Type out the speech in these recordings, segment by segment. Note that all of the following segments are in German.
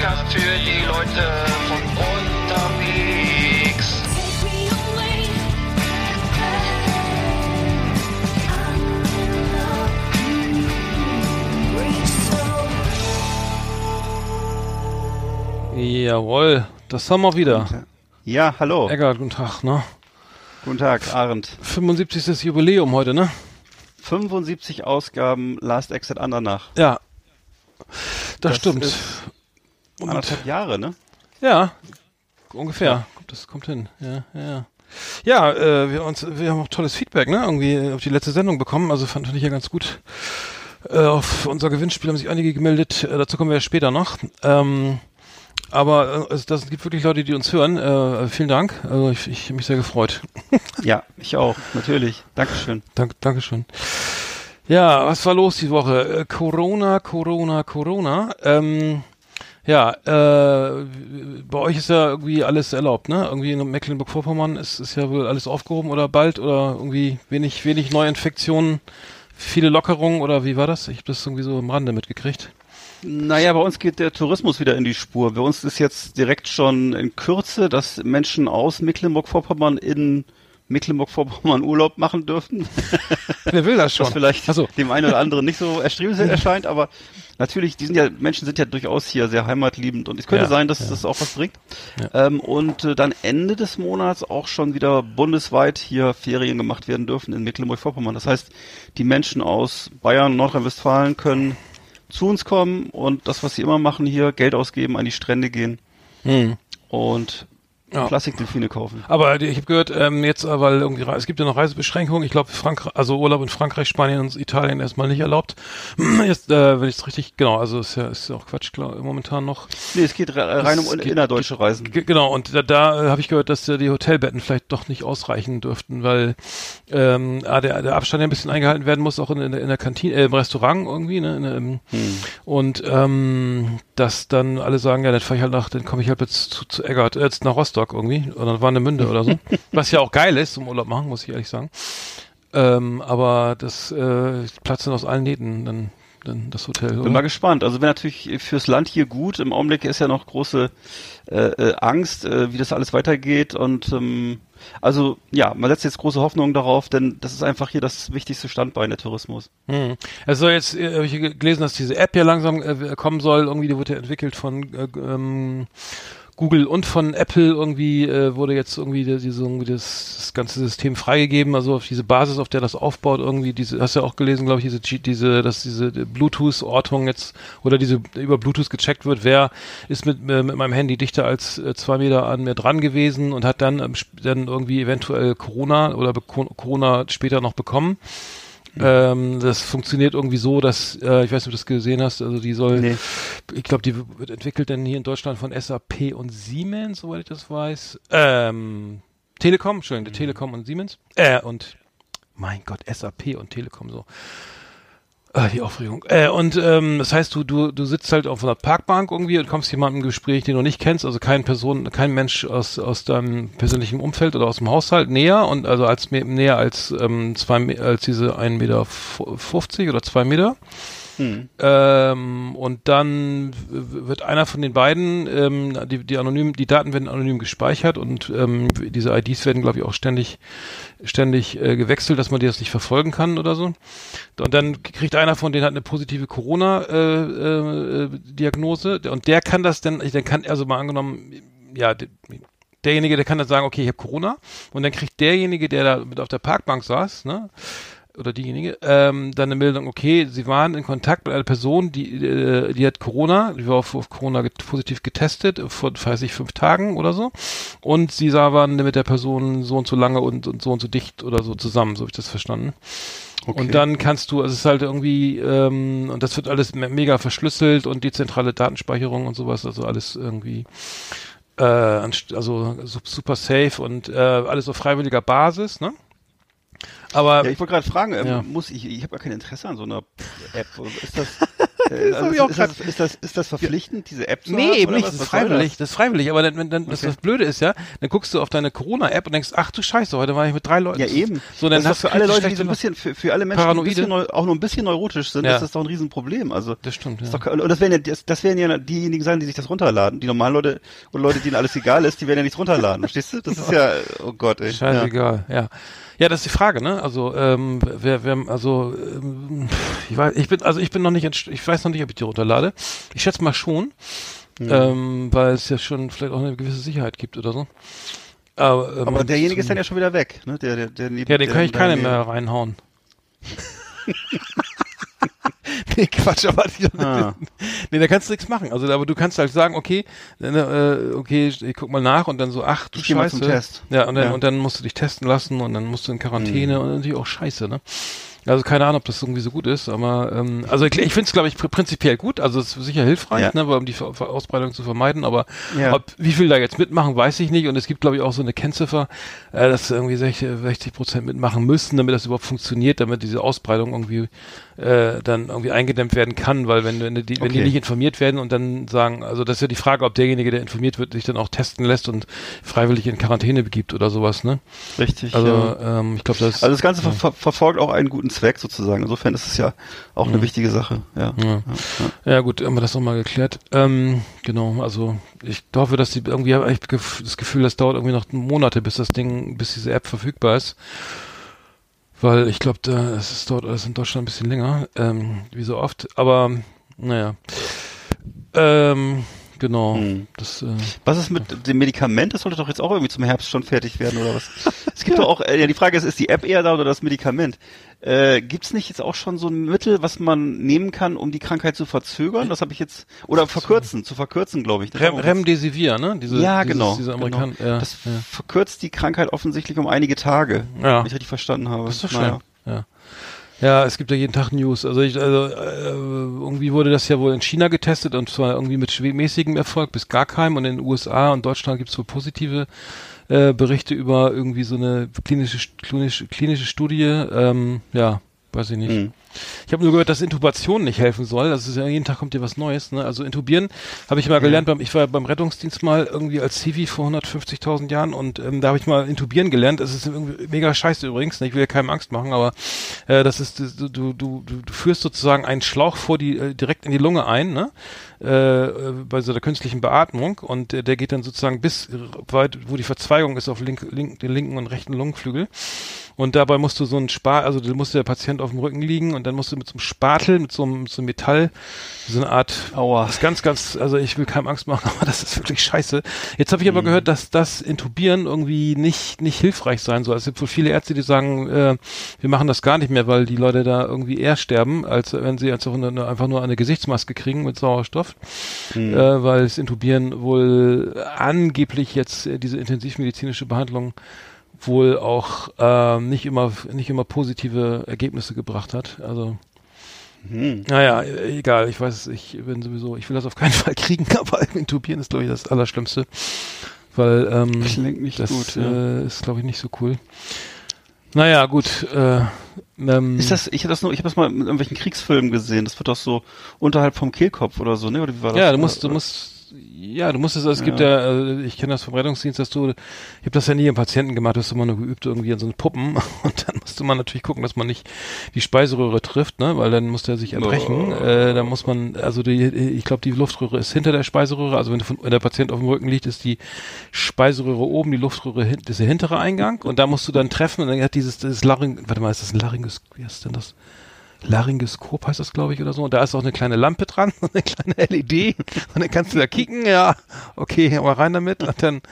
Podcast für die Leute von unterwegs. Jawohl, das haben wir wieder. Ja, hallo. Eckart, guten Tag, ne? Guten Tag, Arndt. 75. Jubiläum heute, ne? 75 Ausgaben Last Exit Andernach. Ja. Das, Das stimmt. ist Anderthalb Jahre, ne? Ja, ungefähr. Das kommt hin. Ja, ja. ja. Äh, wir, uns, wir haben auch tolles Feedback, ne? Irgendwie auf die letzte Sendung bekommen. Also fand, fand ich ja ganz gut. Äh, auf unser Gewinnspiel haben sich einige gemeldet. Äh, dazu kommen wir ja später noch. Ähm, aber äh, es das gibt wirklich Leute, die uns hören. Äh, vielen Dank. Also ich, ich hab mich sehr gefreut. Ja, ich auch, natürlich. Dankeschön. Dank, Dankeschön. Ja, was war los die Woche? Äh, Corona, Corona, Corona. Ähm, ja, äh, bei euch ist ja irgendwie alles erlaubt, ne? Irgendwie in Mecklenburg-Vorpommern ist, ist ja wohl alles aufgehoben oder bald oder irgendwie wenig, wenig Neuinfektionen, viele Lockerungen oder wie war das? Ich habe das irgendwie so am Rande mitgekriegt. Naja, bei uns geht der Tourismus wieder in die Spur. Bei uns ist jetzt direkt schon in Kürze, dass Menschen aus Mecklenburg-Vorpommern in Mecklenburg-Vorpommern Urlaub machen dürften. Wer will das schon? Was vielleicht so. dem einen oder anderen nicht so erstrebenswert erscheint, aber natürlich, die sind ja, Menschen sind ja durchaus hier sehr heimatliebend und es könnte Ja, sein, dass ja. das auch was bringt. Ja. Ähm, und äh, dann Ende des Monats auch schon wieder bundesweit hier Ferien gemacht werden dürfen in Mecklenburg-Vorpommern. Das heißt, die Menschen aus Bayern, Nordrhein-Westfalen können zu uns kommen und das, was sie immer machen hier, Geld ausgeben, an die Strände gehen Hm. und Ja. Plastikdelfine kaufen. Aber ich habe gehört, ähm, jetzt, äh, weil irgendwie es gibt ja noch Reisebeschränkungen. Ich glaube, Frankreich, also Urlaub in Frankreich, Spanien und Italien erstmal nicht erlaubt. Jetzt, äh, wenn ich es richtig, genau, also ist ja, ist ja auch Quatsch, klar, momentan noch. Nee, es geht re- rein um Es geht- innerdeutsche Reisen. Genau, und da, da äh, habe ich gehört, dass äh, die Hotelbetten vielleicht doch nicht ausreichen dürften, weil ähm, ah, der, der Abstand ja ein bisschen eingehalten werden muss, auch in, in, der- in der Kantine, äh, im Restaurant irgendwie, ne? In, im, Und ähm, dass dann alle sagen, ja, dann fahre ich halt nach, dann komme ich halt jetzt zu, zu Eggert, äh, jetzt nach Rostock irgendwie, oder Warnemünde oder so. Was ja auch geil ist zum Urlaub machen, muss ich ehrlich sagen. Ähm, aber das äh, platzt dann aus allen Nähten, dann, dann das Hotel. Bin oder? mal gespannt. Also wäre natürlich fürs Land hier gut. Im Augenblick ist ja noch große äh, äh, Angst, äh, wie das alles weitergeht. Und ähm, also ja, man setzt jetzt große Hoffnungen darauf, denn das ist einfach hier das wichtigste Standbein der Tourismus. Hm. Soll jetzt, äh, habe ich ge- gelesen, dass diese App ja langsam äh, kommen soll. Irgendwie, die wurde ja entwickelt von äh, ähm, Google und von Apple. Irgendwie äh, wurde jetzt irgendwie die- irgendwie das, das ganze System freigegeben. Also auf diese Basis, auf der das aufbaut. Irgendwie diese, hast du ja auch gelesen, glaube ich, diese, diese, dass diese Bluetooth-Ortung jetzt oder diese über Bluetooth gecheckt wird. Wer ist mit, äh, mit meinem Handy dichter als äh, zwei Meter an mir dran gewesen und hat dann, ähm, dann irgendwie eventuell Corona oder Corona später noch bekommen. Ähm, das funktioniert irgendwie so, dass, äh, ich weiß nicht, ob du das gesehen hast, also die soll, Nee. ich glaube, die wird entwickelt denn hier in Deutschland von SAP und Siemens, soweit ich das weiß. Ähm, Telekom, Entschuldigung, der Telekom und Siemens. Äh, und mein Gott, SAP und Telekom so. Ah, die Aufregung. Äh, und ähm, das heißt, du, du, du sitzt halt auf einer Parkbank irgendwie und kommst jemandem im Gespräch, den du nicht kennst, also kein Person, kein Mensch aus, aus deinem persönlichen Umfeld oder aus dem Haushalt näher und also als näher als ähm, zwei als diese 1,50 Meter fu- 50 oder zwei Meter. Hm. Ähm, und dann wird einer von den beiden, ähm, die, die anonym, die Daten werden anonym gespeichert und ähm, diese IDs werden, glaube ich, auch ständig, ständig äh, gewechselt, dass man die das nicht verfolgen kann oder so. Und dann kriegt einer von denen hat eine positive Corona-Diagnose äh, äh, und der kann das dann, dann kann, also mal angenommen, ja, de- derjenige, der kann dann sagen, okay, ich habe Corona und dann kriegt derjenige, der da mit auf der Parkbank saß, ne, oder diejenige, ähm, dann eine Meldung, okay, sie waren in Kontakt mit einer Person, die, äh, die hat Corona, die war auf, auf Corona get positiv getestet, vor, weiß ich, fünf Tagen oder so. Und sie sah, waren mit der Person so und so lange und, und so und so dicht oder so zusammen, so habe ich das verstanden. Okay. Und dann kannst du, also es ist halt irgendwie, ähm, und das wird alles me mega verschlüsselt und dezentrale Datenspeicherung und sowas, also alles irgendwie, äh, also su- super safe und äh, alles auf freiwilliger Basis, ne? Aber Ja, ich wollte gerade fragen, ähm, Ja. muss ich, ich habe ja kein Interesse an so einer App. Ist das, äh, hab also ist, das, ist das, ist das verpflichtend, diese App zu haben? Nee, eben nicht, was? das ist freiwillig, das ist freiwillig, aber dann, wenn dann, das, Okay. das Blöde ist ja, dann guckst du auf deine Corona-App und denkst, ach du Scheiße, heute war ich mit drei Leuten. Ja, Das eben. So, dann das hast ist für alle Leute, die so ein bisschen, für, für alle Menschen, die ein Paranoide. bisschen auch nur ein bisschen neurotisch sind, Ja. ist das doch ein Riesenproblem. Also, Das stimmt, ist ja. doch, und das werden ja, das, das werden ja diejenigen sein, die sich das runterladen. Die normalen Leute und Leute, denen alles egal ist, die werden ja nichts runterladen. Verstehst du? Das ist ja, oh Gott, ey. Scheißegal, ja. Ja, das ist die Frage, ne? Also, ähm, wer, wer, also, ähm, ich weiß, ich bin, also ich bin noch nicht, ich weiß noch nicht, ob ich die runterlade. Ich schätze mal schon, ähm, weil es ja schon vielleicht auch eine gewisse Sicherheit gibt oder so. Aber, ähm, Aber derjenige ist dann ja schon wieder weg, ne? Der, der, der neben, Ja, den der kann ich da keine neben- mehr reinhauen. nee, Quatsch, aber die, Ah. nee, da kannst du nichts machen. Also, aber du kannst halt sagen, okay, äh, okay, ich guck mal nach und dann so, ach du Ich geh mal Scheiße. zum Test. Ja, und dann, Ja. und dann musst du dich testen lassen und dann musst du in Quarantäne Mhm. und natürlich auch Scheiße, ne? Also keine Ahnung, ob das irgendwie so gut ist, aber ähm, also ich, ich finde es, glaube ich, pr prinzipiell gut. Also es ist sicher hilfreich, Ja. ne, um die Ver Ver Ausbreitung zu vermeiden. Aber Ja. ob, wie viel da jetzt mitmachen, weiß ich nicht. Und es gibt, glaube ich, auch so eine Kennziffer, äh, dass irgendwie 60 Prozent mitmachen müssen, damit das überhaupt funktioniert, damit diese Ausbreitung irgendwie äh, dann irgendwie eingedämmt werden kann. Weil wenn, wenn, die, wenn die Okay. nicht informiert werden und dann sagen, also das ist ja die Frage, ob derjenige, der informiert wird, sich dann auch testen lässt und freiwillig in Quarantäne begibt oder sowas, ne? Richtig. Also ja. ähm, ich glaube, das Also das Ganze ver ver verfolgt auch einen guten Zweck sozusagen. Insofern ist es ja auch eine wichtige Sache. Ja. Mhm. Ja. Ja gut, haben wir das nochmal geklärt. Ähm, genau, also ich hoffe, dass die irgendwie habe ich das Gefühl, das dauert irgendwie noch Monate, bis das Ding, bis diese App verfügbar ist. Weil ich glaube, es ist dort alles in Deutschland ein bisschen länger, ähm, wie so oft. Aber naja. Ähm, genau. Mhm. Das, äh, Was ist mit dem Medikament? Das sollte doch jetzt auch irgendwie zum Herbst schon fertig werden oder was? Es gibt doch auch, äh, ja, die Frage ist, ist die App eher da oder das Medikament? Äh, gibt's nicht jetzt auch schon so ein Mittel, was man nehmen kann, um die Krankheit zu verzögern? Das habe ich jetzt, oder verkürzen, zu verkürzen, glaube ich. Rem, Remdesivir, ne? Diese, ja, dieses, genau. Diese genau. Amerikan ja, das ja. verkürzt die Krankheit offensichtlich um einige Tage, Ja. wenn ich richtig verstanden habe. Das ist doch schön. Naja. Ja. Ja, es gibt ja jeden Tag News. Also, ich, also äh, irgendwie wurde das ja wohl in China getestet und zwar irgendwie mit mäßigem Erfolg bis gar keinem. Und in den USA und Deutschland gibt es wohl positive äh, Berichte über irgendwie so eine klinische klinische, klinische Studie. Ähm, ja, weiß ich nicht. Mhm. Ich habe nur gehört, dass Intubation nicht helfen soll. Das ist ja jeden Tag kommt dir was Neues. Ne? Also intubieren habe ich mal gelernt. Beim, ich war beim Rettungsdienst mal irgendwie als Civi vor 150.000 Jahren und ähm, da habe ich mal intubieren gelernt. Das ist irgendwie mega scheiße übrigens. Ne? Ich will ja keinem Angst machen, aber äh, das ist du, du, du, du du führst sozusagen einen Schlauch vor die äh, direkt in die Lunge ein, ne? Äh, bei so der künstlichen Beatmung und äh, der geht dann sozusagen bis weit, wo die Verzweigung ist auf link, link, den linken und rechten Lungenflügel. Und dabei musst du so ein Spar, also da musste der Patient auf dem Rücken liegen und dann musst du mit so einem Spatel, mit so einem, so einem Metall, so eine Art, Aua. das ist ganz, ganz, also ich will keinem Angst machen, aber das ist wirklich scheiße. Jetzt habe ich Mhm. aber gehört, dass das Intubieren irgendwie nicht, nicht hilfreich sein soll. Es gibt wohl viele Ärzte, die sagen, äh, wir machen das gar nicht mehr, weil die Leute da irgendwie eher sterben, als wenn sie eine, einfach nur eine Gesichtsmaske kriegen mit Sauerstoff, Mhm. äh, weil das Intubieren wohl angeblich jetzt äh, diese intensivmedizinische Behandlung wohl auch ähm, nicht immer nicht immer positive Ergebnisse gebracht hat. Also Mhm. naja, egal, ich weiß, ich bin sowieso, ich will das auf keinen Fall kriegen, aber intubieren ist, glaube ich, das Allerschlimmste. Weil ähm, Klingt nicht das gut, ja. äh, ist, glaube ich, nicht so cool. Naja, gut. Äh, ähm, Ist das, ich habe das nur, ich habe das mal mit irgendwelchen Kriegsfilmen gesehen. Das wird doch so unterhalb vom Kehlkopf oder so, ne? Oder wie war das? Ja, du musst, du musst, ja, du musst es, es gibt ja, äh, ich kenne das vom Rettungsdienst, dass du, ich habe das ja nie im Patienten gemacht, du hast immer nur geübt irgendwie an so einen Puppen und dann musste man natürlich gucken, dass man nicht die Speiseröhre trifft, ne, weil dann muss der sich erbrechen. Oh. Äh, da muss man, also die, ich glaube, die Luftröhre ist hinter der Speiseröhre, also wenn, von, wenn der Patient auf dem Rücken liegt, ist die Speiseröhre oben, die Luftröhre hin, das ist der hintere Eingang und da musst du dann treffen und dann hat dieses, dieses Laryng, warte mal, ist das ein Laryngos, wie heißt denn das? Laryngoskop heißt das, glaube ich, oder so. Und da ist auch eine kleine Lampe dran, eine kleine LED. Und dann kannst du da kicken, ja, okay, aber rein damit. Und dann,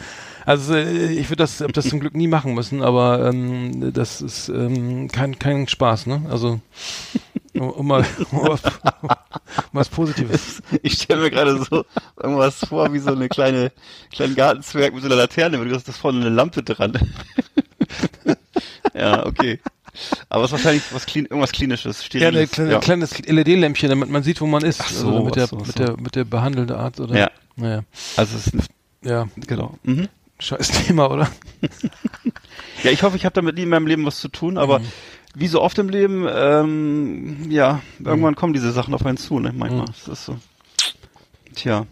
Also äh, ich würde das, das zum Glück nie machen müssen, aber ähm, das ist ähm, kein, kein Spaß, ne? Also um, mal um was, Positives. Ich stelle mir gerade so irgendwas vor, wie so eine kleine, kleinen Gartenzwerg mit so einer Laterne, du hast das vorne eine Lampe dran. ja, okay. Aber es ist wahrscheinlich was clean, irgendwas klinisches, Ja, ein steriles. ja. kleines LED-Lämpchen, damit man sieht, wo man ist. Ach so, also mit der, so, mit so. der, mit der behandelnden Art, oder? Ja. Naja. Also es ist ein, Ja, genau. Mhm. scheiß Thema, oder? Ja, ich hoffe, ich habe damit nie in meinem Leben was zu tun, aber Mhm. wie so oft im Leben, ähm, ja, irgendwann kommen diese Sachen auf einen zu, ne? Manchmal. Mhm. Das ist so. Tja.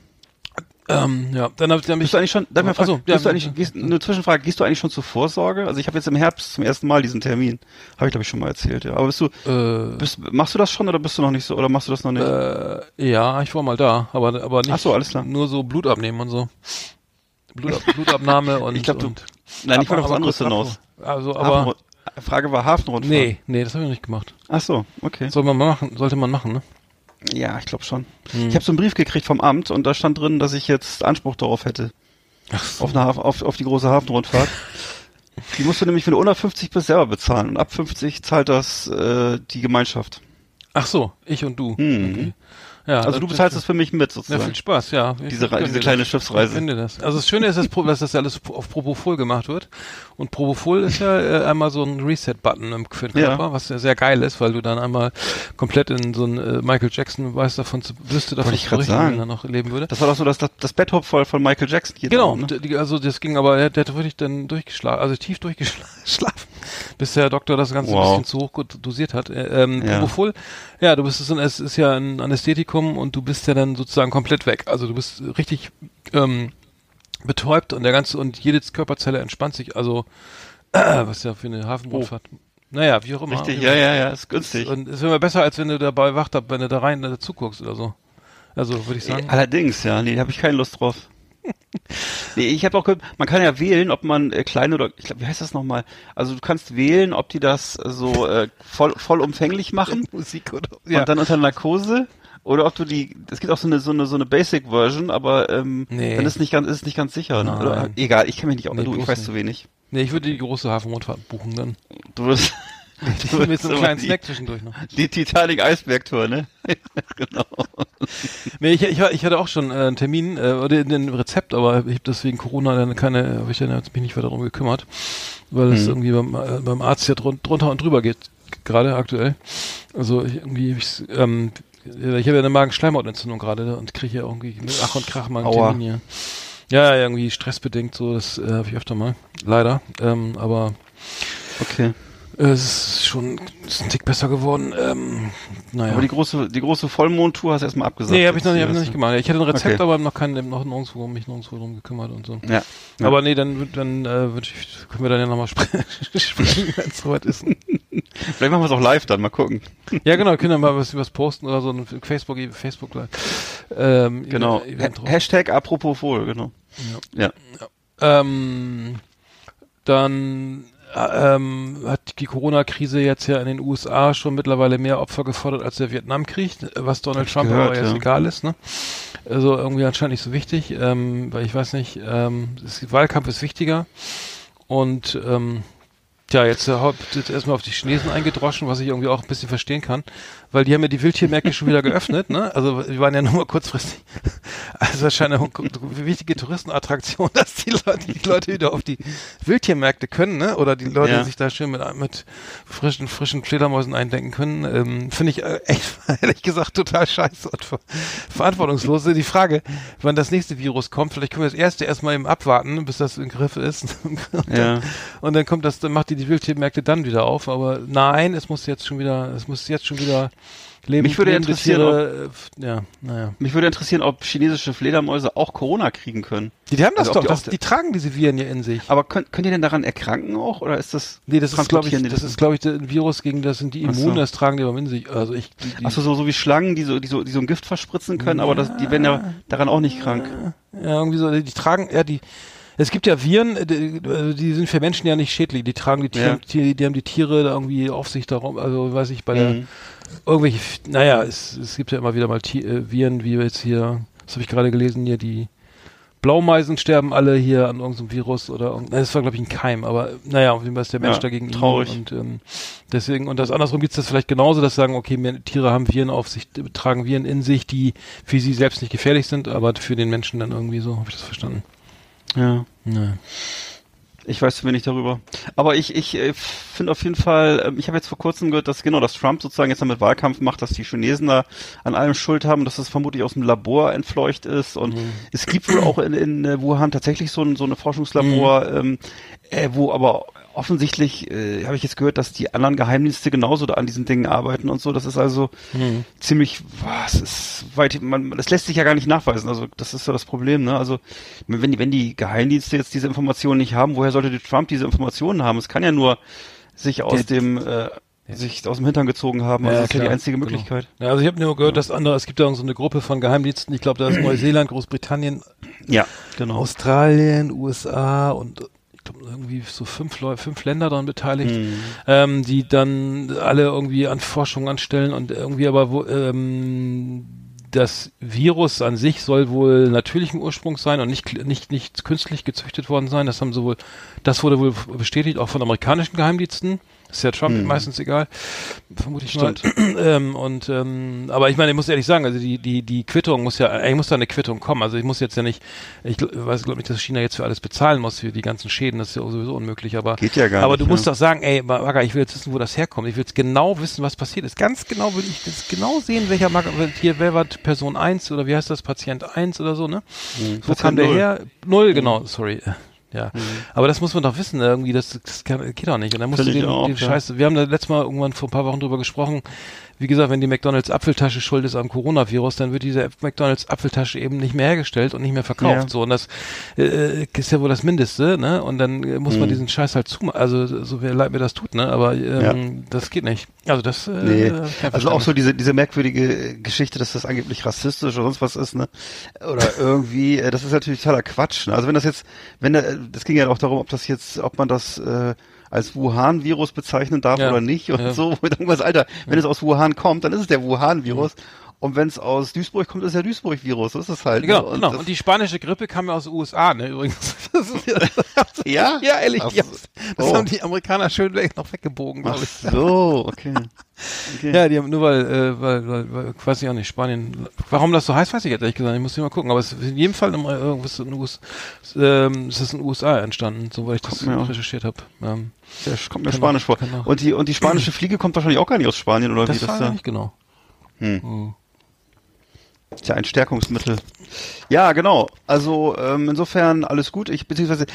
Ähm, ja, dann habe hab ich Bist du eigentlich schon, darf ich mal fragen, ja, gehst du eigentlich, ja. gehst, eine Zwischenfrage, gehst du eigentlich schon zur Vorsorge? Also ich habe jetzt im Herbst zum ersten Mal diesen Termin. Habe ich glaube ich schon mal erzählt, ja. Aber bist du, äh, bist, machst du das schon oder bist du noch nicht so, oder machst du das noch nicht? Äh, ja, ich war mal da, aber, aber nicht Ach so, alles klar. nur so Blut abnehmen und so. Blut, Blutabnahme und. Ich glaub, du- und Nein, ich wollte auf was anderes hinaus. Also, aber. Hafenrund- Frage war Hafenrundfahrt. Nee, nee, das habe ich noch nicht gemacht. Ach so, okay. Soll man machen, sollte man machen, ne? Ja, ich glaube schon. Hm. Ich habe so einen Brief gekriegt vom Amt und da stand drin, dass ich jetzt Anspruch darauf hätte. Ach so. Auf, eine Haf auf, auf die große Hafenrundfahrt. die musst du nämlich, wenn du unter 50 bist, selber bezahlen. Und ab 50 zahlt das äh, die Gemeinschaft. Ach so, ich und du. Mhm. Okay. Ja, Also du bezahlst es für mich mit Ja, sozusagen. viel Spaß, ja. Diese Re- diese kleine das. Schiffsreise. Ich finde das. Also das Schöne ist, dass, das ja alles auf Propofol gemacht wird. Und Propofol ist ja äh, einmal so ein Reset-Button im- für den Ja. Körper, was ja sehr geil ist, weil du dann einmal komplett in so ein äh, Michael Jackson weiß davon zu, wüsste davon Wollte ich zu berichten, sagen. wenn er noch leben würde. Das war doch so das, das, das Betthupferl von Michael Jackson. Hier Genau, drauf, ne? also das ging aber, der, der hat wirklich dann durchgeschlafen, also tief durchgeschlafen, bis der Doktor das Ganze Wow. ein bisschen zu hoch dosiert hat. Äh, Ähm, Ja. Propofol, ja, du bist, es es ist ja ein Anästhetikum und du bist ja dann sozusagen komplett weg. Also du bist richtig ähm, betäubt und der ganze und jede Körperzelle entspannt sich. Also was ja für eine Hafenrundfahrt. Naja, wie auch immer. Richtig, ja, ja, ja, ist günstig. Und es ist immer besser, als wenn du dabei wacht, wenn du da rein dazu guckst oder so. Also würde ich sagen. Allerdings, ja, nee, habe ich keine Lust drauf. Nee, ich habe auch gehört, man kann ja wählen, ob man äh, klein oder ich glaube, wie heißt das nochmal? Also du kannst wählen, ob die das so äh, voll vollumfänglich machen Musik oder und dann unter Narkose oder ob du die es gibt auch so eine so eine so eine Basic Version, aber ähm, Nee. dann ist nicht ganz ist nicht ganz sicher, ne? Oder, egal, ich kenne mich nicht auch, Nee, du, ich weiß nicht. zu wenig. Nee, ich würde die große Hafenrundfahrt buchen dann. Du wirst du Mit so einem kleinen die, Snack zwischendurch noch. die Titanic Eisbergtour, ne? genau. Nee, ich, ich, ich hatte auch schon äh, einen Termin äh, oder ein Rezept, aber ich habe deswegen Corona dann keine, habe ich dann mich nicht weiter darum gekümmert, weil es Mhm. irgendwie beim, äh, beim Arzt ja drun, drunter und drüber geht, gerade aktuell. Also ich, irgendwie, hab ich's, ähm, ich habe ja eine Magenschleimhautentzündung gerade und kriege ja irgendwie mit Ach und Krach mal einen Aua. Termin hier. Ja, ja, irgendwie stressbedingt so, das äh, habe ich öfter mal, leider. Ähm, aber Okay. Äh, es ist schon ist ein Tick besser geworden. Ähm, naja. Aber die große die große Vollmondtour hast du erstmal abgesagt. Nee, habe ich noch, nicht- hab noch nicht gemacht. Ich hatte ein Rezept, Okay. aber noch keinen, noch nirgendwo, mich nirgendwo drum gekümmert und so. Ja. ja. Aber nee, dann, dann äh, ich, können wir dann ja nochmal spre sprechen, wenn es soweit ist. Vielleicht machen wir es auch live dann, mal gucken. ja, genau, können wir mal was, was posten oder so ein Facebook, Facebook Live. Ähm, Genau. Event. Ha Hashtag apropos wohl, genau. Ja. Ähm, dann ähm, hat die Corona-Krise jetzt ja in den USA schon mittlerweile mehr Opfer gefordert als der Vietnamkrieg, was Donald Trump gehört, aber jetzt ja. egal ist. Ne? Also irgendwie anscheinend nicht so wichtig, ähm, weil ich weiß nicht, ähm, das Wahlkampf ist wichtiger und ähm, ja, jetzt, äh, jetzt erstmal auf die Chinesen eingedroschen, was ich irgendwie auch ein bisschen verstehen kann, weil die haben ja die Wildtiermärkte schon wieder geöffnet, ne? Also die waren ja nur mal kurzfristig. Also scheint eine wichtige Touristenattraktion, dass die Leute, die Leute wieder auf die Wildtiermärkte können, ne? Oder die Leute Ja. sich da schön mit, mit frischen, frischen Fledermäusen eindenken können. Ähm, Finde ich äh, echt, ehrlich gesagt, total scheiße und ver verantwortungslos. Die Frage, wann das nächste Virus kommt, vielleicht können wir das erste erstmal eben abwarten, bis das im Griff ist. Und Ja. dann, und dann kommt das, dann macht die die Wildtiermärkte dann wieder auf. Aber nein, es muss jetzt schon wieder, es muss jetzt schon wieder leben. Mich würde interessieren, Tiere, äh, ja, naja. Mich würde interessieren, ob chinesische Fledermäuse auch Corona kriegen können. Die, die haben das Also ob doch, die das, die tragen diese Viren ja in sich. Aber können, können die denn daran erkranken auch? Oder ist das. Nee, das ist, glaube ich, das ist, glaube ich, ein Virus, gegen das sind die Ach so. immun, das tragen die aber in sich. Also ich, die, Achso, so, so wie Schlangen, die so, die so, die so ein Gift verspritzen können, aber das, die werden ja daran auch nicht krank. ja, irgendwie so, die, tragen, ja, die, es gibt ja Viren, äh, die, äh, die sind für Menschen ja nicht schädlich, die tragen die Tiere, Ja. die, die haben die Tiere da irgendwie auf sich darum, also weiß ich, bei der, Mhm. Irgendwelche, naja, es, es gibt ja immer wieder mal Ti- äh, Viren, wie jetzt hier, das habe ich gerade gelesen, hier die Blaumeisen sterben alle hier an irgendeinem Virus oder das war glaube ich ein Keim, aber naja, auf jeden Fall ist der Mensch Ja, dagegen traurig. und ähm, deswegen und das andersrum gibt's das vielleicht genauso, dass sagen, okay, mehr- Tiere haben Viren auf sich, tragen Viren in sich, die für sie selbst nicht gefährlich sind, aber für den Menschen dann irgendwie so, habe ich das verstanden. Ja. Ja. Ich weiß zu wenig darüber. Aber ich, ich äh, finde auf jeden Fall, ähm, ich habe jetzt vor kurzem gehört, dass genau, dass Trump sozusagen jetzt damit Wahlkampf macht, dass die Chinesen da an allem Schuld haben, dass das vermutlich aus dem Labor entfleucht ist. Und es gibt wohl auch in, in äh, Wuhan tatsächlich so ein, so eine Forschungslabor, ähm, äh, wo aber offensichtlich, äh, habe ich jetzt gehört, dass die anderen Geheimdienste genauso da an diesen Dingen arbeiten und so. Das ist also ziemlich, was ist weit, man, das lässt sich ja gar nicht nachweisen. Also das ist ja das Problem, ne? Also wenn die, wenn die Geheimdienste jetzt diese Informationen nicht haben, woher sollte Trump diese Informationen haben? Es kann ja nur sich aus Der- dem äh, sich aus dem Hintern gezogen haben. Also das ist ja die einzige genau. Möglichkeit. Ja, also ich habe nur gehört, dass andere, es gibt da so eine Gruppe von Geheimdiensten, ich glaube, da ist Neuseeland, Großbritannien, Ja, genau. Australien, USA und irgendwie so fünf Leute, fünf Länder daran beteiligt, Mhm. ähm, die dann alle irgendwie an Forschung anstellen und irgendwie aber wo, ähm, das Virus an sich soll wohl natürlichen Ursprungs sein und nicht, nicht, nicht künstlich gezüchtet worden sein. Das haben sie wohl, das wurde wohl bestätigt, auch von amerikanischen Geheimdiensten. Ist ja Trump meistens egal. Vermute ich Stimmt. mal. ähm, und, ähm, aber ich meine, ich muss ehrlich sagen, also die, die, die Quittung muss ja, eigentlich muss da eine Quittung kommen. Also ich muss jetzt ja nicht, ich weiß, glaube nicht, dass China jetzt für alles bezahlen muss, für die ganzen Schäden. Das ist ja sowieso unmöglich. Aber, Geht ja gar aber nicht, du musst ja. doch sagen, ey, Maga, ich will jetzt wissen, wo das herkommt. Ich will jetzt genau wissen, was passiert ist. Ganz genau will ich jetzt genau sehen, welcher Maga, hier, wer war Person 1 oder wie heißt das, Patient 1 oder so, ne? Wo Patient kam der her? Null, genau, sorry. Ja, aber das muss man doch wissen, irgendwie, das, das kann, geht doch nicht. Und dann musst Finde du den, auch, den. Scheiß, wir haben da letztes Mal irgendwann vor ein paar Wochen drüber gesprochen, wie gesagt, wenn die McDonalds Apfeltasche schuld ist am Coronavirus, dann wird diese McDonalds Apfeltasche eben nicht mehr hergestellt und nicht mehr verkauft. Ja. So und das äh, ist ja wohl das Mindeste, ne? Und dann äh, muss Mhm. man diesen Scheiß halt zumachen. Also so wer leid mir das tut, ne? Aber ähm, das geht nicht. Also das. Äh, Nee, also auch so diese, diese merkwürdige Geschichte, dass das angeblich rassistisch oder sonst was ist, ne? Oder irgendwie, äh, das ist natürlich totaler Quatsch. Ne? Also wenn das jetzt, wenn da, äh, das ging ja auch darum, ob das jetzt, ob man das äh, als Wuhan-Virus bezeichnen darf Ja, oder nicht und ja. so. Und irgendwas, Alter, wenn es aus Wuhan kommt, dann ist es der Wuhan-Virus. Und wenn es aus Duisburg kommt, ist der Duisburg-Virus. So ist es halt. Genau, ne? genau. das- Und die spanische Grippe kam ja aus den USA, ne, übrigens. Das ja, Ja? ja, ehrlich, Ach haben, das so. haben die Amerikaner schön noch weggebogen, glaube ich. so, okay. okay. Ja, die haben nur weil, äh, weil, weil, weil, weiß ich auch nicht, Spanien. Warum das so heißt, weiß ich jetzt ehrlich gesagt. Ich muss hier mal gucken. Aber es ist in jedem Fall im, irgendwas in den US, ähm, es ist in den USA entstanden, soweit ich das recherchiert habe. Ähm, Der kommt mir Kann Spanisch vor. Und die, und die spanische Fliege kommt wahrscheinlich auch gar nicht aus Spanien, oder das wie? Das ja ist nicht genau. Ja ein Stärkungsmittel. Ja, genau. Also ähm, insofern alles gut. Ich beziehungsweise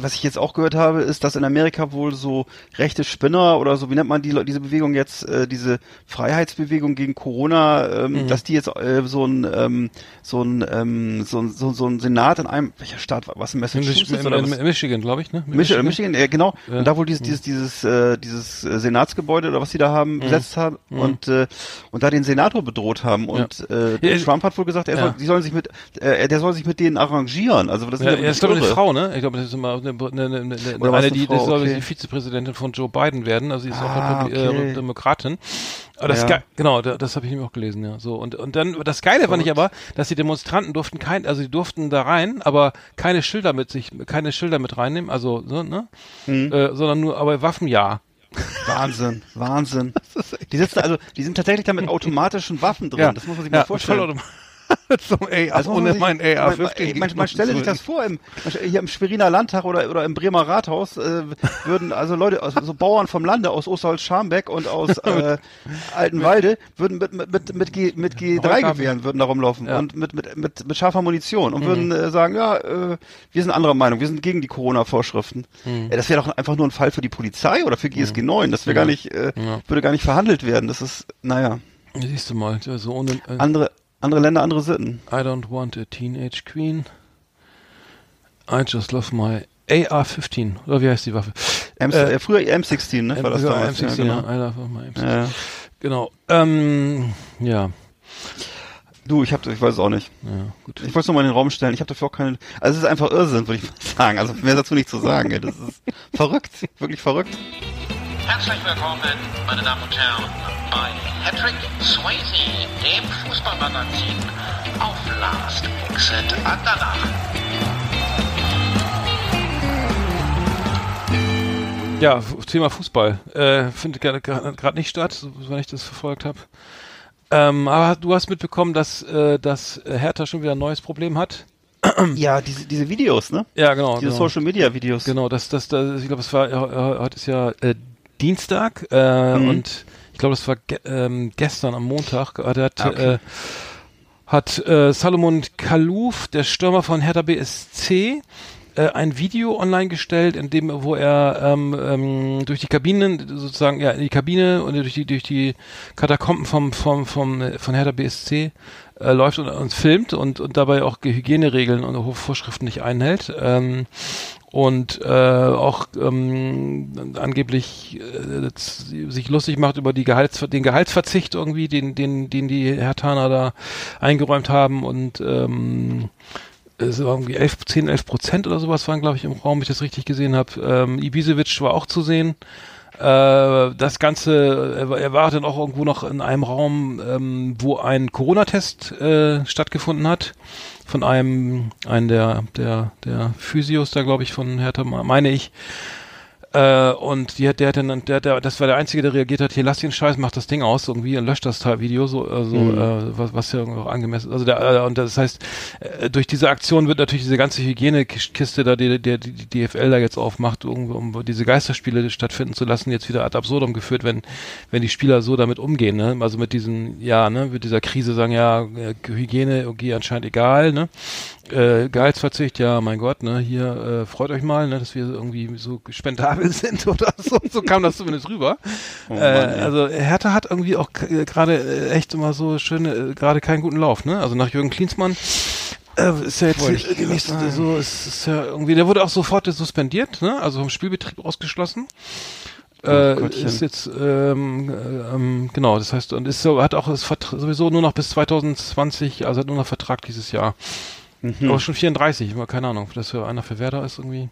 was ich jetzt auch gehört habe, ist, dass in Amerika wohl so rechte Spinner oder so, wie nennt man die diese Bewegung jetzt, äh, diese Freiheitsbewegung gegen Corona, ähm, Mhm. dass die jetzt äh, so ein ähm, so ein ähm, so, ein- so, so ein Senat in einem welcher Staat war was in Massachusetts in, oder in, was? in Michigan, glaube ich, ne? Michigan, Michigan, äh, genau. Ja. Und da wohl dieses, dieses, dieses, äh, dieses äh, Senatsgebäude oder was sie da haben, besetzt haben und, äh, und da den Senator bedroht haben. Und äh, Ja, Trump hat wohl gesagt, er soll, die sollen sich mit, äh, der soll sich mit denen arrangieren. Also das sind ja, ja, ist glaube ich eine. Frau, ne? Ich glaube, das ist immer eine, eine, eine, eine, eine eine die, Frau? das soll Okay. die Vizepräsidentin von Joe Biden werden. Also sie ist Ah, auch okay. äh, Demokratin. Aber das Ja. Ge- genau, da, das habe ich nämlich auch gelesen, ja. So und und dann das Geile fand ich aber, dass die Demonstranten durften kein, also die durften da rein, aber keine Schilder mit sich, keine Schilder mit reinnehmen, also so, ne? Mhm. Äh, sondern nur, aber Waffen ja. Wahnsinn, Wahnsinn. Die sitzen also, die sind tatsächlich da mit automatischen Waffen drin. Das muss man sich mal vorstellen. vollautomat- so, ey, Das muss man ohne sich- mein man, AR-15. man, man stelle sich das vor, im, hier im Schweriner Landtag oder, oder im Bremer Rathaus äh, würden also Leute, aus, so Bauern vom Lande aus Osterholz-Scharmbeck und aus äh, Altenwalde würden mit, mit, mit, mit, G, mit G3-Gewehren würden da rumlaufen Ja. und mit, mit, mit, mit scharfer Munition und würden äh, sagen, ja, äh, wir sind anderer Meinung, wir sind gegen die Corona-Vorschriften. Äh, das wäre doch einfach nur ein Fall für die Polizei oder für GSG 9, das wäre gar nicht, äh, würde gar nicht verhandelt werden. Das ist, naja, Siehst du mal, so ohne äh, andere, andere Länder, andere Sitten. I don't want a teenage queen. I just love my AR-15. Oder wie heißt die Waffe? M Äh, früher M16, ne? War das ja, damals? M16, ja, genau. I love my M16. Ja. Genau. Ähm, ja. Du, ich hab, ich weiß es auch nicht. Ja, gut. Ich wollte es nur mal in den Raum stellen. Ich habe dafür auch keine. Also es ist einfach Irrsinn, würde ich mal sagen. Also mehr dazu nicht zu sagen. Ey. Das ist verrückt, wirklich verrückt. Herzlich willkommen, meine Damen und Herren, bei Patrick Swayze, dem Fußballmagazin auf Last Exit Andalach. Ja, Thema Fußball. Äh, findet gerade nicht statt, so, wenn ich das verfolgt habe. Ähm, aber du hast mitbekommen, dass, äh, dass Hertha schon wieder ein neues Problem hat. Ja, diese, diese Videos, ne? Ja, genau. Diese genau. Social Media Videos. Genau, das, das, das ich glaube, es war, heute ist ja äh, Dienstag äh, mhm. und glaube, das war ge ähm, gestern am Montag, hat, hat, Ah, okay. äh, hat äh, Salomon Kalouf, der Stürmer von Hertha BSC, äh, ein Video online gestellt, in dem, wo er ähm, ähm, durch die Kabinen, sozusagen, ja, in die Kabine und durch die, durch die Katakomben vom, vom, vom, äh, von Hertha BSC äh, läuft und uns filmt und, und dabei auch Hygieneregeln und Vorschriften nicht einhält. Ähm, und äh, auch ähm, angeblich äh, sich lustig macht über die Gehalts den Gehaltsverzicht irgendwie, den den den die Hertaner da eingeräumt haben und ähm, es war irgendwie 11, 10, 11 Prozent oder sowas waren, glaube ich, im Raum, wenn ich das richtig gesehen habe. Ähm, Ibisevic war auch zu sehen. Äh, das Ganze, war- er war dann auch irgendwo noch in einem Raum, ähm, wo ein Corona-Test äh, stattgefunden hat. Von einem, einen der, der, der Physios da, glaube ich, von Hertha, meine ich. Äh, und die hat, der hat dann, der, der, das war der Einzige, der reagiert hat, hier lass den Scheiß, mach das Ding aus irgendwie und löscht das Video, so, also, äh, was, was ja irgendwie auch angemessen Also der, äh, und das heißt, äh, durch diese Aktion wird natürlich diese ganze Hygienekiste da, die, die, die, die DFL da jetzt aufmacht, um, um diese Geisterspiele stattfinden zu lassen, jetzt wieder ad absurdum geführt, wenn, wenn die Spieler so damit umgehen, ne? Also mit diesen, ja, ne, mit dieser Krise sagen, ja, äh, Hygiene, okay, anscheinend egal, ne? Äh, Gehaltsverzicht, ja, mein Gott, ne, hier, äh, freut euch mal, ne, dass wir irgendwie so spendabel sind oder so. So kam das zumindest rüber. Oh äh, Mann, ey. also Hertha hat irgendwie auch äh, gerade äh, echt immer so schöne, äh, gerade keinen guten Lauf, ne? Also nach Jürgen Klinsmann äh, ist ja jetzt äh, die nächste, so, ist, ist ja irgendwie, der wurde auch sofort suspendiert, ne? Also vom Spielbetrieb ausgeschlossen. Äh, Gottchen. ist jetzt ähm, äh, ähm, genau, das heißt und ist so hat auch ist vertra- sowieso nur noch bis 2020, also hat nur noch Vertrag dieses Jahr. Mhm. Aber schon 34, immer keine Ahnung, dass für einer für Werder ist irgendwie.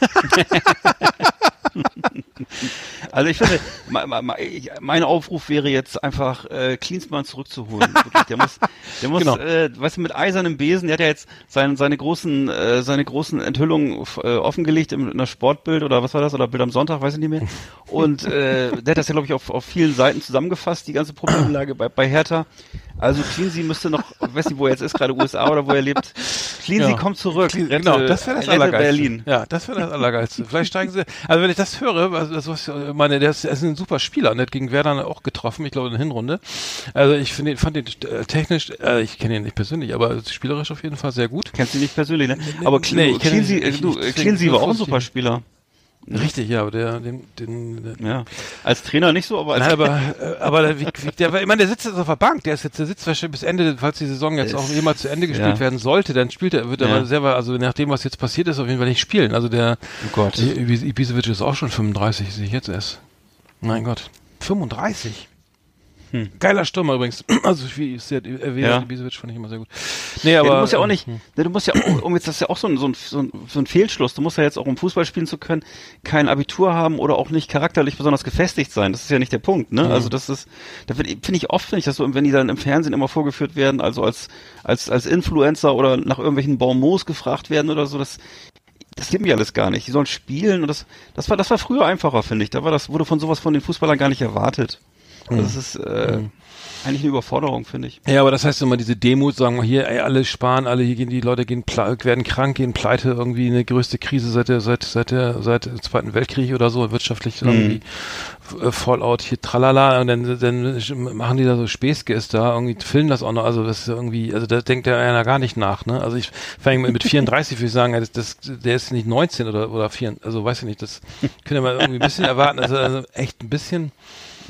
Also ich finde, mein Aufruf wäre jetzt einfach, äh, Klinsmann zurückzuholen. Der muss, der muss, Genau. äh, weißt du, mit eisernem Besen, der hat ja jetzt sein, seine großen, äh, seine großen Enthüllungen äh, offengelegt im, in der Sportbild oder was war das, oder Bild am Sonntag, weiß ich nicht mehr. Und äh, der hat das ja, glaube ich, auf, auf vielen Seiten zusammengefasst, die ganze Problemlage bei, bei Hertha. Also Cleansy müsste noch, ich weiß nicht, wo er jetzt ist, gerade USA oder wo er lebt. Cleansy Ja. kommt zurück. Rette- genau, das wäre das Allergeilste. Berlin. Ja, das wäre das Allergeilste. Vielleicht steigen sie, also wenn ich das höre, also das was, ich meine, der ist, er ist ein super Spieler und der hat gegen Werder auch getroffen, ich glaube in der Hinrunde. Also ich finde, fand den äh, technisch, äh, ich kenne ihn nicht persönlich, aber spielerisch auf jeden Fall sehr gut. Kennst du ihn nicht persönlich, ne? Aber nee, ich kenn ihn nicht. äh, Ich- du, äh, super Spieler. Richtig, ja, aber der, den, den, Ja. Als Trainer nicht so, aber als Nein, aber, äh, aber der, wie, wie, der, ich meine, der sitzt jetzt auf der Bank, der ist jetzt, der sitzt wahrscheinlich bis Ende, falls die Saison jetzt auch jemals zu Ende gespielt ja. werden sollte, dann spielt er, wird er Ja. aber selber, also nachdem was jetzt passiert ist, auf jeden Fall nicht spielen. Also der, Oh Gott. Ibi- Ibisevic ist auch schon 35, sehe ich jetzt erst. Mein Gott. 35? Geiler Stürmer übrigens. Also wie ist der erwähnt, Hm. Ja. Ibisevic fand ich immer sehr gut. Nee, Ja, aber. du musst ja auch ähm, nicht, ne, du musst ja auch, um jetzt das ist ja auch so ein, so ein, so ein, Fehlschluss. Du musst ja jetzt auch um Fußball spielen zu können, kein Abitur haben oder auch nicht charakterlich besonders gefestigt sein. Das ist ja nicht der Punkt, ne? Also das ist, da finde find ich oft, finde ich das so, wenn die dann im Fernsehen immer vorgeführt werden, also als, als, als Influencer oder nach irgendwelchen Bonbons gefragt werden oder so, das, das gibt mich alles gar nicht. Die sollen spielen und das, das war, das war früher einfacher, finde ich. Da war das, wurde von sowas von den Fußballern gar nicht erwartet. Das ist, äh, eigentlich eine Überforderung, finde ich. Ja, aber das heißt immer diese Demut, sagen wir hier, ey, alle sparen, alle hier gehen, die Leute gehen, werden krank, gehen pleite, irgendwie eine größte Krise seit der, seit, seit der, seit dem Zweiten Weltkrieg oder so, wirtschaftlich irgendwie äh, Fallout hier, tralala, und dann, dann machen die da so Späßges da, irgendwie filmen das auch noch, also das ist irgendwie, also da denkt der einer gar nicht nach, ne, also ich, allem mit 34 würde ich sagen, das, das, der ist nicht 19 oder, oder 4, also weiß ich nicht, das könnt ihr mal irgendwie ein bisschen erwarten, also, also echt ein bisschen,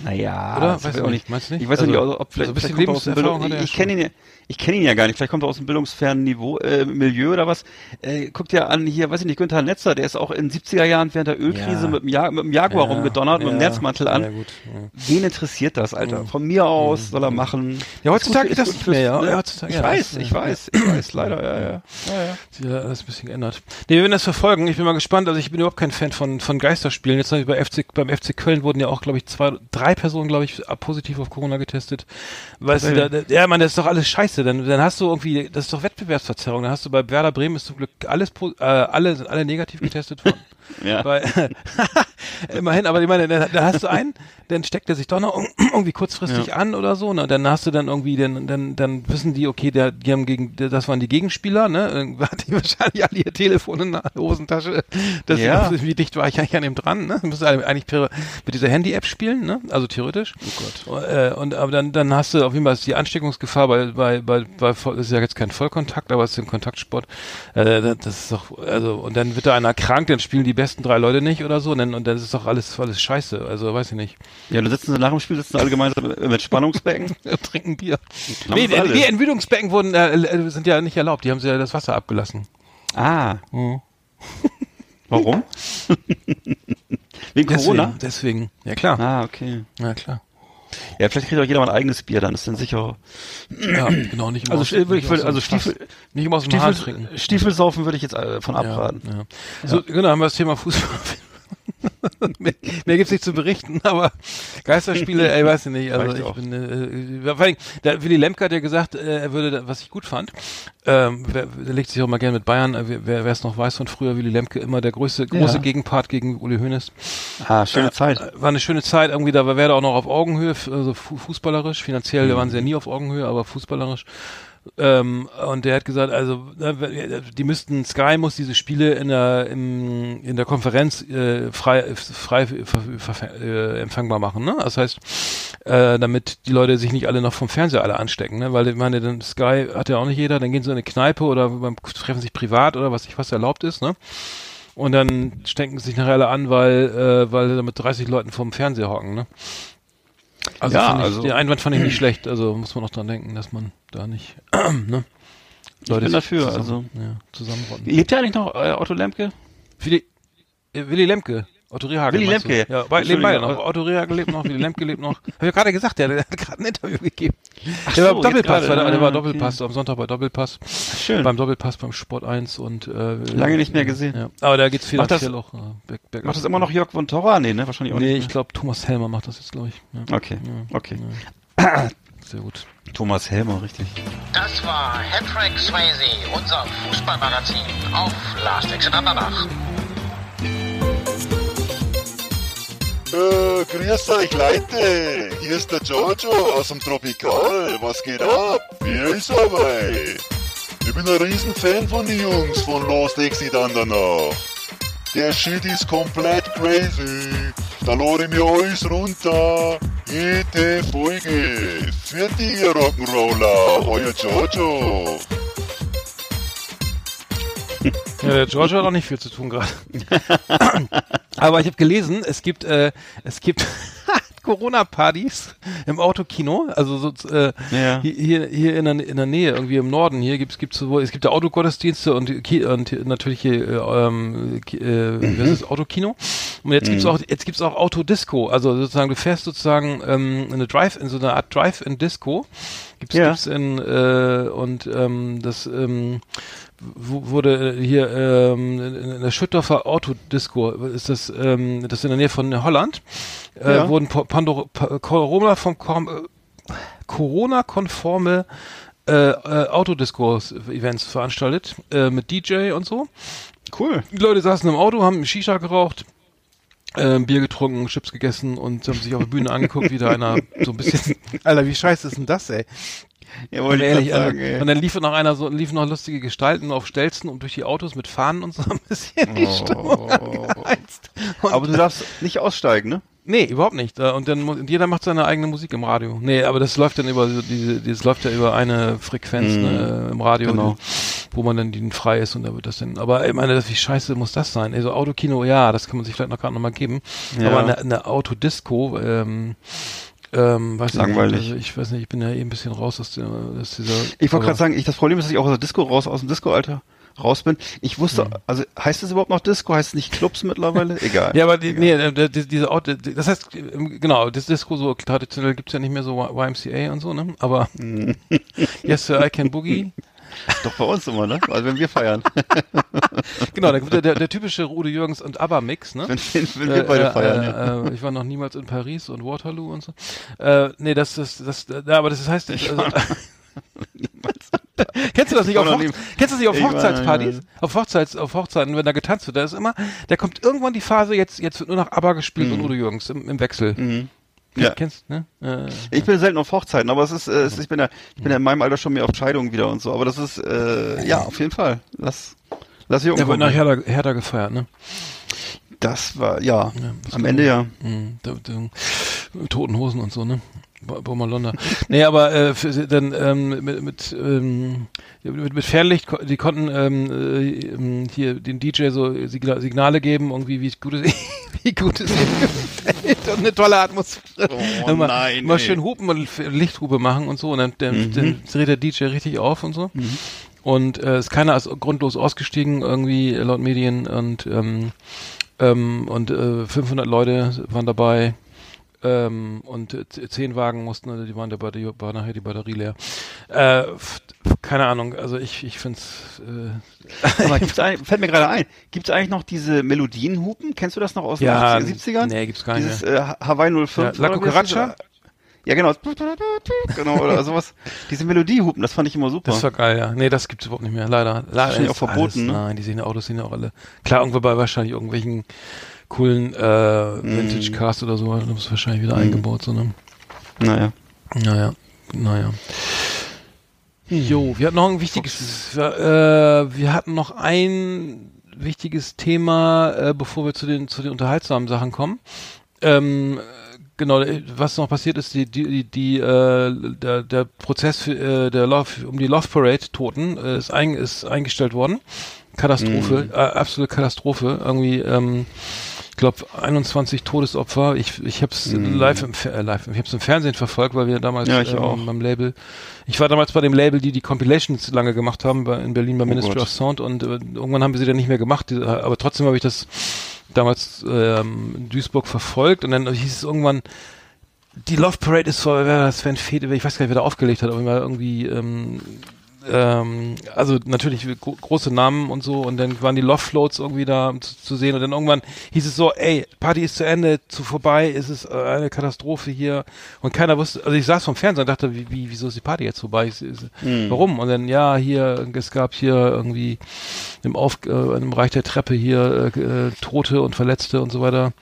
Naja, Oder? Weiß ich ich auch nicht. nicht. Meinst du nicht? Ich weiß Also- nicht, ob also vielleicht, ein bisschen vielleicht er aus dem Lebenserfahrung hat er ja ich kenne ihn ja, ich kenne ihn ja gar nicht. Vielleicht kommt er aus dem bildungsfernen Niveau, äh, Milieu oder was. Äh, guckt ja an hier, weiß ich nicht, Günther Netzer, der ist auch in den 70er Jahren während der Ölkrise Ja. mit dem, ja mit dem Jaguar Ja, rumgedonnert, mit dem Netzmantel an. Gut. Wen interessiert das, Alter? Von mir aus soll er machen. Ja, heutzutage Ist geht das gut mehr, ja. ne? Heutzutage, ich weiß, ich weiß, ich weiß, leider, ja, ja. ja, sich ja alles ein bisschen geändert. Nee, wir werden das verfolgen. Ich bin mal gespannt. Also ich bin überhaupt kein Fan von, von Geisterspielen. Jetzt habe ich bei FC, beim FC Köln wurden ja auch, glaube ich, zwei, drei Personen, glaube ich, positiv auf Corona getestet. Weißt du, da, ja, man, das ist doch alles scheiße. Dann, dann hast du irgendwie, das ist doch Wettbewerbsverzerrung. Dann hast du bei Werder Bremen ist zum Glück alles, äh, alle, sind alle negativ getestet worden. Ja. Bei, immerhin, aber ich meine, da, hast du einen, dann steckt er sich doch noch irgendwie kurzfristig an oder so, ne? Dann hast du dann irgendwie, dann, dann, dann wissen die, okay, der, die haben gegen, das waren die Gegenspieler, ne? Dann hat die wahrscheinlich alle ihr Telefon in der Hosentasche. Das Ja. wie dicht war ich eigentlich an dem dran, ne? Müsste eigentlich mit dieser Handy-App spielen, ne? Also theoretisch. Oh Gott. Äh, und aber dann, dann hast du auf jeden Fall die Ansteckungsgefahr bei, bei, bei, bei das ist ja jetzt kein Vollkontakt, aber es ist ein Kontaktsport. Äh, das ist doch, also, und dann wird da einer krank, dann spielen die besten drei Leute nicht oder so, und dann, und ist doch alles, alles scheiße. Also, weiß ich nicht. Ja, dann sitzen sie nach dem Spiel, sitzen alle gemeinsam mit Spannungsbecken. Trinken Bier. Nee, die Entwicklungsbecken wurden, äh, äh, sind ja nicht erlaubt. Die haben sie ja das Wasser abgelassen. Ah. Mhm. Warum? Wegen Corona? Deswegen, deswegen. Ja, klar. Ah, okay. Ja, klar. Ja, vielleicht kriegt auch jeder mal ein eigenes Bier, dann ist dann sicher. Ja, genau, nicht immer Also, aus- nicht dem also Fass. Stiefel- nicht immer aus dem Hahn Stiefel, trinken. Stiefelsaufen würde ich jetzt äh, von abraten. Ja, ja. So, genau, haben wir das Thema Fußball. mehr, mehr gibt's nicht zu berichten, aber Geisterspiele, ey, weiß ich nicht. Also ich bin, äh, vor allem, der Willy Lemke hat ja gesagt, äh, er würde, was ich gut fand, ähm, wer, der legt sich auch mal gerne mit Bayern, äh, wer wer es noch weiß von früher, Willy Lemke immer der größte, große Ja. Gegenpart gegen Uli Hoeneß. Ah, schöne Zeit. War eine schöne Zeit, irgendwie, da war Werder auch noch auf Augenhöhe, also fu fußballerisch, finanziell Mhm. waren sie ja nie auf Augenhöhe, aber fußballerisch. Ähm, und der hat gesagt, also äh, die müssten, Sky muss diese Spiele in der im, in der Konferenz äh, frei frei äh, empfangbar machen, ne? Das heißt, äh, damit die Leute sich nicht alle noch vom Fernseher alle anstecken, ne? Weil ich meine, dann Sky hat ja auch nicht jeder, dann gehen sie in eine Kneipe oder beim, treffen sich privat oder was ich was erlaubt ist, ne? Und dann stecken sich nachher alle an, weil, äh, weil da mit 30 Leuten vorm Fernseher hocken, ne? Also, Ja, ich, also- den Einwand fand ich nicht schlecht, also muss man auch dran denken, dass man da nicht, ne? Leute bin sich dafür, zusammen, also- Ja, zusammenrotten. Lebt ja eigentlich noch äh, Otto Lemke? Willi, äh, Willi Lemke. Otto Rehagel. Willi meinst du? Lemke. Ja, bei, leben beide noch. Otto Rehagel lebt noch, Willi Lemke lebt noch. Hab ich ja gerade gesagt, der, der hat gerade ein Interview gegeben. Ach der so, war jetzt Doppelpass, gerade. war der, war Ah, Doppelpass, am Sonntag bei Doppelpass. Schön. Beim Doppelpass beim Sport 1 und äh, Lange nicht mehr gesehen. Ja. Aber da geht's Macht das- finanziell auch äh. Macht das immer noch Jörg von Torra? Nee, ne? Wahrscheinlich auch Nee, nicht. ich glaube Thomas Helmer macht das jetzt, glaube ich. Ja, Okay, Ja. okay. sehr gut. Thomas Helmer, richtig. Das war Hattrick Swayze, unser Fußballmagazin auf Last Exit Andernach. Äh, grüß euch Leute, hier ist der Jojo aus dem Tropikal. Was geht ab? Wie ist dabei? Ich bin ein Riesenfan von den Jungs von Lost Exit Andernach. Der Shit ist komplett crazy. Da ich mir alles runter. Jede Folge. Die ihr Rock'n'Roller, euer Jojo. Ja, der George hat auch nicht viel zu tun gerade. Aber ich habe gelesen, es gibt äh, es gibt Corona-Partys im Autokino, also so äh, Ja. hier, hier in der, in der Nähe, irgendwie im Norden hier gibt's gibt's sowohl es gibt ja Autogottesdienste und, und natürlich hier äh, ähm, äh, heißt das Autokino und jetzt gibt's auch jetzt gibt's auch Autodisco, also sozusagen du fährst sozusagen ähm, in eine Drive in so eine Art Drive-in Disco gibt's Ja. gibt's in äh, und ähm, das ähm, wurde hier ähm, in der Schüttdorfer Autodisco, ist das, ähm, das ist in der Nähe von Holland, äh, Ja. wurden Pandora, Corona von äh, Corona-konforme äh, äh, Autodisco-Events veranstaltet, äh, mit DJ und so. Cool. Die Leute saßen im Auto, haben Shisha geraucht, äh, Bier getrunken, Chips gegessen und haben sich auf der Bühne angeguckt, wie da einer so ein bisschen, Alter, wie scheiße ist denn das, ey? Ja, Und wollte ich ehrlich, also, sagen, ey. und dann liefen noch einer so, liefen noch lustige Gestalten auf Stelzen und durch die Autos mit Fahnen und so ein bisschen die Stimmung angeheizt. Und, Aber du darfst nicht aussteigen, ne? nee, überhaupt nicht. Und dann und jeder macht seine eigene Musik im Radio. Nee, aber das läuft dann über diese, das läuft ja über eine Frequenz ne, im Radio, Genau. die, wo man dann frei ist und da wird das dann. Aber ich meine, wie scheiße muss das sein? Also Autokino, ja, das kann man sich vielleicht noch gerade noch mal geben. Ja. Aber eine, eine Autodisco, ähm, ähm, weiß Langweilig. Nicht, also ich weiß nicht, ich bin ja eh ein bisschen raus aus, der, aus dieser. Ich wollte gerade sagen, ich, das Problem ist, dass ich auch aus der Disco raus, aus dem Disco-Alter raus bin. Ich wusste, also heißt es überhaupt noch Disco? Heißt es nicht Clubs mittlerweile? Egal. Ja, aber die, nee, äh, die, die, diese die, das heißt, ähm, genau, das Disco so traditionell gibt's ja nicht mehr so YMCA und so, ne? Aber Yes Sir, I Can Boogie. Doch bei uns immer, ne? Also wenn wir feiern. Genau, da gibt der, der, typische Rude Jürgens und ABBA Mix, ne? wenn, wenn, wir beide äh, feiern, äh, ja. äh, ich war noch niemals in Paris und Waterloo und so. Äh, nee, das ist das, ja, aber das heißt, also, Kennst du das nicht auf, Hochze Kennst du das nicht auf Hochzeitspartys? Auf Hochzeits auf Hochzeiten, wenn da getanzt wird, da ist immer, da kommt irgendwann die Phase, jetzt jetzt wird nur noch ABBA gespielt und Udo Jürgens im, im Wechsel. Mhm. Ja. Kennst ne? Äh, Ich bin selten auf Hochzeiten, aber es ist, äh, es, ich bin ja, ich bin ja in meinem Alter schon mehr auf Scheidungen wieder und so. Aber das ist, äh, ja, auf jeden Fall. Lass, lass hier der wird nach. Hertha, Hertha gefeiert, ne? Das war, ja, am Ende ja. Mhm, da, da, toten Hosen und so, ne? Bommerlonder. nee, aber äh, für, dann ähm, mit mit, ähm, mit mit Fernlicht, die konnten ähm, äh, ähm, hier den DJ so Signa Signale geben, irgendwie wie gut es wie gut es gefällt und eine tolle Atmosphäre. Oh Immer- nein, ey. schön hupen und Lichthupe machen und so und dann, dann, Mhm. dann dreht der DJ richtig auf und so. Und äh, ist keiner ist grundlos ausgestiegen irgendwie laut Medien und ähm, ähm, und äh, 500 Leute waren dabei ähm, und zehn Wagen mussten, also die waren, der Batterie, war nachher die Batterie leer. Äh, keine Ahnung, also ich ich find's äh, Aber gibt's ein, fällt mir gerade ein, gibt's eigentlich noch diese Melodienhupen? Kennst du das noch aus den Ja, 80er, 70ern? nee, gibt's gar nicht Dieses äh, Ha- Hawaii 05. Ja, La das Cucaracha? Ja, genau. genau, oder sowas. Diese Melodiehupen, das fand ich immer super. Das war geil, ja. Nee, das gibt's überhaupt nicht mehr, leider. leider wahrscheinlich ist auch verboten, alles, ne? Nein, die sehen Autos sind ja auch alle. Klar, irgendwo bei wahrscheinlich irgendwelchen coolen äh, Vintage Cars oder so, das ist wahrscheinlich wieder eingebaut, so ne. naja. Naja, naja. Jo, wir hatten noch ein wichtiges, wir, äh, wir hatten noch ein wichtiges Thema, äh, bevor wir zu den zu den unterhaltsamen Sachen kommen. Ähm, genau, äh, was noch passiert ist, die die die, die äh, der der Prozess für, äh, der Love um die Love Parade Toten äh, ist ein, ist eingestellt worden. Katastrophe, äh, absolute Katastrophe. Irgendwie, ähm, glaube 21 Todesopfer. Ich ich habe es live im äh, live, ich habe es im Fernsehen verfolgt, weil wir damals Ja, ich auch. beim Label. Ich war damals bei dem Label, die die Compilations lange gemacht haben bei, in Berlin bei Ministry Oh Gott. of Sound und äh, irgendwann haben wir sie dann nicht mehr gemacht. Diese, aber trotzdem habe ich das damals ähm, in Duisburg verfolgt und dann hieß es irgendwann, die Love Parade ist vor, wer das Sven Fede, ich weiß gar nicht, wer da aufgelegt hat, aber irgendwie, ähm, ähm, also natürlich gro große Namen und so und dann waren die Love Floats irgendwie da zu, zu sehen und dann irgendwann hieß es so, ey, Party ist zu Ende, zu vorbei, es ist äh, eine Katastrophe hier und keiner wusste, also ich saß vom Fernseher und dachte, wie, wie wieso ist die Party jetzt vorbei? Ist, ist, Warum? Und dann, ja, hier, es gab hier irgendwie im, Auf, äh, im Bereich der Treppe hier äh, äh, Tote und Verletzte und so weiter.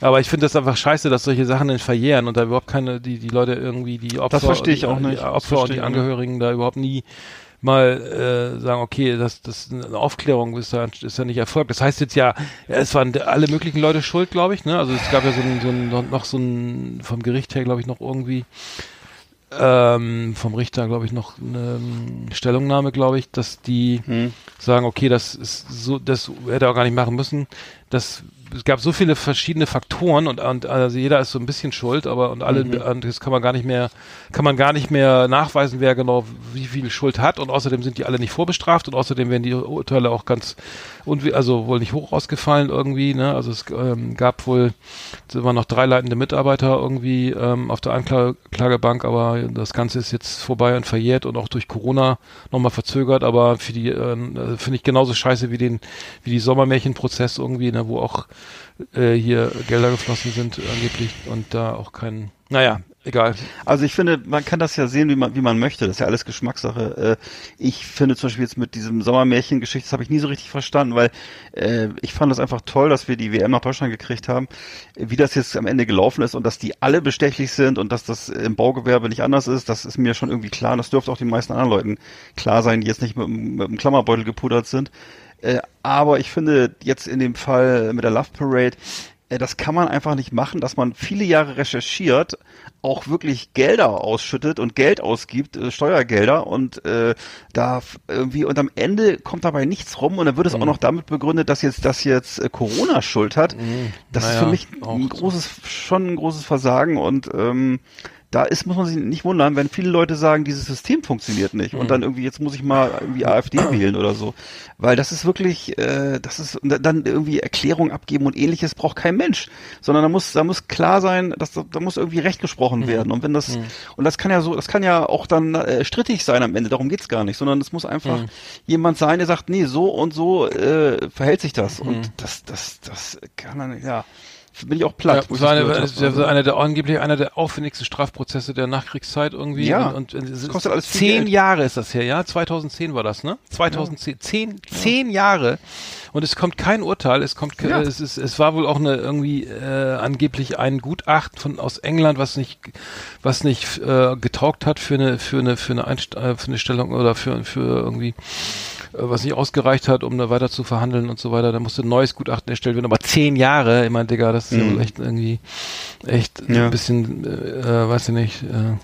Aber ich finde das einfach scheiße, dass solche Sachen dann verjähren und da überhaupt keine, die, die Leute irgendwie, die Opfer, Das verstehe ich die, auch die nicht. Das Opfer und die ich. Angehörigen da überhaupt nie mal äh, sagen, okay, das, das ist eine Aufklärung ist da, ist ja nicht erfolgt. Das heißt jetzt ja, ja, es waren alle möglichen Leute schuld, glaube ich. Ne? Also es gab ja so ein, so ein noch so ein vom Gericht her, glaube ich, noch irgendwie ähm, vom Richter, glaube ich, noch eine ähm, Stellungnahme, glaube ich, dass die Hm. sagen, okay, das ist so, das hätte er auch gar nicht machen müssen. Das es gab so viele verschiedene Faktoren und, und also jeder ist so ein bisschen schuld, aber und alle und das kann man gar nicht mehr kann man gar nicht mehr nachweisen, wer genau wie viel Schuld hat. Und außerdem sind die alle nicht vorbestraft und außerdem werden die Urteile auch ganz und also wohl nicht hoch ausgefallen irgendwie, ne? Also es ähm, gab wohl es waren noch drei leitende Mitarbeiter irgendwie ähm, auf der Anklagebank, aber das Ganze ist jetzt vorbei und verjährt und auch durch Corona nochmal verzögert, aber für die äh, finde ich genauso scheiße wie den wie die Sommermärchenprozess irgendwie, ne, wo auch äh, hier Gelder geflossen sind angeblich und da auch kein naja, egal. Also ich finde, man kann das ja sehen, wie man, wie man möchte. Das ist ja alles Geschmackssache. Äh, ich finde zum Beispiel jetzt mit diesem Sommermärchen-Geschichte, das habe ich nie so richtig verstanden, weil äh, ich fand das einfach toll, dass wir die WM nach Deutschland gekriegt haben, wie das jetzt am Ende gelaufen ist und dass die alle bestechlich sind und dass das im Baugewerbe nicht anders ist, das ist mir schon irgendwie klar. Und das dürfte auch den meisten anderen Leuten klar sein, die jetzt nicht mit, mit dem Klammerbeutel gepudert sind. Äh, aber ich finde jetzt in dem Fall mit der Love Parade, äh, das kann man einfach nicht machen, dass man viele Jahre recherchiert, auch wirklich Gelder ausschüttet und Geld ausgibt, äh, Steuergelder und äh, da irgendwie und am Ende kommt dabei nichts rum und dann wird es Mhm. auch noch damit begründet, dass jetzt dass jetzt äh, Corona Schuld hat. Das ist Naja, für mich ein großes schon ein großes Versagen und ähm, da ist, muss man sich nicht wundern, wenn viele Leute sagen, dieses System funktioniert nicht Mhm. und dann irgendwie, jetzt muss ich mal irgendwie AfD wählen oder so. Weil das ist wirklich, äh, das ist dann irgendwie Erklärung abgeben und ähnliches braucht kein Mensch. Sondern da muss, da muss klar sein, dass da, da muss irgendwie Recht Mhm. gesprochen werden. Und wenn das, und das kann ja so, das kann ja auch dann äh, strittig sein am Ende, darum geht's gar nicht, sondern es muss einfach Mhm. jemand sein, der sagt, nee, so und so äh, verhält sich das. Mhm. Und das, das, das kann dann, ja bin ich auch platt. Ja, ich das war, das eine, das war einer der angeblich einer der aufwendigsten Strafprozesse der Nachkriegszeit irgendwie. Ja, und, und es ist kostet alles zehn. Jahre ist das her, ja. 2010 war das, ne? 2010, zehn, zehn Jahre. Und es kommt kein Urteil. Es kommt, Ja. es ist, es war wohl auch eine irgendwie äh, angeblich ein Gutachten von aus England, was nicht, was nicht äh, getaugt hat für eine für eine für eine, Einst äh, für eine Stellung oder für für irgendwie was nicht ausgereicht hat, um da weiter zu verhandeln und so weiter. Da musste ein neues Gutachten erstellt werden. Aber zehn Jahre, ich meine, Digga, das ist ja wohl echt irgendwie echt Ja. ein bisschen, äh, äh, weiß ich nicht, äh,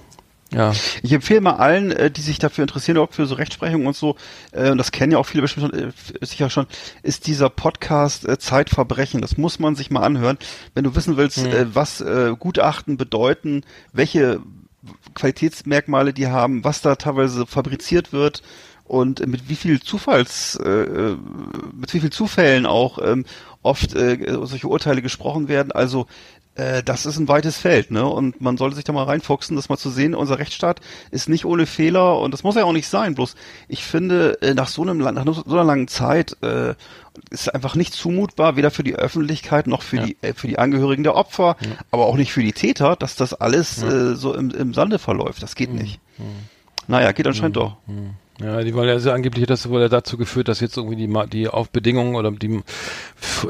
ja. Ich empfehle mal allen, äh, die sich dafür interessieren, überhaupt für so Rechtsprechung und so, äh, und das kennen ja auch viele bestimmt schon, äh, sicher schon, ist dieser Podcast äh, Zeitverbrechen. Das muss man sich mal anhören. Wenn du wissen willst, äh, was äh, Gutachten bedeuten, welche Qualitätsmerkmale die haben, was da teilweise fabriziert wird und äh, mit wie viel Zufalls, äh, äh, mit wie viel Zufällen auch ähm, oft äh, solche Urteile gesprochen werden. Also äh, das ist ein weites Feld, ne? Und man sollte sich da mal reinfuchsen, das mal zu sehen. Unser Rechtsstaat ist nicht ohne Fehler und das muss ja auch nicht sein. Bloß ich finde, äh, nach so einem nach so einer langen Zeit äh, ist einfach nicht zumutbar, weder für die Öffentlichkeit noch für die äh, für die Angehörigen der Opfer, aber auch nicht für die Täter, dass das alles äh, so im, im Sande verläuft. Das geht nicht. Naja, geht anscheinend doch. Ja, die wollen ja also angeblich hat das wohl ja dazu geführt, dass jetzt irgendwie die die Aufbedingungen oder die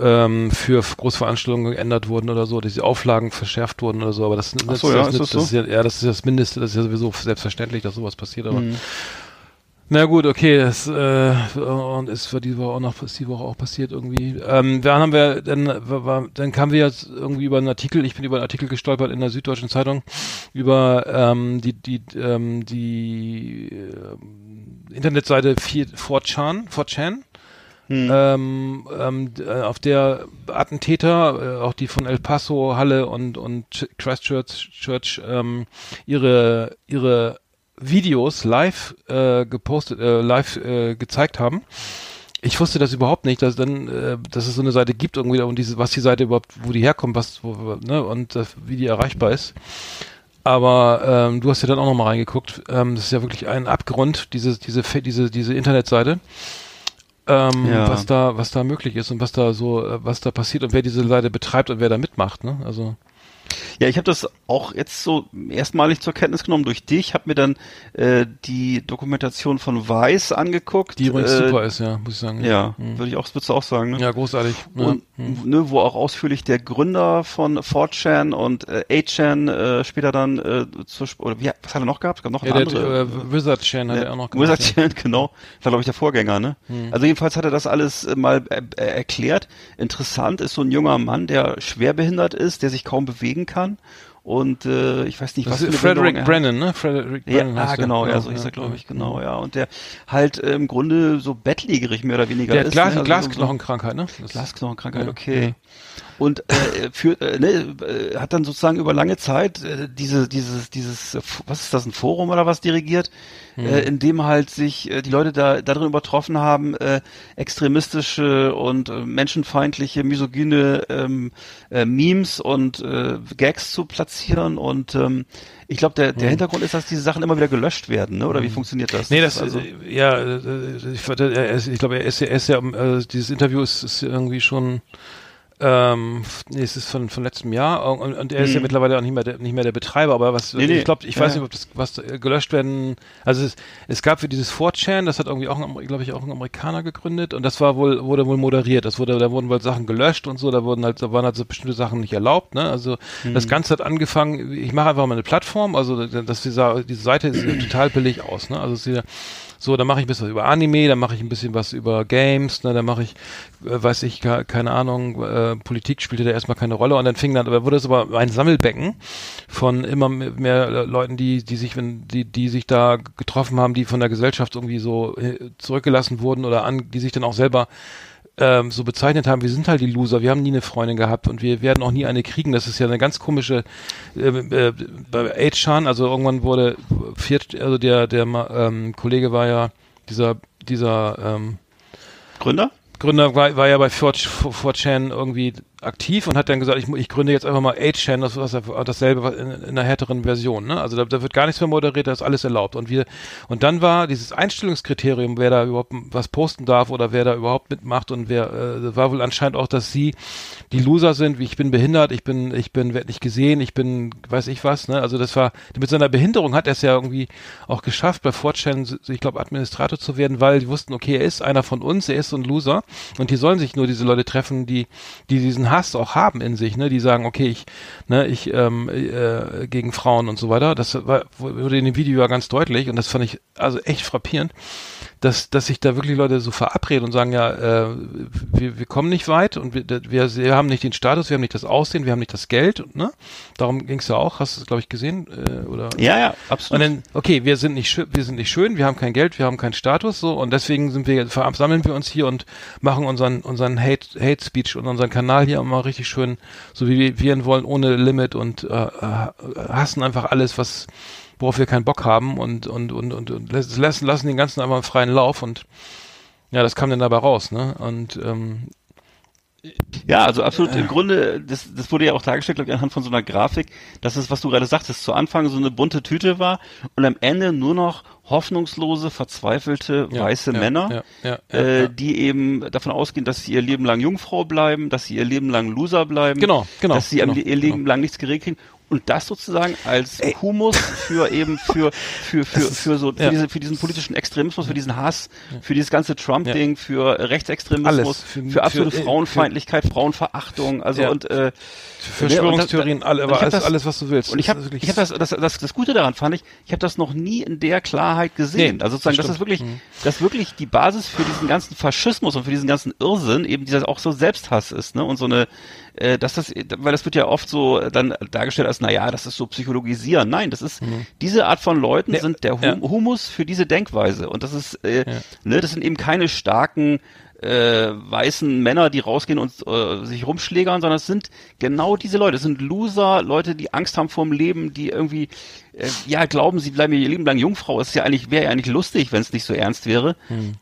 ähm, für Großveranstaltungen geändert wurden oder so, dass die Auflagen verschärft wurden oder so, aber das, das, so, ja, das, ist das, das ist ja, ja, das ist das Mindeste, das ist ja sowieso selbstverständlich, dass sowas passiert, aber Mhm. na gut, okay, das äh, und ist für die Woche auch noch ist die Woche auch passiert irgendwie. Ähm, dann haben wir dann war, dann kamen wir jetzt irgendwie über einen Artikel, ich bin über einen Artikel gestolpert in der Süddeutschen Zeitung über ähm, die die ähm, die ähm, Internetseite 4 4chan 4chan ähm, ähm, d- äh, auf der Attentäter, äh, auch die von El Paso, Halle und und Ch- Christchurch Church, ähm, ihre ihre Videos live äh, gepostet, äh, live äh, gezeigt haben. Ich wusste das überhaupt nicht, dass dann, äh, dass es so eine Seite gibt irgendwie und diese, was die Seite überhaupt, wo die herkommt, was, wo, ne, und äh, wie die erreichbar ist. Aber ähm, du hast ja dann auch noch mal reingeguckt. Ähm, das ist ja wirklich ein Abgrund, diese diese diese diese Internetseite, ähm, Ja. was da was da möglich ist und was da so äh, was da passiert und wer diese Seite betreibt und wer da mitmacht. Ne? Also Ja, ich habe das auch jetzt so erstmalig zur Kenntnis genommen durch dich, habe mir dann äh, die Dokumentation von Weiß angeguckt. die übrigens äh, super ist, ja, muss ich sagen. Ja, Mhm. würde ich auch, würdest du auch sagen, ne? Ja, großartig. Ja. Und ne, wo auch ausführlich der Gründer von 4chan und äh, 8chan äh, später dann äh, zur, Sp- oder wie, was hat er noch gehabt? Es gab noch Ja, eine der andere. äh, Wizard Chan hat Ja, er auch noch gemacht. Wizard ja. Chan, genau. War, glaube ich, der Vorgänger, ne? Also jedenfalls hat er das alles äh, mal äh, äh, erklärt. Interessant ist so ein junger Mann, der schwerbehindert ist, der sich kaum bewegen kann. Und äh, ich weiß nicht, Das was ist Frederick er. Brennan, ne? Frederick Ja, Brennan ah, heißt der. genau, ja, so ja, hieß er, glaube ja. ich, genau, ja. Und der halt äh, im Grunde so bettlägerig mehr oder weniger Der ist. Glas, ne? Also so- Glasknochenkrankheit, ne? Das- Glasknochenkrankheit, Ja. okay. Und äh, für, äh, ne, äh, hat dann sozusagen über lange Zeit äh, diese, dieses, dieses, äh, was ist das, ein Forum oder was dirigiert, Hm. äh, in dem halt sich äh, die Leute da darin übertroffen haben, äh, extremistische und äh, menschenfeindliche, misogyne ähm, äh, Memes und äh, Gags zu platzieren. Und ähm, ich glaube, der, der Hintergrund ist, dass diese Sachen immer wieder gelöscht werden, ne? Oder wie funktioniert das? Nee, das, also, äh, ja, äh, ich, er ich glaube, er ist ja, er ist ja, äh, dieses Interview ist, ist irgendwie schon, ähm, nee, es ist von, von letztem Jahr und, und er ist ja mittlerweile auch nicht mehr der, nicht mehr der Betreiber, aber was, Hm. Nee, nee. ich glaube, ich Ja, weiß ja. nicht, ob das, was äh, gelöscht werden, also es, es gab für dieses 4chan, das hat irgendwie auch, glaube ich, auch ein Amerikaner gegründet und das war wohl, wurde wohl moderiert, das wurde, da wurden wohl Sachen gelöscht und so, da wurden halt, da waren halt so bestimmte Sachen nicht erlaubt, ne, also Hm. das Ganze hat angefangen, ich mache einfach mal eine Plattform, also dass dieser, diese Seite sieht total billig aus, ne, also es sieht so, dann mache ich ein bisschen was über Anime, dann mache ich ein bisschen was über Games, ne, dann mache ich, äh, weiß ich, ke- keine Ahnung, äh, Politik spielte da erstmal keine Rolle. Und dann fing dann, aber wurde es aber ein Sammelbecken von immer mehr mehr Leuten, die, die sich, wenn, die, die sich da getroffen haben, die von der Gesellschaft irgendwie so äh, zurückgelassen wurden oder an, die sich dann auch selber ähm, so bezeichnet haben, wir sind halt die Loser, wir haben nie eine Freundin gehabt und wir werden auch nie eine kriegen. Das ist ja eine ganz komische äh, äh, bei also irgendwann wurde viert, also der der ähm, Kollege war ja dieser dieser ähm, Gründer? Gründer war, war ja bei 4chan irgendwie aktiv und hat dann gesagt, ich, ich gründe jetzt einfach mal 8chan, das dasselbe in, in einer härteren Version. Ne? Also da, da wird gar nichts mehr moderiert, da ist alles erlaubt. Und wir und dann war dieses Einstellungskriterium, wer da überhaupt was posten darf oder wer da überhaupt mitmacht und wer äh, war wohl anscheinend auch, dass sie die Loser sind, wie ich bin behindert, ich bin ich bin werd nicht gesehen, ich bin weiß ich was. Ne? Also das war mit seiner Behinderung hat er es ja irgendwie auch geschafft, bei 4chan, ich glaube Administrator zu werden, weil die wussten, okay, er ist einer von uns, er ist so ein Loser und die sollen sich nur diese Leute treffen, die die diesen Hass auch haben in sich, ne, die sagen, okay, ich, ne, ich ähm, äh, gegen Frauen und so weiter. Das war, wurde in dem Video ja ganz deutlich und das fand ich also echt frappierend, dass dass sich da wirklich Leute so verabreden und sagen, ja, äh, wir, wir kommen nicht weit und wir, wir, wir haben nicht den Status, wir haben nicht das Aussehen, wir haben nicht das Geld, ne? Darum ging es ja auch, hast du es glaube ich gesehen äh, oder? Ja, ja, absolut. Und dann, okay, wir sind nicht wir sind nicht schön, wir haben kein Geld, wir haben keinen Status, so und deswegen sind wir sammeln wir uns hier und machen unseren unseren Hate Hate Speech und unseren Kanal hier immer richtig schön, so wie wir, wir ihn wollen, ohne Limit und äh, äh, hassen einfach alles, was worauf wir keinen Bock haben und und und und, und lassen lassen den ganzen einfach im freien Lauf und ja, das kam dann dabei raus, ne? Und ähm, Ja, also absolut. Im Grunde, das, das wurde ja auch dargestellt, glaube ich, anhand von so einer Grafik, dass es, was du gerade sagtest, zu Anfang so eine bunte Tüte war und am Ende nur noch hoffnungslose, verzweifelte Ja, weiße ja, Männer, ja, äh, die eben davon ausgehen, dass sie ihr Leben lang Jungfrau bleiben, dass sie ihr Leben lang Loser bleiben, Genau, genau, dass sie genau, ihr Leben genau. lang nichts geregelt kriegen. Und das sozusagen als Humus für eben für für für für so für, ja. diese, für diesen politischen Extremismus, für diesen Hass, für dieses ganze Trump-Ding, für Rechtsextremismus, für, Für- absolute für- Frauenfeindlichkeit, Frauenverachtung, also Ja. und äh, Verschwörungstheorien, alle, alles, das- alles, was du willst. und ich Das habe ich hab das, das, das, das Gute daran fand ich, ich habe das noch nie in der Klarheit gesehen. Nee, also sozusagen, das das, ist wirklich, Mhm. dass wirklich die Basis für diesen ganzen Faschismus und für diesen ganzen Irrsinn eben dieser auch so Selbsthass ist, ne? Und so eine, äh, dass das, weil das wird ja oft so dann dargestellt als, na ja, das ist so psychologisieren. Nein, das ist diese Art von Leuten Nee, sind der hum ja. Humus für diese Denkweise. Und das ist, äh, Ja. ne, das sind eben keine starken äh, weißen Männer, die rausgehen und äh, sich rumschlägern, sondern es sind genau diese Leute. Es sind Loser, Leute, die Angst haben vorm Leben, die irgendwie äh, ja glauben, sie bleiben ihr Leben lang Jungfrau. Ist ja eigentlich wäre ja eigentlich lustig, wenn es nicht so ernst wäre.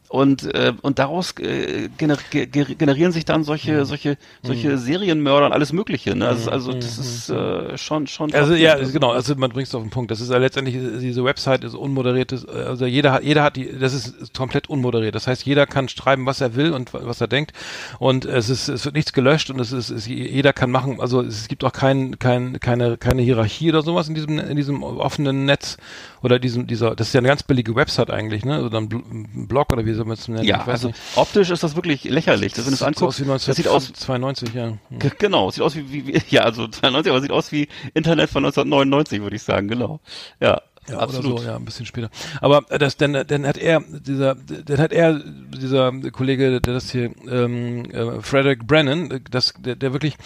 Und äh, und daraus äh, gener ge ge- generieren sich dann solche solche solche Serienmörder und alles Mögliche. Ne? Also, also das ist äh, schon schon. Also ja, genau, also man bringt es auf den Punkt. Das ist ja letztendlich, diese Website ist unmoderiert, ist, also jeder hat, jeder hat die, das ist komplett unmoderiert. Das heißt, jeder kann schreiben, was er will und was er denkt. Und es ist, es wird nichts gelöscht und es ist, es, jeder kann machen, also es gibt auch kein, kein, keine, keine Hierarchie oder sowas in diesem, in diesem offenen Netz oder diesem, dieser, das ist ja eine ganz billige Website eigentlich, ne? Oder ein Bl- ein Blog oder wie soll man es nennen? ja, Ich weiß also nicht. optisch ist das wirklich lächerlich. Das, wenn du es sieht anguckst, aus wie das sieht aus 1992, ja. Hm. G- Genau, sieht aus wie, wie, wie ja, also 92, aber sieht aus wie Internet von 1999, würde ich sagen, genau. Ja, Ja, absolut. So, ja, ein bisschen später. Aber das, dann, dann hat er, dieser, dann hat er, dieser Kollege, der das hier, ähm, äh, Frederick Brennan, das, der, der wirklich,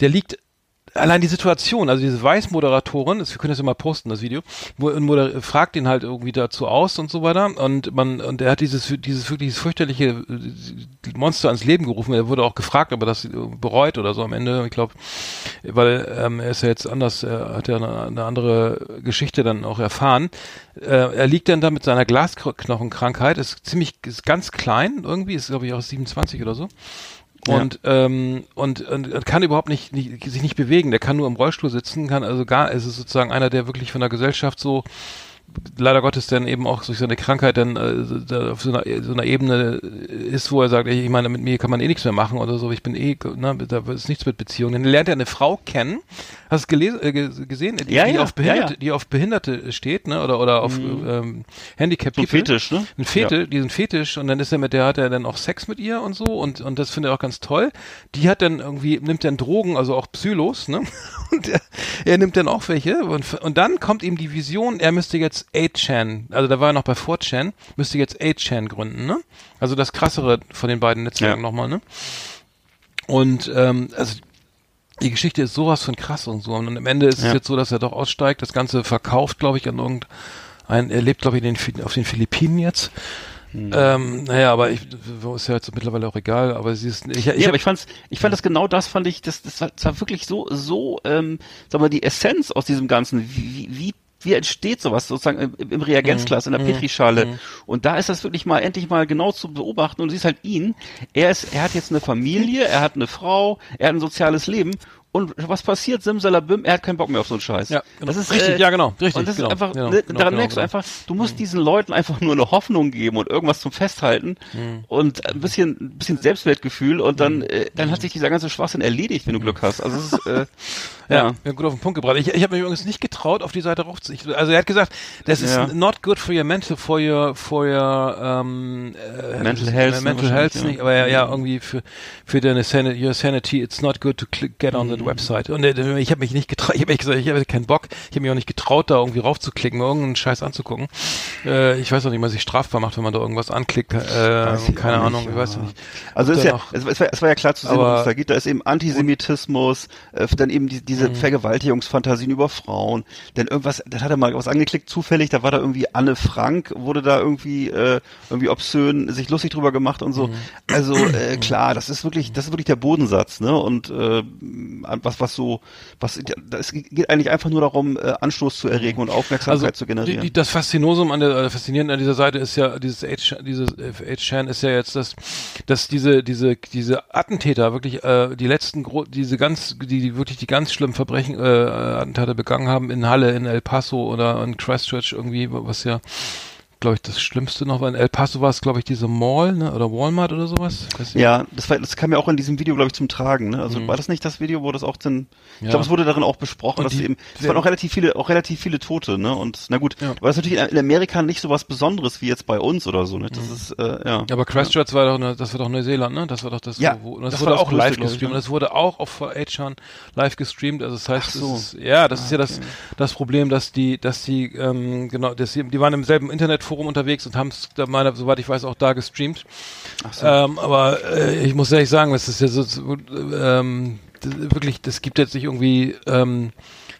der liegt allein die Situation, also diese Weiß-Moderatorin, wir können das ja mal posten, das Video, fragt ihn halt irgendwie dazu aus und so weiter und man, und er hat dieses, dieses wirklich fürchterliche äh, Monster ans Leben gerufen, er wurde auch gefragt, ob er das äh, bereut oder so am Ende, ich glaube, weil ähm, er ist ja jetzt anders, er hat ja eine, eine andere Geschichte dann auch erfahren. Äh, er liegt dann da mit seiner Glasknochenkrankheit, ist ziemlich, ist ganz klein irgendwie, ist glaube ich auch 27 oder so. Und, ähm, und, und, und kann überhaupt nicht, nicht sich nicht bewegen. Der kann nur im Rollstuhl sitzen, kann also gar, es ist sozusagen einer, der wirklich von der Gesellschaft so leider Gottes dann eben auch durch seine Krankheit dann äh, auf so einer, so einer Ebene ist, wo er sagt, ich meine, mit mir kann man eh nichts mehr machen oder so, ich bin eh, ne, da ist nichts mit Beziehungen. Dann lernt er eine Frau kennen, hast du gelesen, äh, ge- gesehen, die, Ja, die ja, auf Behinderte, ja, die auf Behinderte steht, ne, oder, oder auf ähm, Handicap So ein Fetisch, ne? ein Fetisch, diesen Fetisch und dann ist er mit der hat er dann auch Sex mit ihr und so und und das findet er auch ganz toll. Die hat dann irgendwie nimmt dann Drogen, also auch Psylos, ne? Und er, er nimmt dann auch welche und und dann kommt ihm die Vision, er müsste jetzt 8chan, also da war er noch bei 4chan, müsste jetzt 8chan gründen, ne? Also das krassere von den beiden Netzwerken Ja. nochmal, ne? Und ähm, also die Geschichte ist sowas von krass und so. Und am Ende ist es Ja. jetzt so, dass er doch aussteigt, das Ganze verkauft, glaube ich, an irgendein, er lebt, glaube ich, den, auf den Philippinen jetzt. Hm. Ähm, naja, aber ich, ist ja jetzt mittlerweile auch egal, aber sie ist, ich, ich, ja, hab, aber ich fand's, ich fand das genau das fand ich, das, das war, das war wirklich so, so, ähm, sag mal, die Essenz aus diesem Ganzen, wie, wie, wie entsteht sowas sozusagen im, im Reagenzglas, in der Petrischale. Und da ist das wirklich mal endlich mal genau zu beobachten. Und du siehst halt ihn. Er ist, er hat jetzt eine Familie, er hat eine Frau, er hat ein soziales Leben. Und was passiert? Simsalabim, er hat keinen Bock mehr auf so einen Scheiß. Ja, genau. Das ist, Richtig, äh, ja, genau, richtig, Und das genau, ist einfach, genau, ne, genau, daran genau, merkst du genau. einfach, du musst diesen Leuten einfach nur eine Hoffnung geben und irgendwas zum Festhalten und ein bisschen, ein bisschen Selbstwertgefühl und dann, äh, dann hat sich dieser ganze Schwachsinn erledigt, wenn du Glück hast. Also es ist, äh, Ja, ja. gut auf den Punkt gebracht. Ich, ich habe mich übrigens nicht getraut, auf die Seite rauf zu. ich- Also er hat gesagt, das ist Ja. not good for your mental, for your, for your ähm, äh, Mental health, mental health nicht, ja. aber ja, ja irgendwie für für deine sanity, your sanity, it's not good to click, get on Mhm. The website. Und äh, ich habe mich nicht getraut, ich habe gesagt, ich habe keinen Bock, ich habe mich auch nicht getraut, da irgendwie raufzuklicken, mir irgendeinen Scheiß anzugucken. Äh, ich weiß auch nicht, was sich strafbar macht, wenn man da irgendwas anklickt. Äh, keine Ahnung, nicht, ich weiß ja. nicht. Also ist ja, noch- es, war, es war ja klar zu sehen, worum es da geht. Da ist eben Antisemitismus, äh, dann eben die, diese Vergewaltigungsfantasien über Frauen. Denn irgendwas, das hat er mal was angeklickt, zufällig, da war da irgendwie Anne Frank, wurde da irgendwie irgendwie irgendwie obszön sich lustig drüber gemacht und so. Also äh, klar, das ist wirklich, das ist wirklich der Bodensatz, ne? Und äh, was was so, was es geht eigentlich einfach nur darum, äh, Anstoß zu erregen und Aufmerksamkeit zu generieren. Also Die, die, das Faszinosum an der äh, faszinierend an dieser Seite ist ja dieses H, dieses H-Chan ist ja jetzt das, dass diese diese diese Attentäter wirklich äh, die letzten gro diese ganz die, die wirklich die ganz schlimmen Verbrechen äh, Attentate begangen haben in Halle, in El Paso oder in Christchurch irgendwie, was ja glaube ich, das Schlimmste noch war. In El Paso war es, glaube ich, diese Mall, ne? Oder Walmart oder sowas. Ja, das, war, das kam ja auch in diesem Video, glaube ich, zum Tragen. Ne? Also war das nicht das Video, wo das auch dann, ich Ja. glaube, es wurde darin auch besprochen, Und dass die- eben, es waren auch relativ viele, auch relativ viele Tote, ne? Und na gut, Ja. aber das ist natürlich in, Amerika nicht so was Besonderes wie jetzt bei uns oder so, ne? Das ist, äh, ja. Ja, aber Christchurch war doch, ne, das war doch Neuseeland, ne? Das war doch das, Ja, wo, das, das wurde das auch live gestreamt. ne? Und das wurde auch auf Achan live gestreamt. Also das heißt, so. es ist, ja, das ist ja das, das Problem, dass die, dass die, ähm, genau, dass die, die waren im selben Internetforum unterwegs und haben es, meine, soweit ich weiß, auch da gestreamt. Ach so. Ähm, aber äh, ich muss ehrlich sagen, das ist ja so, ähm, das, wirklich, das gibt jetzt nicht irgendwie, ähm,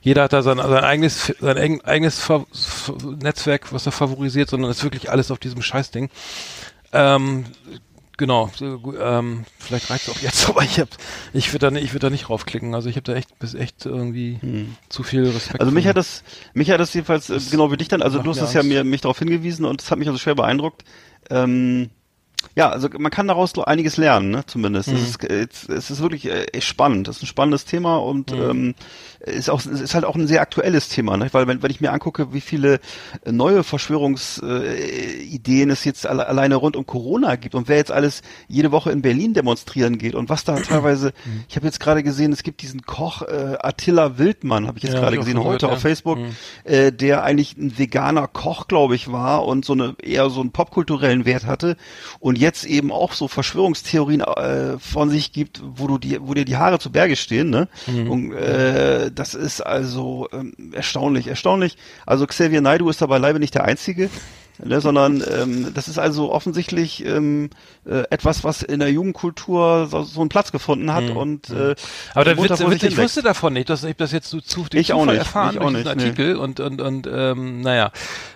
jeder hat da sein, sein eigenes, sein eigen- eigenes Fa Netzwerk, was er favorisiert, sondern es ist wirklich alles auf diesem Scheißding. Ähm, genau, ähm, vielleicht reicht's auch jetzt, aber ich hab, ich würde da, nicht- ich würde da nicht raufklicken. Also ich habe da echt, bis echt irgendwie zu viel Respekt. Hm. Also mich hat das, mich hat das jedenfalls, äh, genau wie dich dann, also du hast es ja mir, mich darauf hingewiesen und das hat mich also schwer beeindruckt. Ähm, ja, also man kann daraus so einiges lernen, ne, zumindest. Mhm. Es, ist, es, es ist wirklich äh, spannend. Es ist ein spannendes Thema und Mhm. ähm, ist auch ist halt auch ein sehr aktuelles Thema, ne? weil wenn, wenn ich mir angucke, wie viele äh, neue Verschwörungsideen äh, es jetzt alle, alleine rund um Corona gibt und wer jetzt alles jede Woche in Berlin demonstrieren geht und was da teilweise, Mhm. ich habe jetzt gerade gesehen, es gibt diesen Koch äh, Attila Wildmann, habe ich jetzt Ja, gerade gesehen heute gehört, auf ja. Facebook, Mhm. äh, der eigentlich ein veganer Koch, glaube ich, war und so eine eher so einen popkulturellen Wert hatte und jetzt eben auch so Verschwörungstheorien äh, von sich gibt, wo du die, wo dir die Haare zu Berge stehen, ne? Mhm. Und äh, das ist also ähm, erstaunlich, erstaunlich. Also Xavier Naidu ist da beileibe nicht der Einzige. Ne, sondern ähm, das ist also offensichtlich ähm, äh, etwas, was in der Jugendkultur so, so einen Platz gefunden hat und äh, Mhm. Aber der munter Witz, Witz, ich wusste davon nicht, dass ich das jetzt so zu Ich auch Zufall nicht, erfahren ich auch durch diesen nicht, nee. Artikel und und und ähm, naja,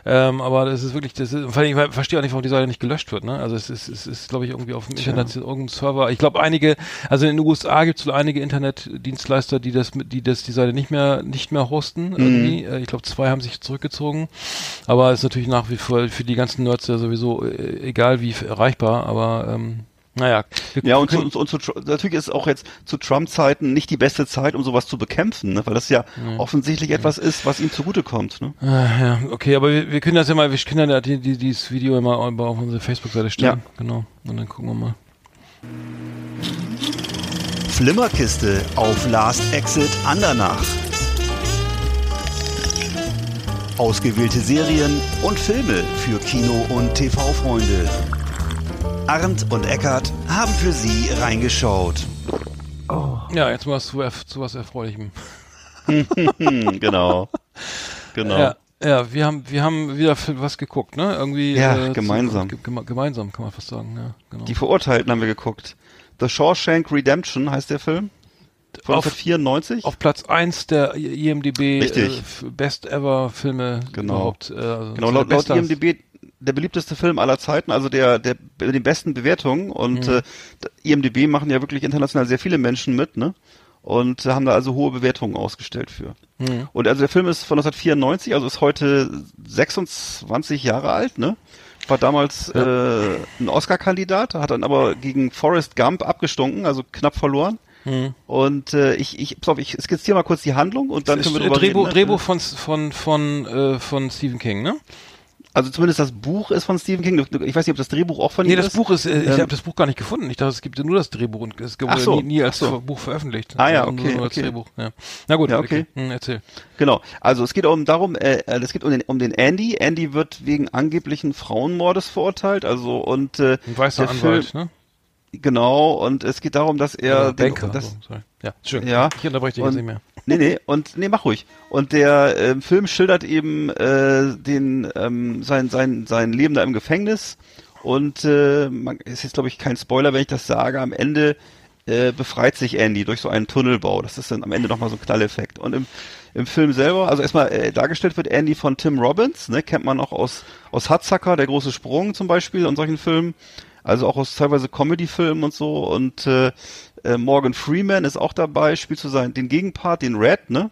ähm, aber das ist wirklich, das ist, vor allem, ich verstehe auch nicht, warum die Seite nicht gelöscht wird. Ne? Also es ist, es ist, glaube ich, irgendwie auf dem Internet irgendein Server. Ich glaube, einige, also in den USA gibt es wohl einige Internetdienstleister, die das, die das die Seite nicht mehr nicht mehr hosten Mhm. irgendwie. Äh, Ich glaube, zwei haben sich zurückgezogen, aber es ist natürlich nach wie vor für die ganzen Nerds ja sowieso äh, egal wie erreichbar. Aber ähm, naja, wir Ja, und, zu, können- und, zu, und zu, natürlich ist auch jetzt zu Trump-Zeiten nicht die beste Zeit, um sowas zu bekämpfen, ne? weil das ja offensichtlich etwas ist, was ihm zugutekommt. Ne? Ah, ja, okay, aber wir, wir können das ja mal, wir können ja die, die, dieses Video immer auf unsere Facebook-Seite stellen. Ja. Genau. Und dann gucken wir mal. Flimmerkiste auf Last Exit Andernach. Ausgewählte Serien und Filme für Kino- und TV-Freunde. Arndt und Eckart haben für Sie reingeschaut. Ja, jetzt mal zu, zu was Erfreulichem. Genau. Genau. Ja, ja, wir haben, wir haben wieder was geguckt, ne? Irgendwie. Ja, zu- gemeinsam. ge- geme- gemeinsam, kann man fast sagen, ja, genau. Die Verurteilten haben wir geguckt. The Shawshank Redemption heißt der Film. Von Auf- 1994. Auf Platz 1 der IMDB Richtig. Äh, Best Ever Filme Genau. überhaupt. Äh, also Genau, laut, bester- IMDb der beliebteste Film aller Zeiten, also der, der mit den besten Bewertungen. Und Mhm. äh, IMDb machen ja wirklich international sehr viele Menschen mit, ne? und haben da also hohe Bewertungen ausgestellt für. Mhm. Und also der Film ist von 1994, also ist heute 26 Jahre alt, ne? War damals äh, ein Oscar-Kandidat, hat dann aber gegen Forrest Gump abgestunken, also knapp verloren. Mhm. Und äh, ich, ich, pass auf, ich skizziere mal kurz die Handlung und dann können wir drüber Drehbuch, reden. ne? Drehbuch von, von, von, äh, von Stephen King, ne? Also zumindest das Buch ist von Stephen King. Ich weiß nicht, ob das Drehbuch auch von Nee, ihm das ist. Buch ist, äh, ich Ähm, habe das Buch gar nicht gefunden. Ich dachte, es gibt nur das Drehbuch und es wurde so, nie, nie als so. Buch veröffentlicht. Ah ja, okay, nur als okay. Drehbuch. Ja. Na gut, Ja, okay. Hm, erzähl. Genau. Also es geht um darum, äh, äh, es geht um den, um den Andy. Andy wird wegen angeblichen Frauenmordes verurteilt. Also und äh, Ein weißer der Anwalt, Film, ne? Genau. Und es geht darum, dass er Oder den- Banker. das, sorry. Ja, schön. Ja. Ich unterbreche dich jetzt nicht mehr. Nee, nee, und nee, mach ruhig. Und der ähm, Film schildert eben äh, den ähm, sein sein sein Leben da im Gefängnis und äh, man, ist jetzt glaube ich kein Spoiler, wenn ich das sage. Am Ende äh, befreit sich Andy durch so einen Tunnelbau. Das ist dann am Ende nochmal so ein Knalleffekt. Und im im Film selber, also erstmal äh, dargestellt wird Andy von Tim Robbins, ne, kennt man auch aus aus Hudsucker, der große Sprung zum Beispiel und solchen Filmen. Also auch aus teilweise Comedy-Filmen und so. Und äh, äh, Morgan Freeman ist auch dabei, spielt so seinen den Gegenpart, den Red, ne?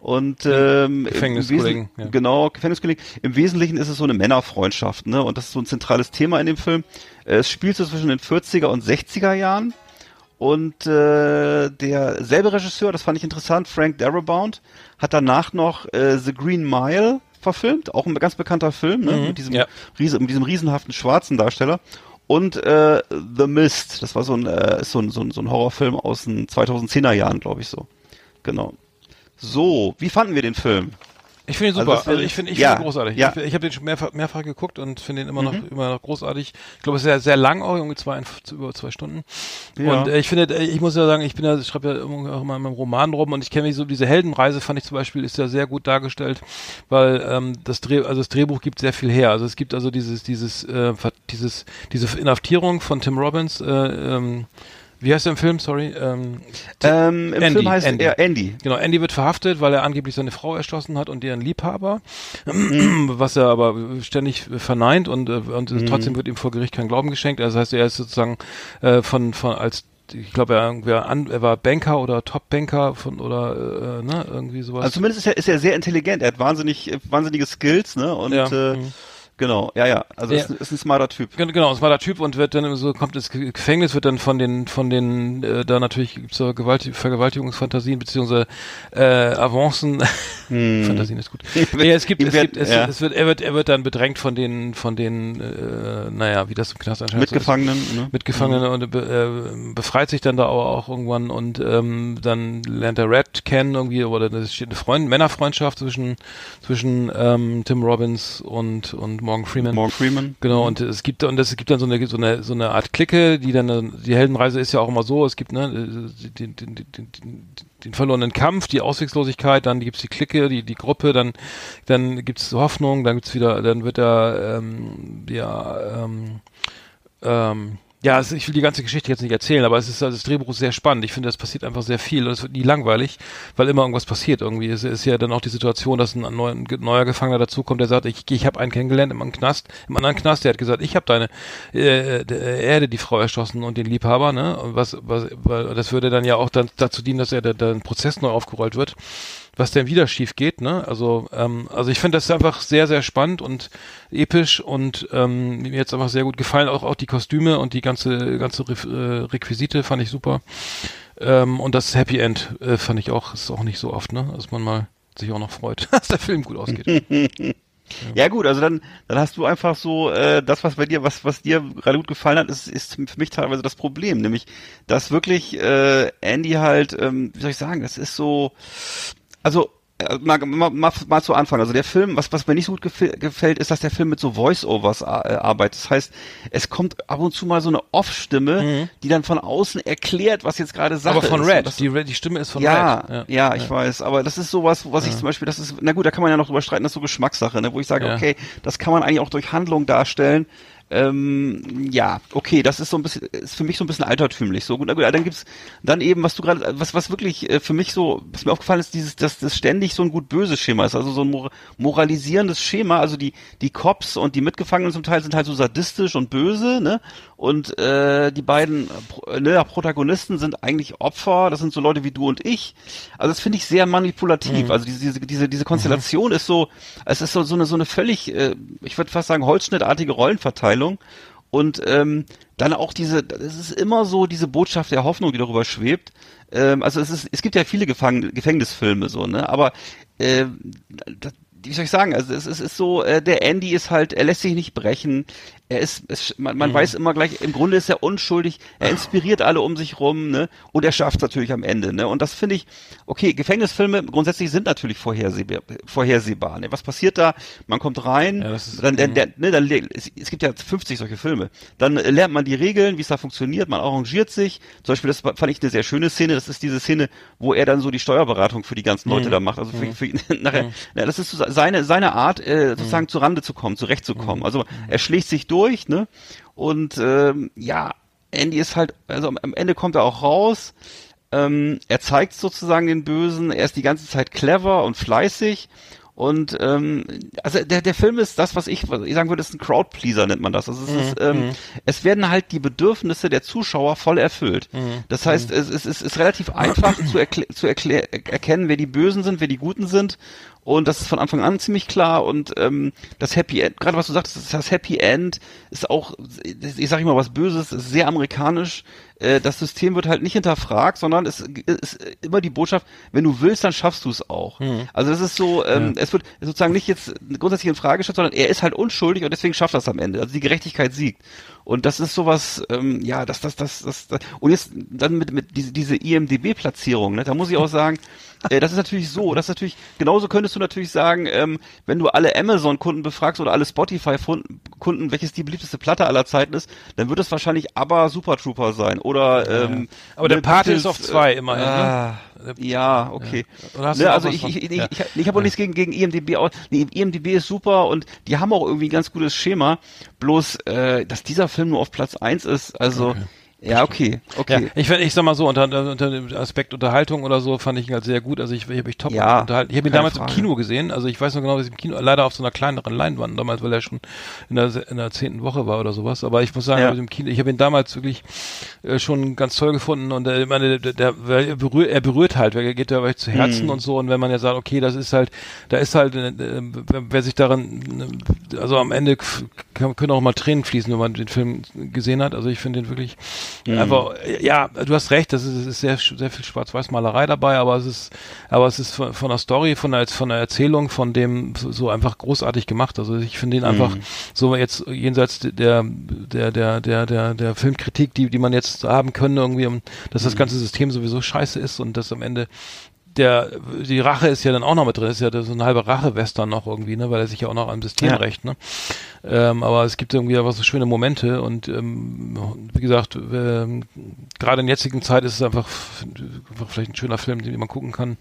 Und ähm, Gefängniskollegen, ja. Genau, Gefängniskollegen. Im Wesentlichen ist es so eine Männerfreundschaft, ne? Und das ist so ein zentrales Thema in dem Film. Äh, Es spielt so zwischen den 40er und 60er Jahren. Und äh, der selbe Regisseur, das fand ich interessant, Frank Darabont, hat danach noch äh, The Green Mile verfilmt, auch ein ganz bekannter Film, ne? mit, diesem ja. riesen, mit diesem riesenhaften schwarzen Darsteller. Und äh, The Mist, das war so ein, äh, so ein, so ein, so ein Horrorfilm aus den 2010er Jahren, glaube ich so. Genau. So, wie fanden wir den Film? Ich finde ihn Also super. Also, wäre- ich finde ich ja, finde ihn großartig. ja. Ich, ich habe den schon mehrfach, mehrfach geguckt und finde ihn immer noch Mhm. immer noch großartig. Ich glaube, es ist sehr sehr lang auch, irgendwie zwei über zwei Stunden. Ja. Und äh, ich finde, äh, ich muss ja sagen, ich bin ja, ich schreibe ja immer- auch immer in meinem Roman rum und ich kenne mich so diese Heldenreise fand ich zum Beispiel ist ja sehr gut dargestellt, weil ähm, das Dreh, also das Drehbuch gibt sehr viel her. Also es gibt also dieses dieses äh, dieses diese Inhaftierung von Tim Robbins. Äh, ähm, wie heißt der im Film? Sorry. Ähm, Ähm, Im Andy, Film heißt Andy. er Andy. Genau, Andy wird verhaftet, weil er angeblich seine Frau erschossen hat und ihren Liebhaber, was er aber ständig verneint und, äh, und trotzdem wird ihm vor Gericht kein Glauben geschenkt. Also Das heißt, er ist sozusagen äh, von, von als ich glaube, er, er, er war Banker oder Top-Banker von oder äh, ne, irgendwie sowas. Also zumindest ist er, ist er sehr intelligent. Er hat wahnsinnig, äh, wahnsinnige Skills, ne? Und Ja, äh, mhm. Genau, ja, ja. Also Ja. ist, ist ein smarter Typ. Gen- Genau, es war der Typ und wird dann so kommt ins Ge- Gefängnis, wird dann von den von den äh, da natürlich gibt's so Gewalt, Vergewaltigungsfantasien beziehungsweise äh, Avancen. Fantasien ist gut. nee, es gibt es wird- gibt es, ja. es wird er wird er wird dann bedrängt von den von den äh, naja wie das im Knast anscheinend so ist. Mitgefangenen, ne? Mitgefangene und be, äh, befreit sich dann da aber auch irgendwann und ähm, dann lernt er Red kennen irgendwie oder es steht eine Freund Männerfreundschaft zwischen zwischen ähm, Tim Robbins und und Morgan Freeman. Morgan Freeman. Genau, und es gibt und es gibt dann so eine so eine so eine Art Clique, die dann die Heldenreise ist ja auch immer so, es gibt ne den, den, den, den, den verlorenen Kampf, die Ausweglosigkeit, dann gibt's die Clique, die die Gruppe, dann dann gibt's Hoffnung, dann gibt's wieder dann wird da ähm, ja ähm, ähm, ja, also ich will die ganze Geschichte jetzt nicht erzählen, aber es ist also das Drehbuch ist sehr spannend. Ich finde, es passiert einfach sehr viel und es wird nie langweilig, weil immer irgendwas passiert irgendwie. Es ist ja dann auch die Situation, dass ein neuer, ein neuer Gefangener dazukommt, der sagt, ich, ich habe einen kennengelernt im Knast, im anderen Knast, der hat gesagt, ich habe deine äh, äh, Erde die Frau erschossen und den Liebhaber, ne? Und was, was weil das würde dann ja auch dann dazu dienen, dass er ein Prozess neu aufgerollt wird was denn wieder schief geht, ne? Also, ähm, also ich finde das einfach sehr, sehr spannend und episch und ähm, mir jetzt einfach sehr gut gefallen. Auch, auch die Kostüme und die ganze, ganze Re äh, Requisite fand ich super. Ähm, und das Happy End äh, fand ich auch, ist auch nicht so oft, ne? Dass man mal sich auch noch freut, dass der Film gut ausgeht. Ja gut, also dann, dann hast du einfach so äh, das, was bei dir, was was dir gerade gut gefallen hat, ist, ist für mich teilweise das Problem, nämlich dass wirklich äh, Andy halt, ähm, wie soll ich sagen, das ist so, also äh, mal, mal, mal, mal zu Anfang. Also der Film, was, was mir nicht so gut gefä- gefällt, ist, dass der Film mit so Voice-Overs äh, arbeitet. Das heißt, es kommt ab und zu mal so eine Off-Stimme, die dann von außen erklärt, was jetzt gerade Sache Mhm. Aber von ist. Red, das, die, Red, die Stimme ist von ja, Red. ja, ich weiß, aber das ist sowas, was ich zum Beispiel, das ist, na gut, da kann man ja noch drüber streiten, das ist so Geschmackssache, ne, wo ich sage, Ja. okay, das kann man eigentlich auch durch Handlung darstellen, ähm, ja, okay, das ist so ein bisschen, ist für mich so ein bisschen altertümlich. So gut, na gut, dann gibt's dann eben, was du gerade, was was wirklich äh, für mich so, was mir aufgefallen ist, dieses, dass das ständig so ein gut-böse Schema ist, also so ein mor moralisierendes Schema. Also die die Cops und die Mitgefangenen zum Teil sind halt so sadistisch und böse, ne? Und äh, die beiden äh, ne, Protagonisten sind eigentlich Opfer. Das sind so Leute wie du und ich. Also das finde ich sehr manipulativ. Also diese diese diese, diese Konstellation ist so, es ist so so eine so eine völlig, äh, ich würde fast sagen Holzschnittartige Rollenverteilung. Und ähm, dann auch diese, es ist immer so diese Botschaft der Hoffnung, die darüber schwebt. Ähm, also es ist, es gibt ja viele Gefang Gefängnisfilme so, ne? Aber äh, das, wie soll ich sagen? Also es, es ist so, äh, der Andy ist halt, er lässt sich nicht brechen. Er ist, es, man, man weiß immer gleich, im Grunde ist er unschuldig. Er inspiriert alle um sich rum, ne? Und er schafft es natürlich am Ende, ne? Und das finde ich, okay, Gefängnisfilme grundsätzlich sind natürlich vorhersehbar. vorhersehbar ne? Was passiert da? Man kommt rein, Ja, ist- dann, dann, der, ne, dann es, es gibt ja 50 solche Filme. Dann lernt man die Regeln, wie es da funktioniert, man arrangiert sich. Zum Beispiel, das fand ich eine sehr schöne Szene, das ist diese Szene, wo er dann so die Steuerberatung für die ganzen Leute Mhm. da macht. Also für, für ihn nachher, ja, das ist so seine, seine Art, äh, sozusagen Mhm. zur Rande zu kommen, zurechtzukommen. Also er schlägt sich durch, ne? Und ähm, ja, Andy ist halt, also am, am Ende kommt er auch raus. Ähm, er zeigt sozusagen den Bösen, er ist die ganze Zeit clever und fleißig. Und ähm, also der, der Film ist das, was ich, was ich sagen würde, ist ein Crowdpleaser, nennt man das. Also es, ist, ähm, es werden halt die Bedürfnisse der Zuschauer voll erfüllt. Das heißt, es, es, es ist relativ einfach zu, erklä zu erklä erkennen, wer die Bösen sind, wer die Guten sind. Und das ist von Anfang an ziemlich klar. Und ähm, das Happy End, gerade was du sagtest, das Happy End ist auch, ich sage immer was Böses, ist sehr amerikanisch. Äh, Das System wird halt nicht hinterfragt, sondern es ist immer die Botschaft, wenn du willst, dann schaffst du es auch. Also das ist so, ähm, es wird sozusagen nicht jetzt grundsätzlich in Frage gestellt, sondern er ist halt unschuldig und deswegen schafft er es am Ende. Also die Gerechtigkeit siegt. Und das ist sowas, ähm, ja, das, das, das, das, das und jetzt dann mit, mit diese, diese IMDB-Platzierung, ne, da muss ich auch sagen, äh, das ist natürlich so, das ist natürlich, genauso könntest du natürlich sagen, ähm, wenn du alle Amazon-Kunden befragst oder alle Spotify-Kunden, welches die beliebteste Platte aller Zeiten ist, dann wird es wahrscheinlich ABBA Super Trooper sein oder, ähm, Aber der ne, Pate Beatles, ist auf zwei äh, immerhin, ne? ah, Ja, okay. Oder hast du Ne, also ich, ich, ich, ja. ich, ich habe auch nichts gegen, gegen IMDB. Nee, IMDB ist super und die haben auch irgendwie ein ganz gutes Schema. Bloß, äh, dass dieser Film nur auf Platz eins ist, also ja, okay, okay. Ja, ich, ich sag mal so, unter, unter dem Aspekt Unterhaltung oder so fand ich ihn halt sehr gut. Also ich, ich habe mich top Ja, unterhalten. Ich habe ihn damals Frage. im Kino gesehen. Also ich weiß noch genau, dass ich im Kino, leider auf so einer kleineren Leinwand damals, weil er schon in der, in der zehnten Woche war oder sowas. Aber ich muss sagen, Ja. also im Kino, ich habe ihn damals wirklich äh, schon ganz toll gefunden und äh, meine, der, der, er, berührt, er berührt halt, er geht da zu Herzen Mhm. und so. Und wenn man ja sagt, okay, das ist halt, da ist halt, äh, wer, sich daran, äh, also am Ende können auch mal Tränen fließen, wenn man den Film gesehen hat. Also ich finde den wirklich Mhm. einfach, ja, du hast recht, das ist, es ist sehr, sehr viel Schwarz-Weiß-Malerei dabei, aber es ist, aber es ist von, von der Story, von der, von der Erzählung, von dem so einfach großartig gemacht. Also ich finde ihn einfach so jetzt jenseits der, der, der, der, der, der Filmkritik, die, die man jetzt haben könnte, irgendwie, dass das ganze System sowieso scheiße ist und dass am Ende der, die Rache ist ja dann auch noch mit drin, ist ja so ein halber Rache-Western noch irgendwie, ne, weil er sich ja auch noch am System Ja. rächt, ne. Ähm, aber es gibt irgendwie aber so schöne Momente und ähm, wie gesagt, ähm, gerade in jetzigen Zeit ist es einfach, einfach vielleicht ein schöner Film, den man gucken kann.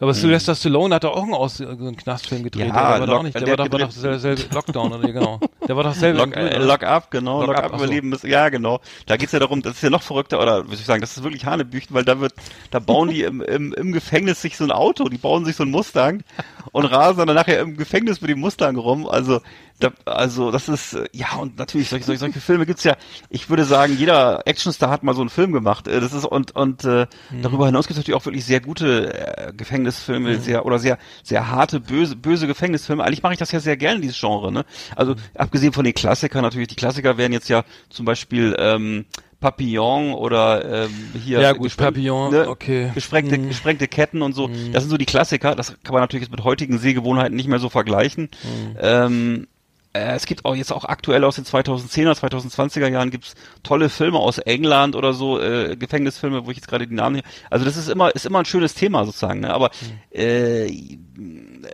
Aber Sylvester Stallone hat doch auch einen, Aus so einen Knastfilm gedreht. Mhm. Ja, der war doch Lock- auch nicht, der, der war doch, hat war doch gedreht- sel- sel- Lockdown oder genau. Der war doch selber Lock, äh, lock up, genau, Lock Lock, up, up, überleben ist, ja genau. Da geht's ja darum, das ist ja noch verrückter, oder wie soll ich sagen, das ist wirklich Hanebüchen, weil da wird, da bauen die im, im, im Gefängnis sich so ein Auto, die bauen sich so ein Mustang und rasen dann nachher im Gefängnis mit dem Mustang rum. Also, da, also das ist, ja und natürlich, solche, solche, solche Filme gibt's ja, ich würde sagen, jeder Actionstar hat mal so einen Film gemacht. Äh, Das ist und und äh, Mhm. darüber hinaus gibt's natürlich auch wirklich sehr gute äh, Gefängnisfilme, sehr oder sehr sehr harte böse böse Gefängnisfilme. Eigentlich mache ich das ja sehr gerne dieses Genre. Ne? Also Mhm. abgesehen von den Klassikern natürlich, die Klassiker wären jetzt ja zum Beispiel ähm, Papillon oder ähm, hier Ja, gut, gespren- Papillon, okay. gesprengte, Mhm. gesprengte Ketten und so. Das sind so die Klassiker. Das kann man natürlich jetzt mit heutigen Sehgewohnheiten nicht mehr so vergleichen. Ähm, äh, es gibt auch jetzt auch aktuell aus den 2010er, 2020er Jahren gibt's tolle Filme aus England oder so, äh, Gefängnisfilme, wo ich jetzt gerade die Namen nicht, also das ist immer, ist immer ein schönes Thema sozusagen, ne? aber äh,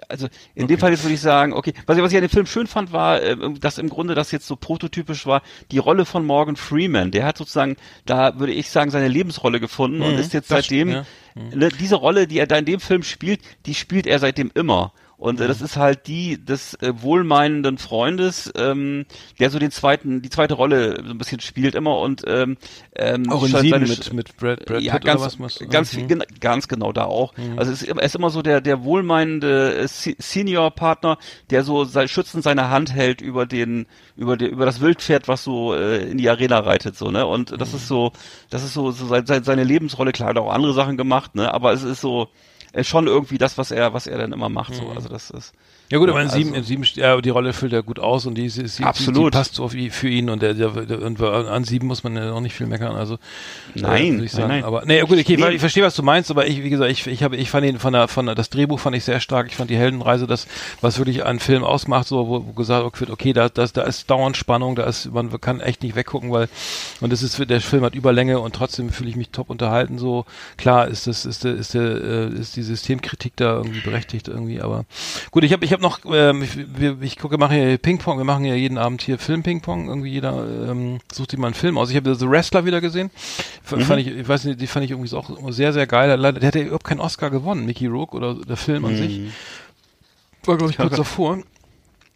also in dem Fall jetzt würde ich sagen, okay, was ich, was ich an dem Film schön fand, war, äh, dass im Grunde das jetzt so prototypisch war, die Rolle von Morgan Freeman, der hat sozusagen, da würde ich sagen, seine Lebensrolle gefunden und Mhm, ist jetzt seitdem, stimmt, ne, diese Rolle, die er da in dem Film spielt, die spielt er seitdem immer. Und äh, das ist halt die des äh, wohlmeinenden Freundes, ähm, der so den zweiten, die zweite Rolle so ein bisschen spielt immer und ähm, ähm, Auch in Sieben seine mit, mit Brad, Brad ja, Pitt ganz, oder was? was ganz, Mhm. viel, ganz genau da auch. Also es ist, immer- er ist immer so der, der wohlmeinende äh, Se- Senior-Partner, der so sei, schützend seine Hand hält über den, über den, über das Wildpferd, was so äh, in die Arena reitet, so ne. Und das ist so, das ist so, so sein, sein- seine Lebensrolle. Klar, hat auch andere Sachen gemacht, ne. Aber es ist so schon irgendwie das, was er, was er dann immer macht. So, also das ist. Ja gut, aber in Also- sieben, in sieben, ja, die Rolle füllt er gut aus und die, ist- ist- die, Absolut. die passt so wie für ihn und der, der, der und an sieben muss man ja auch nicht viel meckern, also äh, Nein, würde ich sagen. nein, nein. Aber nee, gut, okay, Nee. ich, ich verstehe, was du meinst, aber ich, wie gesagt, ich, ich habe, ich fand ihn von der, von der, das Drehbuch fand ich sehr stark. Ich fand die Heldenreise, das, was wirklich einen Film ausmacht, so wo, wo gesagt wird, okay, da, da, da ist dauernd Spannung, da ist, man kann echt nicht weggucken, weil und das ist, der Film hat Überlänge und trotzdem fühle ich mich top unterhalten. So klar ist das, ist der, ist der, äh, ist die Systemkritik da irgendwie berechtigt irgendwie, aber gut, ich habe, ich habe noch, ähm, ich, wir, ich gucke, mache hier Ping-Pong, wir machen ja jeden Abend hier Film-Ping-Pong, irgendwie jeder ähm, sucht sich mal einen Film aus. Ich habe The Wrestler wieder gesehen, F fand ich, ich weiß nicht, die fand ich irgendwie auch sehr, sehr geil. Leider, der hat ja überhaupt keinen Oscar gewonnen, Mickey Rourke oder der Film an sich. War glaube ich kurz davor.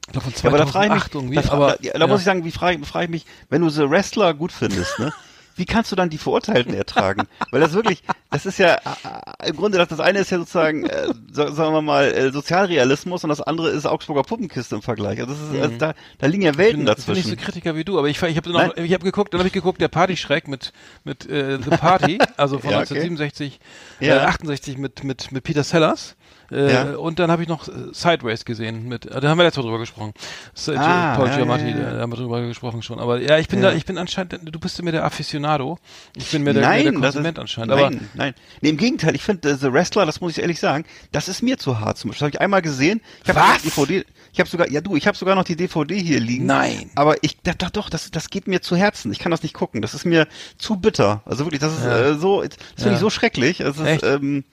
Ich glaube von Ja, aber da frage ich 2008 mich, irgendwie, da, aber da, da muss ich sagen, wie frage frage ich mich, wenn du The Wrestler gut findest, ne? Wie kannst du dann die Verurteilten ertragen? Weil das wirklich, das ist ja äh, im Grunde das, das eine ist ja sozusagen, äh, sa- sagen wir mal, äh, Sozialrealismus und das andere ist Augsburger Puppenkiste im Vergleich. Also das ist, also da, da liegen ja Welten bin, bin nicht so dazwischen. Kritiker wie du, aber ich, ich habe Nein. noch, ich habe geguckt, dann habe ich geguckt, der Partyschreck mit mit äh, The Party, also von Ja, okay. 1967, Ja. äh, 68 mit mit mit Peter Sellers. Äh, Ja. Und dann habe ich noch Sideways gesehen mit, äh, da haben wir letztes Mal drüber gesprochen. Äh, Ah, Paul ja, Giamatti, ja, da haben wir drüber gesprochen schon. Aber ja, ich bin da, ich bin anscheinend, du bist mir der Aficionado. Ich bin mir der, mir der das Konsument ist, anscheinend. Aber nein, nein. Nee, im Gegenteil, ich finde The Wrestler, das muss ich ehrlich sagen, das ist mir zu hart. Zum Beispiel, das habe ich einmal gesehen. Ich habe Was? DVD, ich habe sogar, ja du, ich habe sogar noch die DVD hier liegen. Nein. Aber ich, da, doch, doch, das, das geht mir zu Herzen. Ich kann das nicht gucken. Das ist mir zu bitter. Also wirklich, das ist äh, so, das finde ich so schrecklich. Es ist, ähm,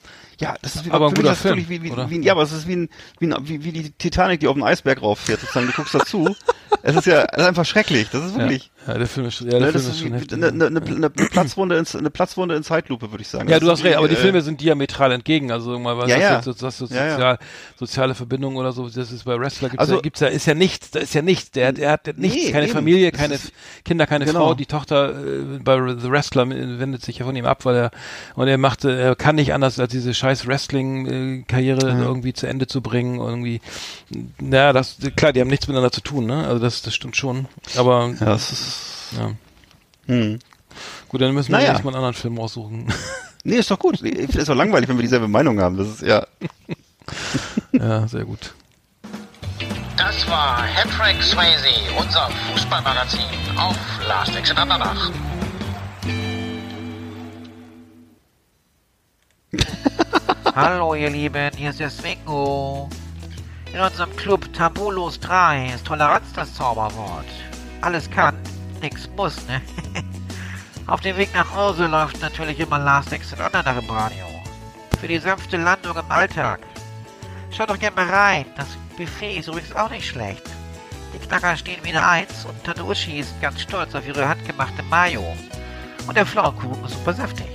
ja, das ist wie, Aber ein guter Film, wie, wie, wie, ja, aber es ist wie, ein, wie, ein, wie, wie die Titanic, die auf den Eisberg rauffährt. Sozusagen, du guckst dazu. es ist ja das ist einfach schrecklich. Das ist wirklich. ja, der Film ist, ja, der Ne, Film ist ist schon heftig. eine, eine, eine, eine Platzwunde ins, eine Platzwunde in Zeitlupe, würde ich sagen. Ja, Das du hast recht, aber die irgendwie, Filme äh, sind diametral entgegen. Also mal was Ja, ja. jetzt so- das so Ja, ja. sozial, soziale Verbindungen oder so, das ist bei Wrestler gibt's Also- ja, gibt's ja, ist ja nichts, da ist ja nichts. Der, der hat nichts, Nee, keine eben. Familie, keine ist- Kinder, keine Genau. Frau. Die Tochter äh, bei The Wrestler äh, wendet sich ja von ihm ab, weil er und er machte, er kann nicht anders als diese scheiß Wrestling-Karriere irgendwie zu Ende zu bringen. Irgendwie, ja, das klar, die haben nichts miteinander zu tun, ne? Also das, das stimmt schon. Aber Ja, das ist, ja. hm. gut, dann müssen wir Naja. uns mal einen anderen Film aussuchen. Nee, ist doch gut. Ich finde es doch langweilig, wenn wir dieselbe Meinung haben. Das ist, ja. ja, sehr gut. Das war Hattrick Swayze, unser Fußballmagazin auf Last Exit Andernach. Hallo ihr Lieben, hier ist der Swingo. In unserem Club Tabulos 3 ist Toleranz das Zauberwort. Alles kann, nix muss, ne? Auf dem Weg nach Hause läuft natürlich immer Last Exit Andernach im Radio. Für die sanfte Landung im Alltag. Schaut doch gerne mal rein, das Buffet ist übrigens auch nicht schlecht. Die Knacker stehen wieder eins und Tante Uschi ist ganz stolz auf ihre handgemachte Mayo. Und der Pflaumenkuchen ist super saftig.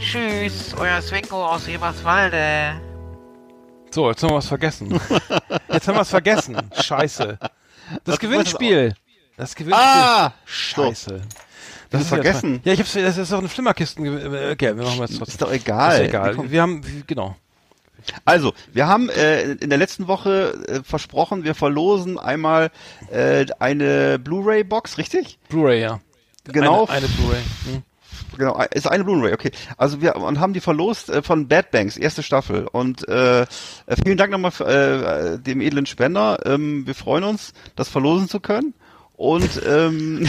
Tschüss, euer Swingo aus Eberswalde. So, jetzt haben wir was vergessen. Jetzt haben wir es vergessen. Scheiße. Das Was- Gewinnspiel. Das Gewinnspiel. Ah! Scheiße. Das ist vergessen. Ja, ich hab's, das ist auch eine Flimmerkisten. äh, Okay, wir machen jetzt trotzdem. Ist doch egal. Ist egal. Wir haben, genau. Also, wir haben äh, in der letzten Woche äh, versprochen, wir verlosen einmal äh, eine Blu-ray-Box, richtig? Blu-ray, ja. Genau. Eine, eine Blu-ray. Hm. Genau, ist eine Blu-ray, okay. Also wir und haben die verlost äh, von Bad Banks, erste Staffel. Und äh, äh, vielen Dank nochmal für, äh, dem edlen Spender. Ähm, wir freuen uns, das verlosen zu können. Und ähm,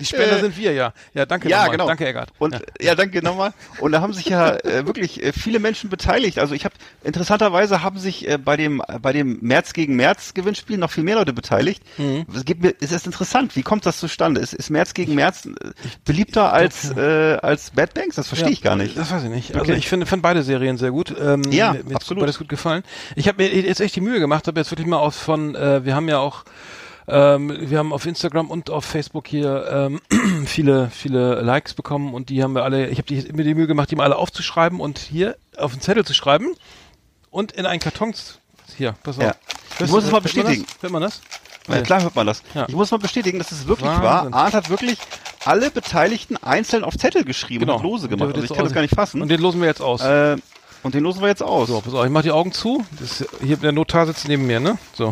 Die Spender sind wir, ja. Ja, danke ja, nochmal. genau. Danke, Eggert. Und ja. ja, danke nochmal. Und da haben sich ja äh, wirklich äh, viele Menschen beteiligt. Also ich habe interessanterweise haben sich äh, bei dem bei dem März gegen März Gewinnspiel noch viel mehr Leute beteiligt. Mhm. Es gibt mir, ist interessant. Wie kommt das zustande? Ist, ist März gegen März äh, beliebter als äh, als Bad Banks? Das verstehe Ja, ich gar nicht. Das weiß ich nicht. Also Wirklich? ich finde find beide Serien sehr gut. Ähm, Ja, mir, mir absolut. Hat beides gut gefallen. Ich habe mir jetzt echt die Mühe gemacht, habe jetzt wirklich mal aus von, äh, wir haben ja auch ähm, wir haben auf Instagram und auf Facebook hier ähm, viele, viele Likes bekommen und die haben wir alle, ich habe mir die Mühe gemacht, die mal alle aufzuschreiben und hier auf den Zettel zu schreiben und in einen Karton Hier, pass auf. Ja. Ich muss es mal bestätigen. Hört man das? Ja, klar hört man das. Ja. Ich muss mal bestätigen, dass es wirklich Wahnsinn. war. Arndt hat wirklich alle Beteiligten einzeln auf Zettel geschrieben und Lose Und der gemacht. wird Also ich kann das gar nicht fassen. Und den losen wir jetzt aus. äh, und den losen wir jetzt aus. so, pass auf, ich mach die Augen zu. Das hier der Notar sitzt neben mir, ne? So.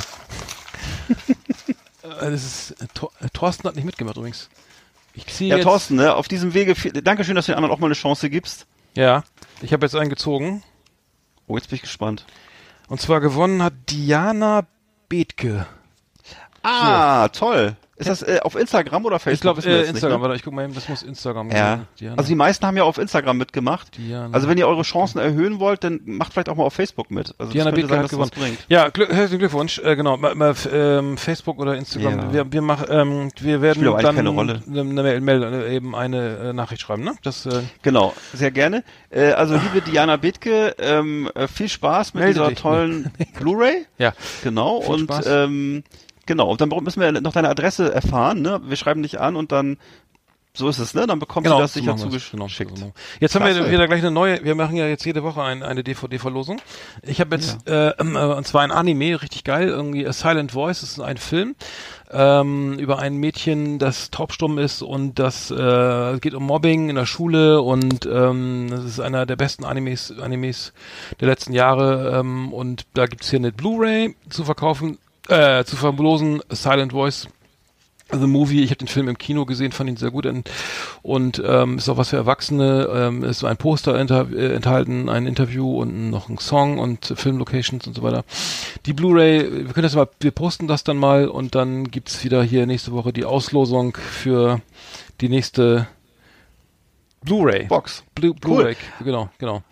Äh, das ist, äh, Thor, äh, Thorsten hat nicht mitgemacht übrigens. Ich ziehe Ja, jetzt, Thorsten, ne, auf diesem Wege, Dankeschön, dass du den anderen auch mal eine Chance gibst. Ja, ich habe jetzt einen gezogen. Oh, jetzt bin ich gespannt. Und zwar gewonnen hat Diana Bethke. Ah, toll. Ist das äh, auf Instagram oder Facebook? Ich glaube, äh, Instagram, Nicht, ne? warte, ich guck mal eben, das muss Instagram Ja. sein. Also die meisten haben ja auf Instagram mitgemacht. Diana. Also wenn ihr eure Chancen erhöhen wollt, dann macht vielleicht auch mal auf Facebook mit. Also Diana Bethke sein, hat gewonnen. das was bringt. Ja, Glück, herzlichen Glückwunsch. Äh, genau, mal, mal, ähm, Facebook oder Instagram. Ja. Wir, wir machen, ähm, wir werden dann eine, eine Mail, äh, eben eine äh, Nachricht schreiben, ne? Das, äh, Genau, sehr gerne. Äh, also liebe Diana Bethke, ähm, äh, viel Spaß mit Melde dieser dich. tollen Blu-ray. ja. Genau, Viel und Spaß. ähm, genau, und dann müssen wir noch deine Adresse erfahren, ne? Wir schreiben dich an und dann so ist es, ne? Dann bekommst du das so sicher wir's. zugeschickt. Genau, wir. Jetzt haben wir Klasse. wieder gleich eine neue, wir machen ja jetzt jede Woche ein, eine DVD-Verlosung. Ich habe jetzt, äh, äh, und zwar ein Anime, richtig geil, irgendwie A Silent Voice, das ist ein Film, ähm, über ein Mädchen, das taubstumm ist und das äh, geht um Mobbing in der Schule und ähm, das ist einer der besten Animes, Animes der letzten Jahre ähm, und da gibt's hier eine Blu-ray zu verkaufen, äh, zu A Silent Voice The Movie, ich habe den Film im Kino gesehen, fand ihn sehr gut und, und ähm, ist auch was für Erwachsene, ähm, ist so ein Poster äh, enthalten, ein Interview und noch ein Song und Filmlocations und so weiter. Die Blu-ray, wir können das mal, wir posten das dann mal und dann gibt's wieder hier nächste Woche die Auslosung für die nächste Blu-ray. Box. Blu Blu-ray, genau, genau.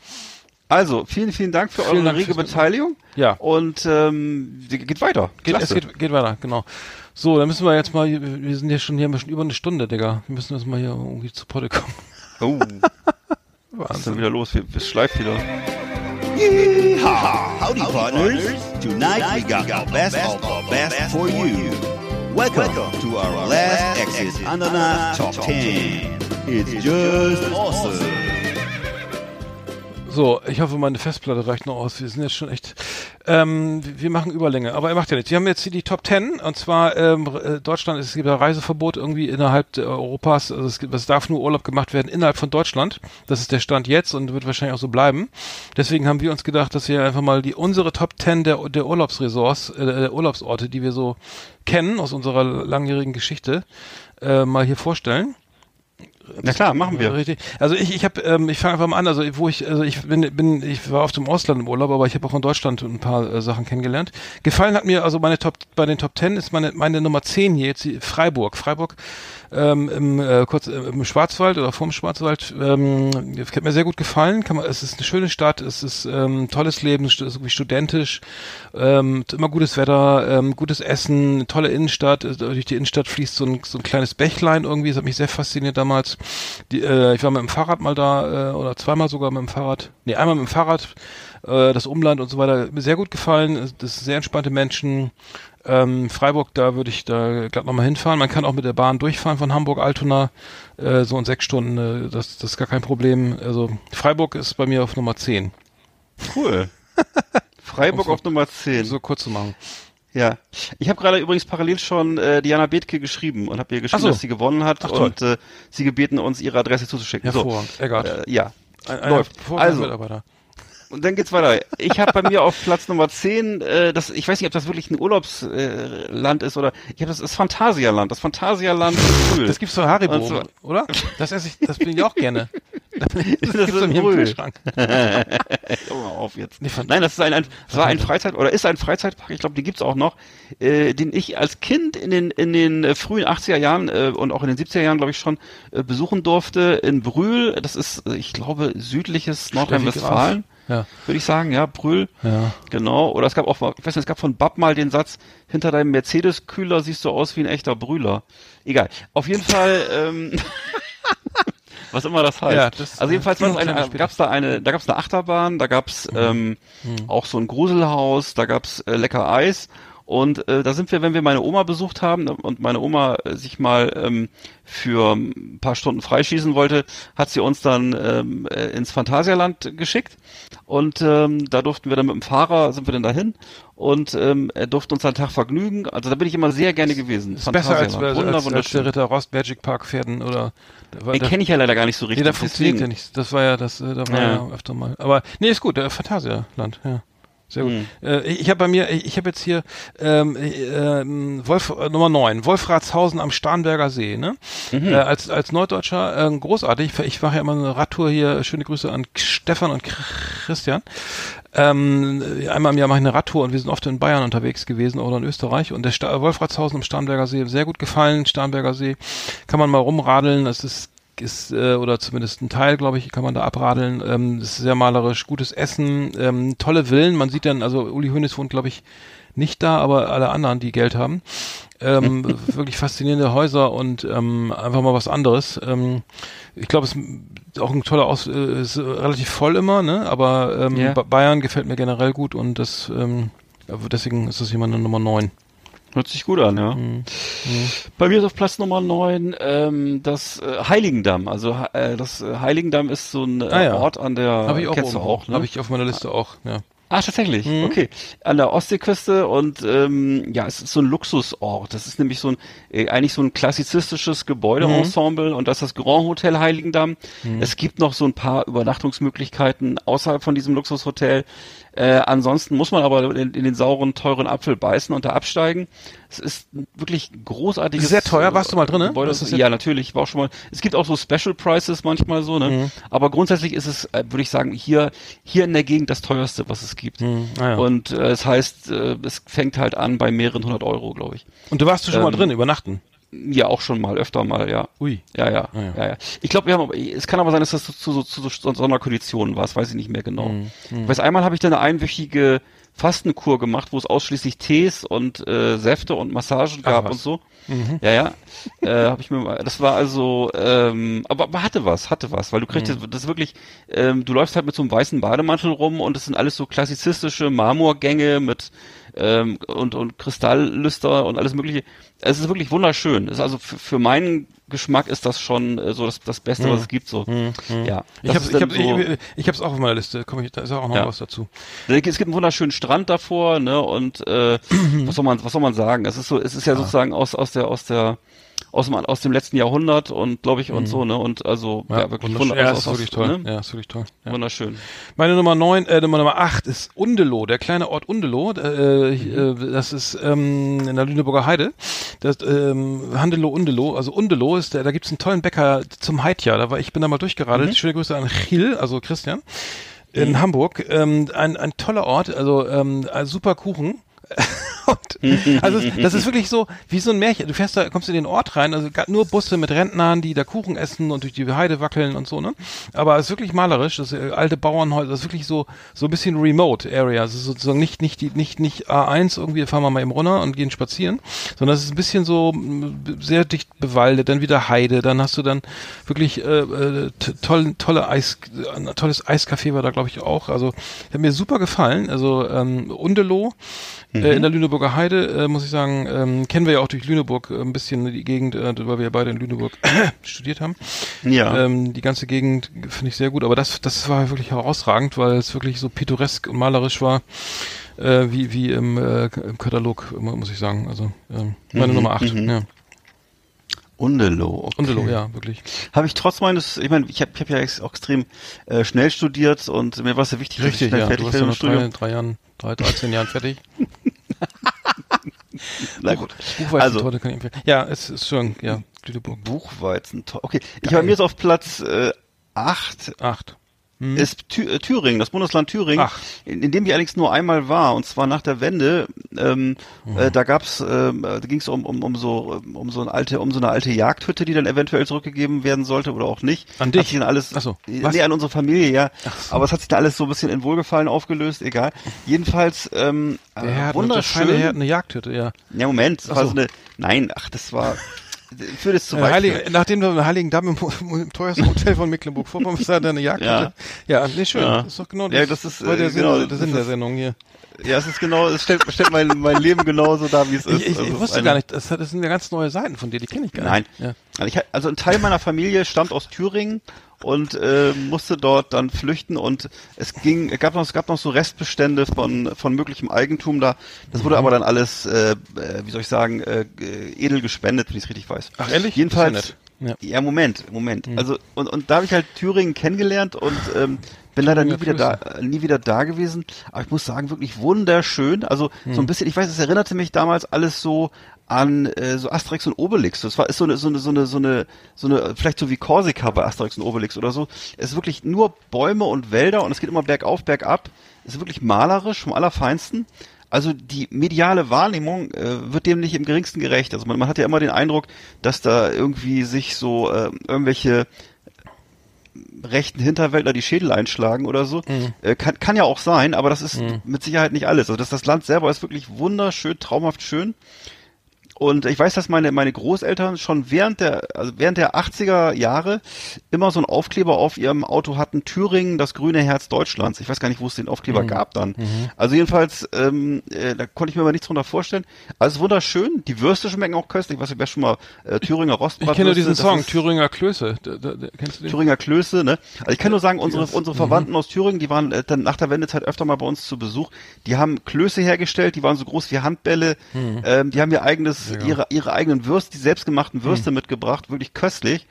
Also, vielen, vielen Dank für Vielen eure Dank rege Beteiligung. Ja. Und ähm, geht weiter. Geht, es Klasse. geht, geht weiter, genau. So, dann müssen wir jetzt mal, wir sind ja schon hier schon über eine Stunde, Digga. Wir müssen jetzt mal hier irgendwie zu Potte kommen. Oh. Was ist denn wieder los? Wir, wir schleift wieder. Yeehaw! Howdy, partners. Tonight we got the best of the best for you. Welcome to our last exit Ananas Top 10. It's just awesome. So, ich hoffe, meine Festplatte reicht noch aus. Wir sind jetzt schon echt. Ähm, wir machen Überlänge, aber er macht ja nichts. Wir haben jetzt hier die Top 10 und zwar ähm, äh, Deutschland, es gibt ja Reiseverbot irgendwie innerhalb Europas. Also es, gibt, es darf nur Urlaub gemacht werden innerhalb von Deutschland. Das ist der Stand jetzt und wird wahrscheinlich auch so bleiben. Deswegen haben wir uns gedacht, dass wir einfach mal die unsere Top 10 der, der Urlaubsresorts, äh, der Urlaubsorte, die wir so kennen aus unserer langjährigen Geschichte, äh, mal hier vorstellen. Na klar, machen wir. Richtig. Also ich, ich habe, ähm, ich fange einfach mal an. Also wo ich, also ich bin, bin, ich war auf dem Ausland im Urlaub, aber ich habe auch in Deutschland ein paar äh, Sachen kennengelernt. Gefallen hat mir, also meine Top, bei den Top Ten ist meine, meine Nummer 10 hier jetzt Freiburg. Freiburg ähm, im, äh, kurz äh, im Schwarzwald oder vorm Schwarzwald. Ähm, hat mir sehr gut gefallen. Kann man, es ist eine schöne Stadt, es ist ähm, tolles Leben, es ist irgendwie studentisch, ähm, immer gutes Wetter, ähm, gutes Essen, tolle Innenstadt. Äh, Durch die Innenstadt fließt so ein, so ein kleines Bächlein irgendwie. Das hat mich sehr fasziniert damals. Die, äh, ich war mit dem Fahrrad mal da äh, oder zweimal sogar mit dem Fahrrad. Nee, einmal mit dem Fahrrad. Äh, das Umland und so weiter. Mir sehr gut gefallen. Das sind sehr entspannte Menschen. Ähm, Freiburg, da würde ich da glatt nochmal hinfahren. Man kann auch mit der Bahn durchfahren von Hamburg, Altona, äh, so in sechs Stunden. Äh, das, das ist gar kein Problem. Also Freiburg ist bei mir auf Nummer 10. Cool. Freiburg auf Nummer 10. So kurz zu machen. Ja. Ich habe gerade übrigens parallel schon äh, Diana Bethke geschrieben und habe ihr geschrieben, so. dass sie gewonnen hat Ach, und äh, sie gebeten, uns ihre Adresse zuzuschicken. Hervorragend. So, äh, ja. Ein, ein Läuft. Also, Mitarbeiter. Und dann geht's weiter. Ich habe bei mir auf Platz Nummer 10, äh, das, ich weiß nicht, ob das wirklich ein Urlaubsland äh, ist oder ich habe das ist Phantasialand. Das Phantasialand Brühl. Das gibt's für Haribo, so- oder? Das esse ich, das bin ich auch gerne. Das, Das gibt's ist bei mir im Brühl. Kühlschrank. Mal auf jetzt. Nee, Nein, das ist ein, ein das war ein Freizeit oder ist ein Freizeitpark, ich glaube, die gibt's auch noch, äh, den ich als Kind in den in den äh, frühen 80er Jahren äh, und auch in den 70er Jahren, glaube ich, schon äh, besuchen durfte in Brühl. Das ist, äh, ich glaube, südliches Nordrhein-Westfalen. Ja. Würde ich sagen, ja, Brühl. Ja. Genau. Oder es gab auch, mal- ich weiß nicht, es gab von Bab mal den Satz, hinter deinem Mercedes-Kühler siehst du aus wie ein echter Brühler. Egal. Auf jeden Fall, ähm, was immer das heißt. Ja, das- also jedenfalls war eine, gab's da eine, da gab's eine Achterbahn, da gab's ähm, auch so ein Gruselhaus, da gab's äh, lecker Eis Und äh, da sind wir, wenn wir meine Oma besucht haben und meine Oma äh, sich mal ähm, für ein paar Stunden freischießen wollte, hat sie uns dann ähm, äh, ins Phantasialand geschickt. Und ähm, da durften wir dann mit dem Fahrer, sind wir dann dahin und ähm, er durfte uns einen Tag vergnügen. Also da bin ich immer sehr gerne gewesen. Ist besser als, als, Wunder- als, als der Ritter Rost Magic Park Pferden oder Den kenne ich ja leider gar nicht so Nee, richtig. der funktioniert deswegen- ja nicht. Das war ja das, äh, da war Ja. ja. öfter mal. Aber nee, ist gut, der Phantasialand, ja. Sehr gut. Hm. Äh, ich habe bei mir, ich, habe jetzt hier ähm, äh, ähm, Wolf äh, Nummer 9, Wolfratshausen am Starnberger See, ne? Mhm. Äh, als als Norddeutscher äh, großartig. Ich, ich mache ja immer eine Radtour hier. Schöne Grüße an Stefan und Christian. Ähm, einmal im Jahr mache ich eine Radtour und wir sind oft in Bayern unterwegs gewesen oder in Österreich und der Sta Wolfratshausen am Starnberger See sehr gut gefallen. Starnberger See kann man mal rumradeln. Das ist ist äh, oder zumindest ein Teil, glaube ich, kann man da abradeln. Ähm, das ist sehr malerisch, gutes Essen, ähm, tolle Villen. Man sieht dann, also Uli Hoeneß wohnt, glaube ich, nicht da, aber alle anderen, die Geld haben. Ähm, wirklich faszinierende Häuser und ähm, einfach mal was anderes. Ähm, ich glaube, es ist auch ein toller Aus, äh, ist relativ voll immer, ne? Aber ähm. Ba- Bayern gefällt mir generell gut und das ähm, deswegen ist das hier meine Nummer 9. Hört sich gut an, ja. Mhm. Bei mir ist auf Platz Nummer 9 ähm, das äh, Heiligendamm. Also äh, das äh, Heiligendamm ist so ein äh, Ah, ja. Ort an der Habe ich auch, kennst auch, ne? Habe ich auf meiner Liste auch, ja. Ah, tatsächlich. Mhm. Okay. An der Ostseeküste und ähm, ja, es ist so ein Luxusort. Das ist nämlich so ein äh, eigentlich so ein klassizistisches Gebäudeensemble und das ist das Grand Hotel Heiligendamm. Mhm. Es gibt noch so ein paar Übernachtungsmöglichkeiten außerhalb von diesem Luxushotel. Äh, ansonsten muss man aber in, in den sauren, teuren Apfel beißen und da absteigen. Es ist wirklich großartiges. Sehr teuer. Warst du mal. Das ist ja- natürlich. Ich war auch schon mal. Es gibt auch so Special Prices manchmal so, ne? Mhm. Aber grundsätzlich ist es, äh, würde ich sagen, hier, hier in der Gegend das teuerste, was es gibt. Mhm. Ah, ja. Und äh, es heißt, äh, es fängt halt an bei mehreren hundert Euro, glaube ich. Und du warst du schon mal ähm, drin, übernachten? Ja, auch schon mal, öfter mal, ja. Ui. Ja, ja, Ah, ja. ja, ja. Ich glaube, wir haben, aber- es kann aber sein, dass das zu, zu, zu, zu so Sonderkonditionen war, das weiß ich nicht mehr genau. Mhm. Ich weiß, einmal habe ich da eine einwöchige Fastenkur gemacht, wo es ausschließlich Tees und äh, Säfte und Massagen Ach, gab was. und so. Ja, ja. äh, hab ich mir mal, das war also, ähm, aber, aber hatte was, hatte was, weil du kriegst Mhm. das, das ist wirklich, ähm, du läufst halt mit so einem weißen Bademantel rum und das sind alles so klassizistische Marmorgänge mit ähm, und, und Kristalllüster und alles mögliche. Es ist wirklich wunderschön. Es ist also für, für meinen Geschmack ist das schon äh, so das, das Beste, was es gibt. So, ja. Mhm. Ich Das habe ich hab, so- ich, ich hab's auch auf meiner Liste. Komm ich, da ist auch noch Ja. was dazu. es gibt einen wunderschönen Strand davor, ne? Und äh, was soll man, was soll man sagen? Es ist so, es ist ja sozusagen aus aus der aus der aus dem aus dem letzten Jahrhundert und glaube ich und so, ne? Und also ja, wirklich wunderschön. wunder- Ja, ist wirklich toll. Ne? Ja, ist wirklich toll. Ja. Wunderschön. Meine Nummer neun, äh, Nummer Nummer acht ist Undeloh, der kleine Ort Undeloh. Äh, Mhm. äh, das ist ähm, in der Lüneburger Heide. Das ähm, Handeloh Undeloh. Also Undeloh ist der, da gibt's einen tollen Bäcker zum Heidjahr. Da war ich bin da mal durchgeradelt. Mhm. Schöne Grüße an Chil, also Christian in Hamburg. Ähm, ein, ein toller Ort, also ähm, ein super Kuchen. Und, also das ist wirklich so wie so ein Märchen. Du fährst da, kommst in den Ort rein, also nur Busse mit Rentnern, die da Kuchen essen und durch die Heide wackeln und so, ne? Aber es ist wirklich malerisch, das äh, alte Bauernhäuser, das ist wirklich so so ein bisschen remote Area, also sozusagen nicht nicht die nicht nicht A1 irgendwie fahren wir mal eben runter und gehen spazieren, sondern es ist ein bisschen so sehr dicht bewaldet, dann wieder Heide, dann hast du dann wirklich äh, äh, t- toll, tolle Eis ein tolles Eiscafé war da glaube ich auch, also hat mir super gefallen, also ähm, Äh, in der Lüneburger Heide, äh, muss ich sagen, ähm, kennen wir ja auch durch Lüneburg äh, ein bisschen die Gegend, äh, weil wir ja beide in Lüneburg studiert haben. Ja. Ähm, die ganze Gegend finde ich sehr gut, aber das, das war wirklich herausragend, weil es wirklich so pittoresk und malerisch war, äh, wie, wie im, äh, im Katalog, mu- muss ich sagen. Also ähm, meine Mhm, Nummer 8. mhm. Ja. Undeloh. Okay. Undeloh, ja, wirklich. Habe ich trotz meines, ich meine, ich habe ich hab ja auch extrem äh, schnell studiert und mir war es ja wichtig, dass ich Richtig, schnell ja. fertig werde ja im Studium. drei, drei Jahren, drei, 13 Jahren fertig. Na gut. Buchweizen Also, kann ich empfehlen. Ja, es ist schon, ja, Lüneburg. Buchweizen, okay. Ich habe mir jetzt auf Platz äh, 8 Acht. ist Thü äh, Thüringen, das Bundesland Thüringen, Ach. in, in dem ich allerdings nur einmal war, und zwar nach der Wende. Ähm, Mhm. äh, da gab's, ähm, äh, da ging es um, um, um so um so eine alte um so eine alte Jagdhütte, die dann eventuell zurückgegeben werden sollte oder auch nicht. An dich? Hat sich dann alles, Ach so. nee, Was? an unsere Familie, ja. Aber es hat sich da alles so ein bisschen in Wohlgefallen aufgelöst, egal. Jedenfalls ähm, Der äh, Herr, der wunderschön. Herr hat eine Jagdhütte, ja. Ja, Moment, das Ach war so. so eine, nein, ach, das war, führt es zu Äh, weit. Heilig, führen. nachdem du im Heiligen Damm im, im teuersten Hotel von Mecklenburg-Vorpommern bist, hat er eine Jagd. Ja. ja, nee, schön. Ja. Das ist doch genau Ja, das ist, der äh, Sinn, genau, der das Sinn der Sendung hier. Ja, es ist genau, es stellt, stellt mein, mein Leben genauso dar, wie es ist. Ich, ich, Also ich ist wusste eine- gar nicht, das, das sind ja ganz neue Seiten von dir, die kenne ich gar Nein. nicht. Ja. Also, ich, also ein Teil meiner Familie stammt aus Thüringen und äh, musste dort dann flüchten und es ging, es gab noch, es gab noch so Restbestände von von möglichem Eigentum da. Das Mhm. wurde aber dann alles, äh, äh, wie soll ich sagen, äh, edel gespendet, wenn ich es richtig weiß. Ach, ehrlich? Jedenfalls. Ja. Ja, Moment, Moment. Also und und da habe ich halt Thüringen kennengelernt und ähm, bin leider nie wieder da, äh, nie wieder da gewesen. Aber ich muss sagen, wirklich wunderschön. Also so ein bisschen, ich weiß, es erinnerte mich damals alles so an äh, so Asterix und Obelix. Das war ist so eine so eine so eine so eine so eine vielleicht so wie Korsika bei Asterix und Obelix oder so. Es ist wirklich nur Bäume und Wälder und es geht immer bergauf, bergab. Es ist wirklich malerisch vom allerfeinsten. Also die mediale Wahrnehmung äh, wird dem nicht im geringsten gerecht. Also man, man hat ja immer den Eindruck, dass da irgendwie sich so äh, irgendwelche rechten Hinterwäldler die Schädel einschlagen oder so. Äh, kann, kann ja auch sein, aber das ist mit Sicherheit nicht alles. Also das, das Land selber ist wirklich wunderschön, traumhaft schön. Und ich weiß, dass meine, meine Großeltern schon während der, also während der 80er Jahre immer so einen Aufkleber auf ihrem Auto hatten, Thüringen, das grüne Herz Deutschlands. Ich weiß gar nicht, wo es den Aufkleber gab dann. Also jedenfalls, ähm, äh, da konnte ich mir aber nichts drunter vorstellen. Also wunderschön, die Würste schmecken auch köstlich. Ich weiß nicht, wer schon mal äh, Thüringer Ich Rostbratwürste. kenne diesen Song, ist- Thüringer Klöße. Da, da, da, kennst du den? Thüringer Klöße, ne? Also ich kann nur sagen, unsere, unsere Verwandten aus Thüringen, die waren äh, dann nach der Wendezeit öfter mal bei uns zu Besuch. Die haben Klöße hergestellt, die waren so groß wie Handbälle. Ähm, die haben ihr eigenes, ihre, ihre eigenen Würste, die selbstgemachten Würste mitgebracht, wirklich köstlich.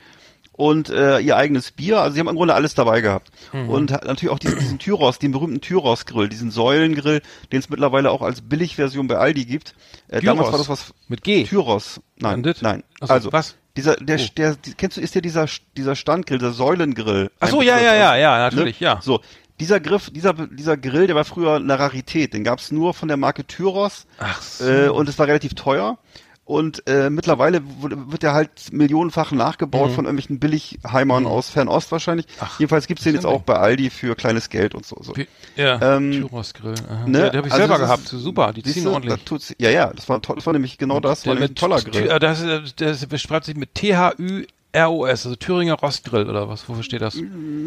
Und äh, ihr eigenes Bier, also sie haben im Grunde alles dabei gehabt. Und hat natürlich auch diesen, diesen Tyros, den berühmten Tyros-Grill, diesen Säulengrill, den es mittlerweile auch als Billigversion bei Aldi gibt. Äh, damals war das was Mit G. Tyros. Nein, Und nein. Ach so, also was? Dieser, der, Oh. der, kennst du, ist dir dieser, dieser Standgrill, der Säulengrill? Ach so, ja, ja, ja, ja, natürlich, ja. So, dieser Griff, dieser, dieser Grill, der war früher eine Rarität. Den gab's nur von der Marke Tyros. Ach so. Äh, und es war relativ teuer. Und äh, mittlerweile wird er halt millionenfach nachgebaut von irgendwelchen Billigheimern aus Fernost wahrscheinlich. Mhm. Ach, Jedenfalls gibt's den das jetzt auch bei Aldi für kleines Geld und so. so. Wie- Ja, Ähm, Tyros Grill. Aha. Ne? Ja, die habe ich Also selber das gehabt. ist- Super, die ziehen du, ordentlich. Tut's, ja, ja, das war, das war nämlich genau das, war Der nämlich ein toller Grill. Thü- äh, Das, äh, das beschreibt sich mit T-H-Ü-R-O-S, also Thüringer Rostgrill oder was? Wofür steht das?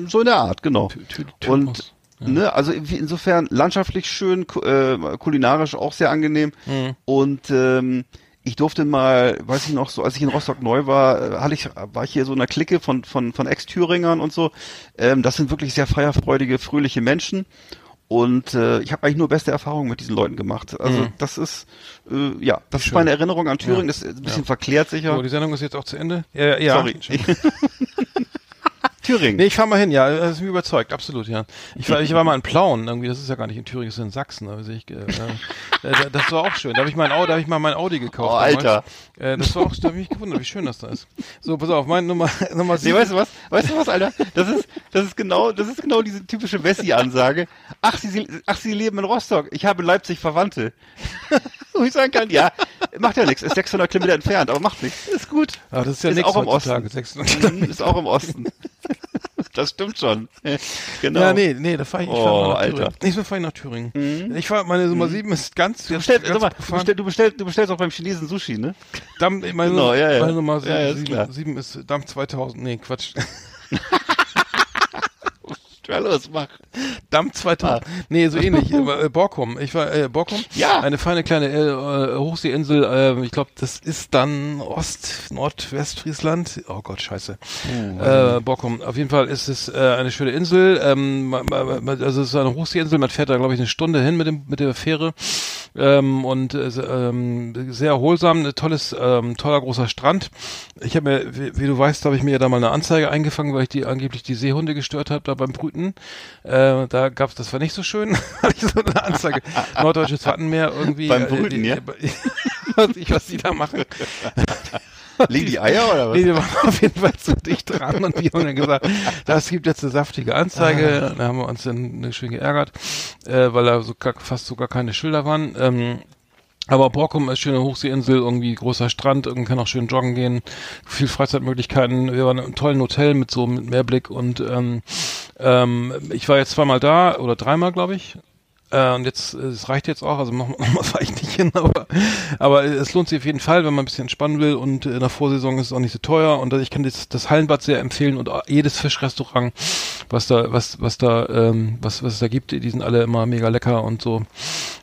So in der Art, genau. Thü- Thü- Und Ja. ne, also insofern landschaftlich schön, äh, kulinarisch auch sehr angenehm. Mhm. Und ähm, ich durfte mal, weiß ich noch, so als ich in Rostock neu war, äh, hatte ich, war ich hier so in einer Clique von von von Ex-Thüringern und so. Ähm, das sind wirklich sehr feierfreudige, fröhliche Menschen. Und äh, ich habe eigentlich nur beste Erfahrungen mit diesen Leuten gemacht. Also Mhm. das ist äh, ja, das ist Schön. meine Erinnerung an Thüringen. Ja. Das ist ein bisschen Ja. verklärt sicher. So, die Sendung ist jetzt auch zu Ende. Ja, ja. Sorry. Thüringen. Nee, ich fahr mal hin, ja, das ist mir überzeugt, absolut, ja. Ich war, ich war mal in Plauen, irgendwie, das ist ja gar nicht in Thüringen, das ist in Sachsen, also ich, äh, äh, das war auch schön. Da habe ich mein Audi, da habe ich mal mein Audi gekauft. Oh. Alter. Äh, das war auch, da habe ich mich gewundert, wie schön das da ist. So, pass auf, mein Nummer, Nummer Nee, sieben. weißt du was? Weißt du was, Alter? Das ist, das ist genau, das ist genau diese typische Wessi-Ansage. Ach, sie, ach, sie leben in Rostock. Ich habe in Leipzig Verwandte. Wo ich sagen kann, ja, macht ja nichts. Ist 600 Kilometer entfernt, aber macht nichts. Ist gut. Ah, das ist ja ist nichts auch im Osten. 600 Mhm, Ist auch im Osten. Das stimmt schon. Genau. Ja, nee, nee, da fahr ich, ich Oh, fahr Alter. Mhm. Thüringen. Nächstes Mal fahr ich nach Thüringen. Ich fahr, meine Nummer 7 ist ganz, Du bestellst, ganz mal, du, bestell, du, bestellst, du bestellst auch beim Chinesen Sushi, ne? Damm, meine, Genau, ja, ja. meine Nummer Ja, ja, ist 7, klar. 7 ist Damm 2000, nee, Quatsch. Ja, los, mach. Damm 2000. Nee, so ähnlich. Aber, äh, Borkum. Ich war äh, Borkum. Ja. Eine feine kleine äh, Hochseeinsel. Äh, ich glaube, das ist dann Ost, Nordwestfriesland. Oh Gott, scheiße. äh, Borkum. Auf jeden Fall ist es äh, eine schöne Insel. Ähm, also es ist eine Hochseeinsel. Man fährt da, glaube ich, eine Stunde hin mit dem mit der Fähre. Ähm, und äh, ähm, sehr erholsam, ein tolles, ähm, toller großer Strand. Ich habe mir, wie, wie du weißt, habe ich mir ja da mal eine Anzeige eingefangen, weil ich die angeblich die Seehunde gestört habe da beim Brüten. Äh, da gab's, das war nicht so schön. Hatte ich so eine Anzeige. Norddeutsches Wattenmeer irgendwie. Beim äh, Brüten, die, ja? weiß ich, was die da machen. Legen die Eier oder was? Nee, wir waren auf jeden Fall zu dicht dran und die haben dann gesagt, das gibt jetzt eine saftige Anzeige. Da haben wir uns dann äh, schön geärgert, äh, weil da so gar, fast sogar keine Schilder waren. Ähm, aber Borkum ist schöne Hochseeinsel, irgendwie großer Strand, man kann auch schön joggen gehen, viel Freizeitmöglichkeiten. Wir waren in einem tollen Hotel mit so mit Mehrblick und ähm, ähm, ich war jetzt zweimal da oder dreimal, glaube ich. Äh, und jetzt, äh, es reicht jetzt auch, also nochmal noch fahre ich nicht hin, aber, aber es lohnt sich auf jeden Fall, wenn man ein bisschen entspannen will und in der Vorsaison ist es auch nicht so teuer und ich kann das, das Hallenbad sehr empfehlen und jedes Fischrestaurant, was da, was, was da, ähm, was, was es da gibt, die sind alle immer mega lecker und so.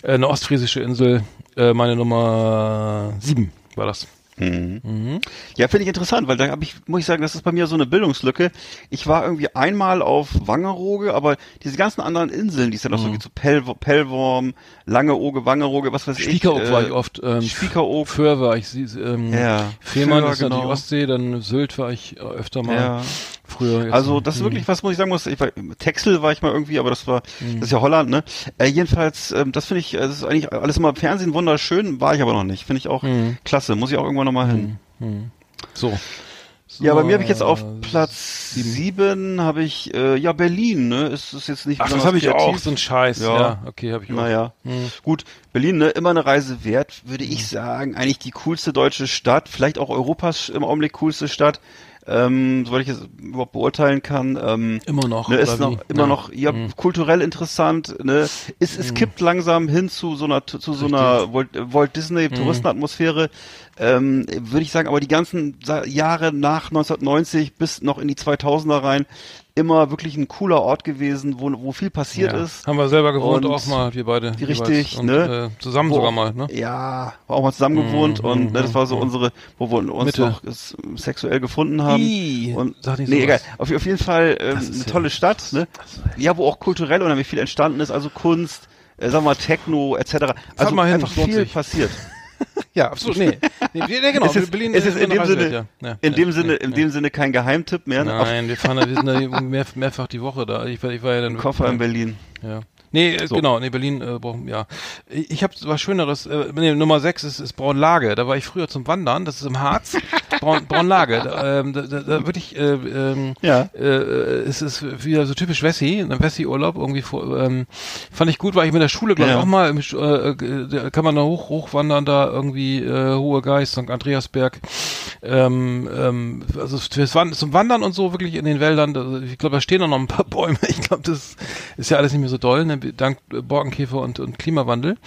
Äh, eine ostfriesische Insel, äh, meine Nummer sieben war das. Mhm. Ja, finde ich interessant, weil da habe ich, muss ich sagen, das ist bei mir so eine Bildungslücke. Ich war irgendwie einmal auf Wangerooge, aber diese ganzen anderen Inseln, die es ja noch so gibt, so Pell, Pellworm, Langeoge, Wangerooge, was weiß ich. Spiekeroog äh, war ich oft, ähm, Spiekeroog. Föhr war ich, ähm, Ja, Fehmarn Föhr, ist natürlich genau. Ostsee, dann Sylt war ich äh, öfter mal. Ja. Früher. jetzt- Also das ist Mhm. wirklich, was muss ich sagen muss, ich war, Texel war ich mal irgendwie, aber das war, das ist ja Holland, ne? Äh, jedenfalls, ähm, das finde ich, äh, das ist eigentlich alles immer im Fernsehen wunderschön, war ich aber noch nicht. Finde ich auch Mhm. klasse, muss ich auch irgendwann nochmal hin. So. Ja, bei mir habe ich jetzt auf So, Platz sieben habe ich, äh, ja, Berlin, ne? Ist, ist jetzt nicht Ach, das habe ich auch, so ein Scheiß. Ja, Ja. okay, habe ich auch. Naja, Hm. gut. Berlin, ne, immer eine Reise wert, würde ich sagen. Eigentlich die coolste deutsche Stadt, vielleicht auch Europas im Augenblick coolste Stadt, ähm, soweit ich es überhaupt beurteilen kann. Ähm, Immer noch, Ne, ist noch immer Ja. noch ja, Mhm. kulturell interessant. Ne, es, es kippt langsam hin zu so einer zu so einer Walt, Walt Disney Mhm. Touristenatmosphäre. Ähm, würde ich sagen, aber die ganzen Jahre nach 1990 bis noch in die 2000er rein immer wirklich ein cooler Ort gewesen, wo, wo viel passiert ja. ist. Haben wir selber gewohnt Und auch mal, wir beide. Richtig, und, ne? Äh, zusammen Wo sogar mal, ne? Ja, war auch mal zusammen gewohnt Mhm, und ne, das war so mhm, unsere, wo wir uns Mitte. noch sexuell gefunden haben. Ih, und sag nicht nee, sowas. egal. Auf, auf jeden Fall ähm, eine tolle Stadt, ne? Ja, wo auch kulturell unheimlich viel entstanden ist, also Kunst, äh, sagen wir mal Techno etc. Also einfach viel passiert. Ja, absolut. Nee, nee, nee genau. es ist, Berlin es ist in dem Sinne, ja. Ja, in ja, dem Sinne, in dem Sinne kein Geheimtipp mehr. ne? Nein, wir fahren da, wir sind da mehr, mehrfach die Woche da. Ich war, ich war ja dann Koffer in Berlin. Ja. Nee, äh, So. genau, nee, Berlin äh, brauchen, ja. Ich, habe was Schöneres, äh, nee, Nummer 6 ist, ist Braunlage. Da war ich früher zum Wandern, das ist im Harz. Braun, Braunlage. Da, ähm, da, da, da wirklich, äh, ähm, Ja. äh, es ist wieder so typisch Wessi, ein Wessi-Urlaub irgendwie vor, ähm, fand ich gut, war ich mit der Schule, glaube ich, Ja. auch mal, im, äh, äh, da kann man da hoch, hochwandern, da irgendwie, äh, Hohe Geist, St. Andreasberg, ähm, ähm, also fürs Wand zum Wandern und so wirklich in den Wäldern, ich glaube, da stehen auch noch ein paar Bäume, ich glaube, das ist ja alles nicht mehr so doll, ne, dank äh, Borkenkäfer und, und Klimawandel,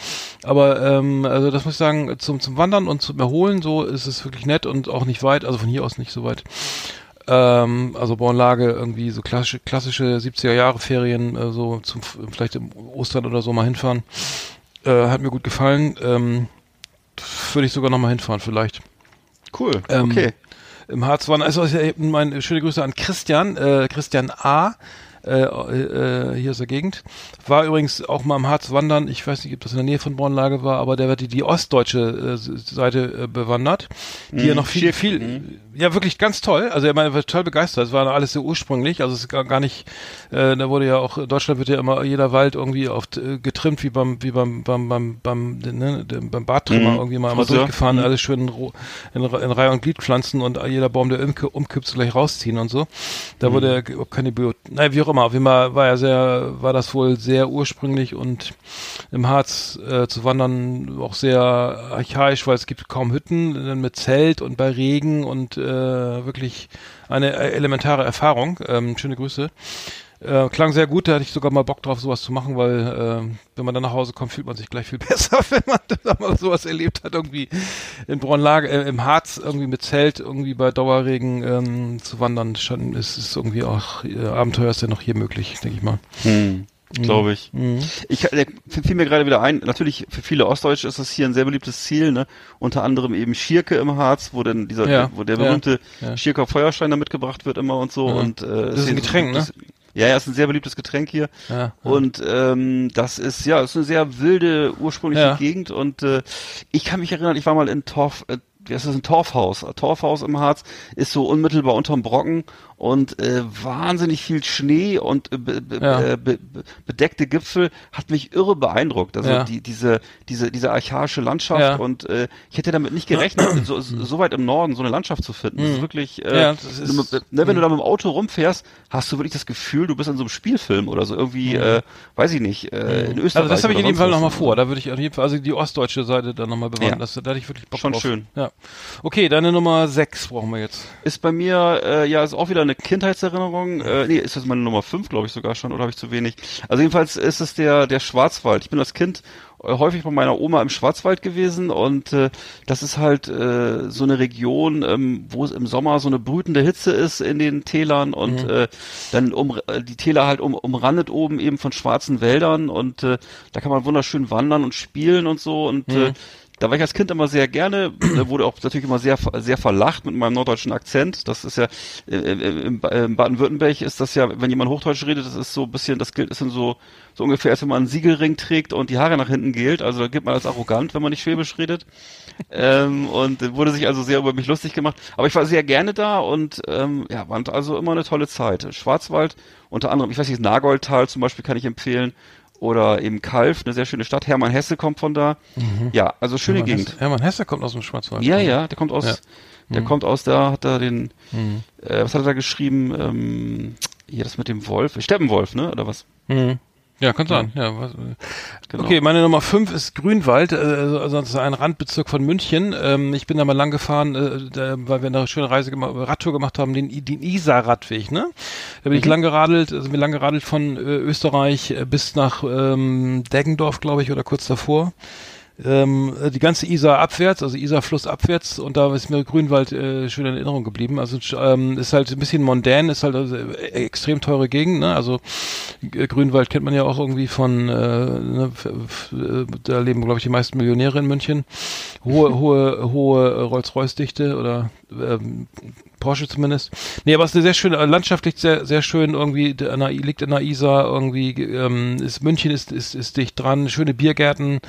aber ähm, also das muss ich sagen, zum, zum Wandern und zum Erholen, so ist es wirklich nett und auch nicht weit, also von hier aus nicht so weit. Ähm, also Bornlage irgendwie so klassische, klassische 70er Jahre Ferien, äh, so zum vielleicht im Ostern oder so mal hinfahren. Äh, hat mir gut gefallen. Ähm, würde ich sogar noch mal hinfahren, vielleicht. Cool. Ähm, okay. Im Harz waren, also ja, meine schöne Grüße an Christian, äh, Christian A. Äh, äh, hier aus der Gegend. War übrigens auch mal im Harz wandern. Ich weiß nicht, ob das in der Nähe von Bornlage war, aber der hat die, die ostdeutsche äh, Seite äh, bewandert, die ja Mhm, noch viel, viel, ja wirklich ganz toll. Also er war total begeistert. Es war alles sehr ursprünglich. Also es ist gar, nicht, äh, da wurde ja auch, Deutschland wird ja immer jeder Wald irgendwie oft äh, getrimmt, wie beim, wie beim, beim, beim, beim, ne, beim Barttrimmer Mhm. irgendwie mal Friseur. durchgefahren, Mhm. alles schön in, in, in Reihe und Glied pflanzen und jeder Baum, der umk- umkippt, gleich rausziehen und so. Da wurde ja ge- keine Bio, naja, wie auch immer, auf jeden Fall war ja sehr, war das wohl sehr ursprünglich und im Harz äh, zu wandern auch sehr archaisch, weil es gibt kaum Hütten, mit Zelt und bei Regen und äh, wirklich eine äh, elementare Erfahrung. Ähm, schöne Grüße. Äh, klang sehr gut, da hatte ich sogar mal Bock drauf, sowas zu machen, weil äh, wenn man dann nach Hause kommt, fühlt man sich gleich viel besser, wenn man da mal sowas erlebt hat, irgendwie in Braunlage, äh, im Harz, irgendwie mit Zelt, irgendwie bei Dauerregen ähm, zu wandern. Schon ist es irgendwie auch, äh, Abenteuer ist ja noch hier möglich, denke ich mal. Hm. Glaube ich. Mhm. Ich äh, fiel mir gerade wieder ein, natürlich für viele Ostdeutsche ist das hier ein sehr beliebtes Ziel, ne? Unter anderem eben Schierke im Harz, wo denn dieser, Ja, wo der ja, berühmte ja. Schierker Feuerstein da mitgebracht wird immer und so. Ja. Und äh, Das ist ein Getränk, ne? Ja, ja, ist ein sehr beliebtes Getränk hier. Ja, ja. Und ähm, das ist ja, ist eine sehr wilde ursprüngliche Ja. Gegend und äh, ich kann mich erinnern, ich war mal in Torf, äh, das ist ein Torfhaus. Ein Torfhaus im Harz ist so unmittelbar unterm Brocken und äh, wahnsinnig viel Schnee und äh, be, be, Ja. äh, be, be, bedeckte Gipfel hat mich irre beeindruckt. Also Ja. die, diese, diese, diese archaische Landschaft Ja. und äh, ich hätte damit nicht gerechnet, so, so weit im Norden so eine Landschaft zu finden. Das ist wirklich, äh, Mhm. Das ist- ne, wenn du da mit dem Auto rumfährst, hast du wirklich das Gefühl, du bist in so einem Spielfilm oder so irgendwie, äh, weiß ich nicht, äh, in Österreich. Also das habe ich in jedem Fall nochmal vor. Da würde ich auf jeden Fall, also die ostdeutsche Seite dann nochmal bewahren. Ja. Das, da hatte ich wirklich Bock Schon drauf. schön. Ja. Okay, deine Nummer 6 brauchen wir jetzt. Ist bei mir, äh, ja, ist auch wieder eine Kindheitserinnerung. Äh, nee, ist das meine Nummer 5, glaube ich sogar schon, oder habe ich zu wenig? Also jedenfalls ist es der, der Schwarzwald. Ich bin als Kind äh, häufig bei meiner Oma im Schwarzwald gewesen und äh, das ist halt äh, so eine Region, ähm, wo es im Sommer so eine brütende Hitze ist in den Tälern und Mhm. äh, dann um äh, die Täler halt um, umrandet oben eben von schwarzen Wäldern und äh, da kann man wunderschön wandern und spielen und so und Mhm. äh, da war ich als Kind immer sehr gerne, wurde auch natürlich immer sehr sehr verlacht mit meinem norddeutschen Akzent. Das ist ja äh, äh, im äh, in Baden-Württemberg ist das ja, wenn jemand Hochdeutsch redet, das ist so ein bisschen, das gilt, ist dann so so ungefähr, als wenn man einen Siegelring trägt und die Haare nach hinten gilt. Also da gilt man als arrogant, wenn man nicht Schwäbisch redet. ähm, und wurde sich also sehr über mich lustig gemacht. Aber ich war sehr gerne da und ähm, ja, war also immer eine tolle Zeit. Schwarzwald, unter anderem, ich weiß nicht, Nagoldtal zum Beispiel kann ich empfehlen. Oder eben Kalf, eine sehr schöne Stadt. Hermann Hesse kommt von da. Ja, also schöne Hermann Gegend. Hesse, Hermann Hesse kommt aus dem Schwarzwald. Ja, ja, der kommt aus, Ja. der Mhm. kommt aus da, hat da den, Mhm. äh, was hat er da geschrieben? Ähm, hier das mit dem Wolf, Steppenwolf, ne? Oder was? Mhm. Ja, kann sein. Ja. was, äh. Genau. Okay, meine Nummer 5 ist Grünwald, äh, also das ist ein Randbezirk von München. Ähm, ich bin da mal lang gefahren, äh, da, weil wir eine schöne Reise gemacht, Radtour gemacht haben, den, den Isar-Radweg, ne? Da bin ich Mhm. lang geradelt, also wir lang geradelt von äh, Österreich äh, bis nach ähm, Deggendorf, glaube ich, oder kurz davor. Ähm, äh, die ganze Isar abwärts, also Isar-Fluss abwärts und da ist mir Grünwald äh, schön in Erinnerung geblieben. Also ähm, ist halt ein bisschen mondän, ist halt also, äh, extrem teure Gegend, ne? Also äh, Grünwald kennt man ja auch irgendwie von, äh, ne, da leben glaube ich die meisten Millionäre in München. Hohe, hohe, hohe Rolls-Royce-Dichte oder ähm, Porsche zumindest. Nee, aber es ist eine sehr schöne, landschaftlich sehr, sehr schön irgendwie, der- liegt in der Isar irgendwie, ähm, ist München ist, ist, ist dicht dran, schöne Biergärten,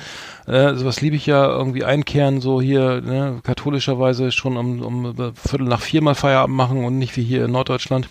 äh, sowas liebe ich ja, irgendwie einkehren, so hier, ne, katholischerweise schon um, um Viertel nach vier mal Feierabend machen und nicht wie hier in Norddeutschland,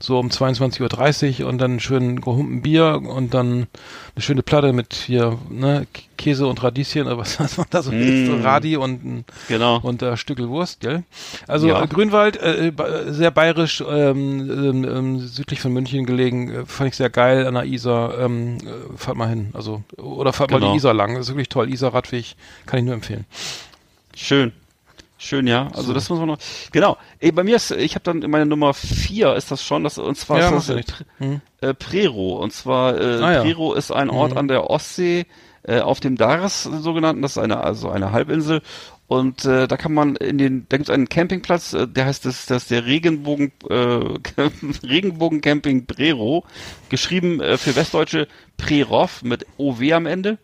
so um 22.30 Uhr und dann schön gehumpten Bier und dann eine schöne Platte mit hier, ne, Käse und Radieschen, oder was, was man da so Mm. isst, Radi und ein Genau. und äh, Stückel Wurst, gell? Also Ja. äh, Grünwald, äh, ba- sehr bayerisch, ähm, ähm, ähm, südlich von München gelegen, äh, fand ich sehr geil an der Isar. Ähm, äh, fahrt mal hin, also oder fahrt mal Genau. die Isar lang, das ist wirklich toll. Isar Radweg, kann ich nur empfehlen. Schön. Schön, ja. Also So. das muss man noch. Genau. Ey, bei mir ist, ich habe dann meine Nummer vier ist das schon, das und zwar Ja, ist das äh, Hm. äh, Prero. Und zwar äh, Ah, ja. Prero ist ein Ort Mhm. an der Ostsee äh, auf dem Dars sogenannten. Das ist eine also eine Halbinsel. Und äh, da kann man in den, da gibt es einen Campingplatz, äh, der heißt das, das ist der Regenbogen äh, Regenbogen Camping Prero, geschrieben äh, für Westdeutsche Prerov mit OW am Ende,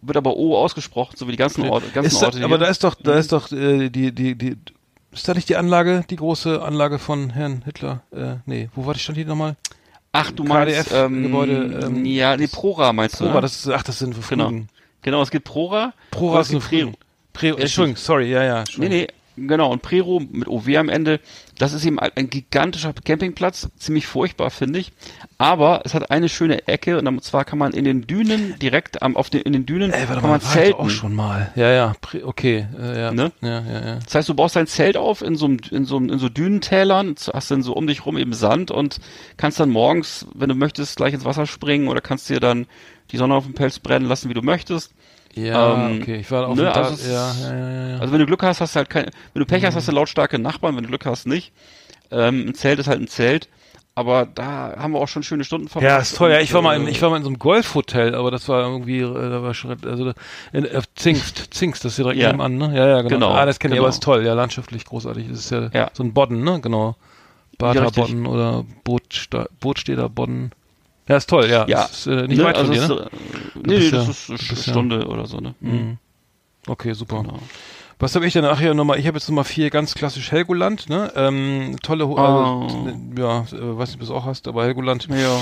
wird aber O ausgesprochen, so wie die ganzen Orte, ganzen da, Orte. aber da ist doch, da ist doch äh, die, die, die, ist da nicht die Anlage, die große Anlage von Herrn Hitler? Äh, nee, wo war die stand die nochmal? Ach, du meinst, ähm, Gebäude, ähm, ja, nee, Prora meinst du, Prora, ne? das ist, ach, das sind Genau. Flügen. Genau, es gibt Prora. Prora ist eine Flügen. Pre Entschuldigung, sorry, ja, ja. Nee, nee, genau. Und Prero mit OW am Ende, das ist eben ein, gigantischer Campingplatz, ziemlich furchtbar, finde ich. Aber es hat eine schöne Ecke und zwar kann man in den Dünen, direkt am, auf den, in den Dünen, Ey, warte kann mal, man zelten. auch schon mal. Ja, ja, okay, äh, ja, Ne? ja, ja, ja. Das heißt, du baust dein Zelt auf in so, in so, in so Dünentälern, hast dann so um dich rum eben Sand und kannst dann morgens, wenn du möchtest, gleich ins Wasser springen oder kannst dir dann die Sonne auf dem Pelz brennen lassen, wie du möchtest. Ja, Ähm, okay, ich war auf ne, also es- ja, ja, ja, ja, ja. Also wenn du Glück hast, hast du halt kein, wenn du Pech Mhm. hast, hast du lautstarke Nachbarn, wenn du Glück hast, nicht. Ähm, ein Zelt ist halt ein Zelt. Aber da haben wir auch schon schöne Stunden verbracht. Ja, ist toll. Ja, ich war mal in, äh, ich war mal in so einem Golfhotel, aber das war irgendwie, äh, da war schon, also in äh, Zingst, Zingst, das ist hier direkt Ja. nebenan, ne? Ja, ja, genau. Genau, ah, das kenne ich, genau. aber ist toll, ja, landschaftlich großartig. Das ist ja, Ja. so ein Bodden, ne? Genau. Ja, richtig. Bata-Bodden oder Bootsteder Bodden. Ja, ist toll, ja. Ja, ist, äh, nicht ne, weit von also dir, es, ne? äh, Du Nee, das ja- ist eine bist ja- Stunde oder so, ne? Mhm. Okay, super. Genau. Was habe ich denn? Ach ja, Nummer, ich habe jetzt Nummer vier, ganz klassisch Helgoland, ne? Ähm, tolle, Ho- Oh. also, ja, äh, weiß nicht, ob du es auch hast, aber Helgoland Ja.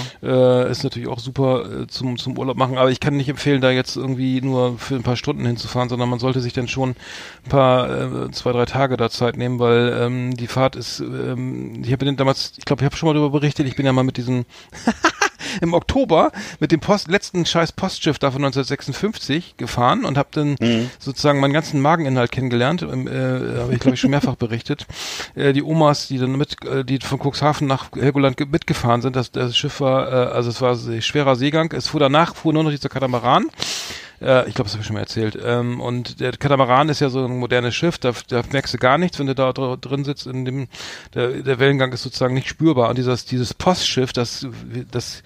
äh, ist natürlich auch super äh, zum, zum Urlaub machen, aber ich kann nicht empfehlen, da jetzt irgendwie nur für ein paar Stunden hinzufahren, sondern man sollte sich dann schon ein paar, äh, zwei, drei Tage da Zeit nehmen, weil ähm, die Fahrt ist, ähm, ich habe damals, ich glaube, ich habe schon mal darüber berichtet, ich bin ja mal mit diesem im Oktober mit dem Post, letzten scheiß Postschiff da von 1956 gefahren und habe dann Mhm. sozusagen meinen ganzen Mageninhalt kennengelernt. Ähm, äh, habe ich glaube ich schon mehrfach berichtet. Äh, die Omas, die dann mit, äh, die von Cuxhaven nach Helgoland ge- mitgefahren sind, das, das Schiff war, äh, also es war schwerer Seegang. Es fuhr danach, fuhr nur noch dieser Katamaran. Äh, ich glaube, das habe ich schon mal erzählt. Ähm, und der Katamaran ist ja so ein modernes Schiff, da, da merkst du gar nichts, wenn du da dr drin sitzt. In dem, der, der Wellengang ist sozusagen nicht spürbar. Und dieses, dieses Postschiff, das, das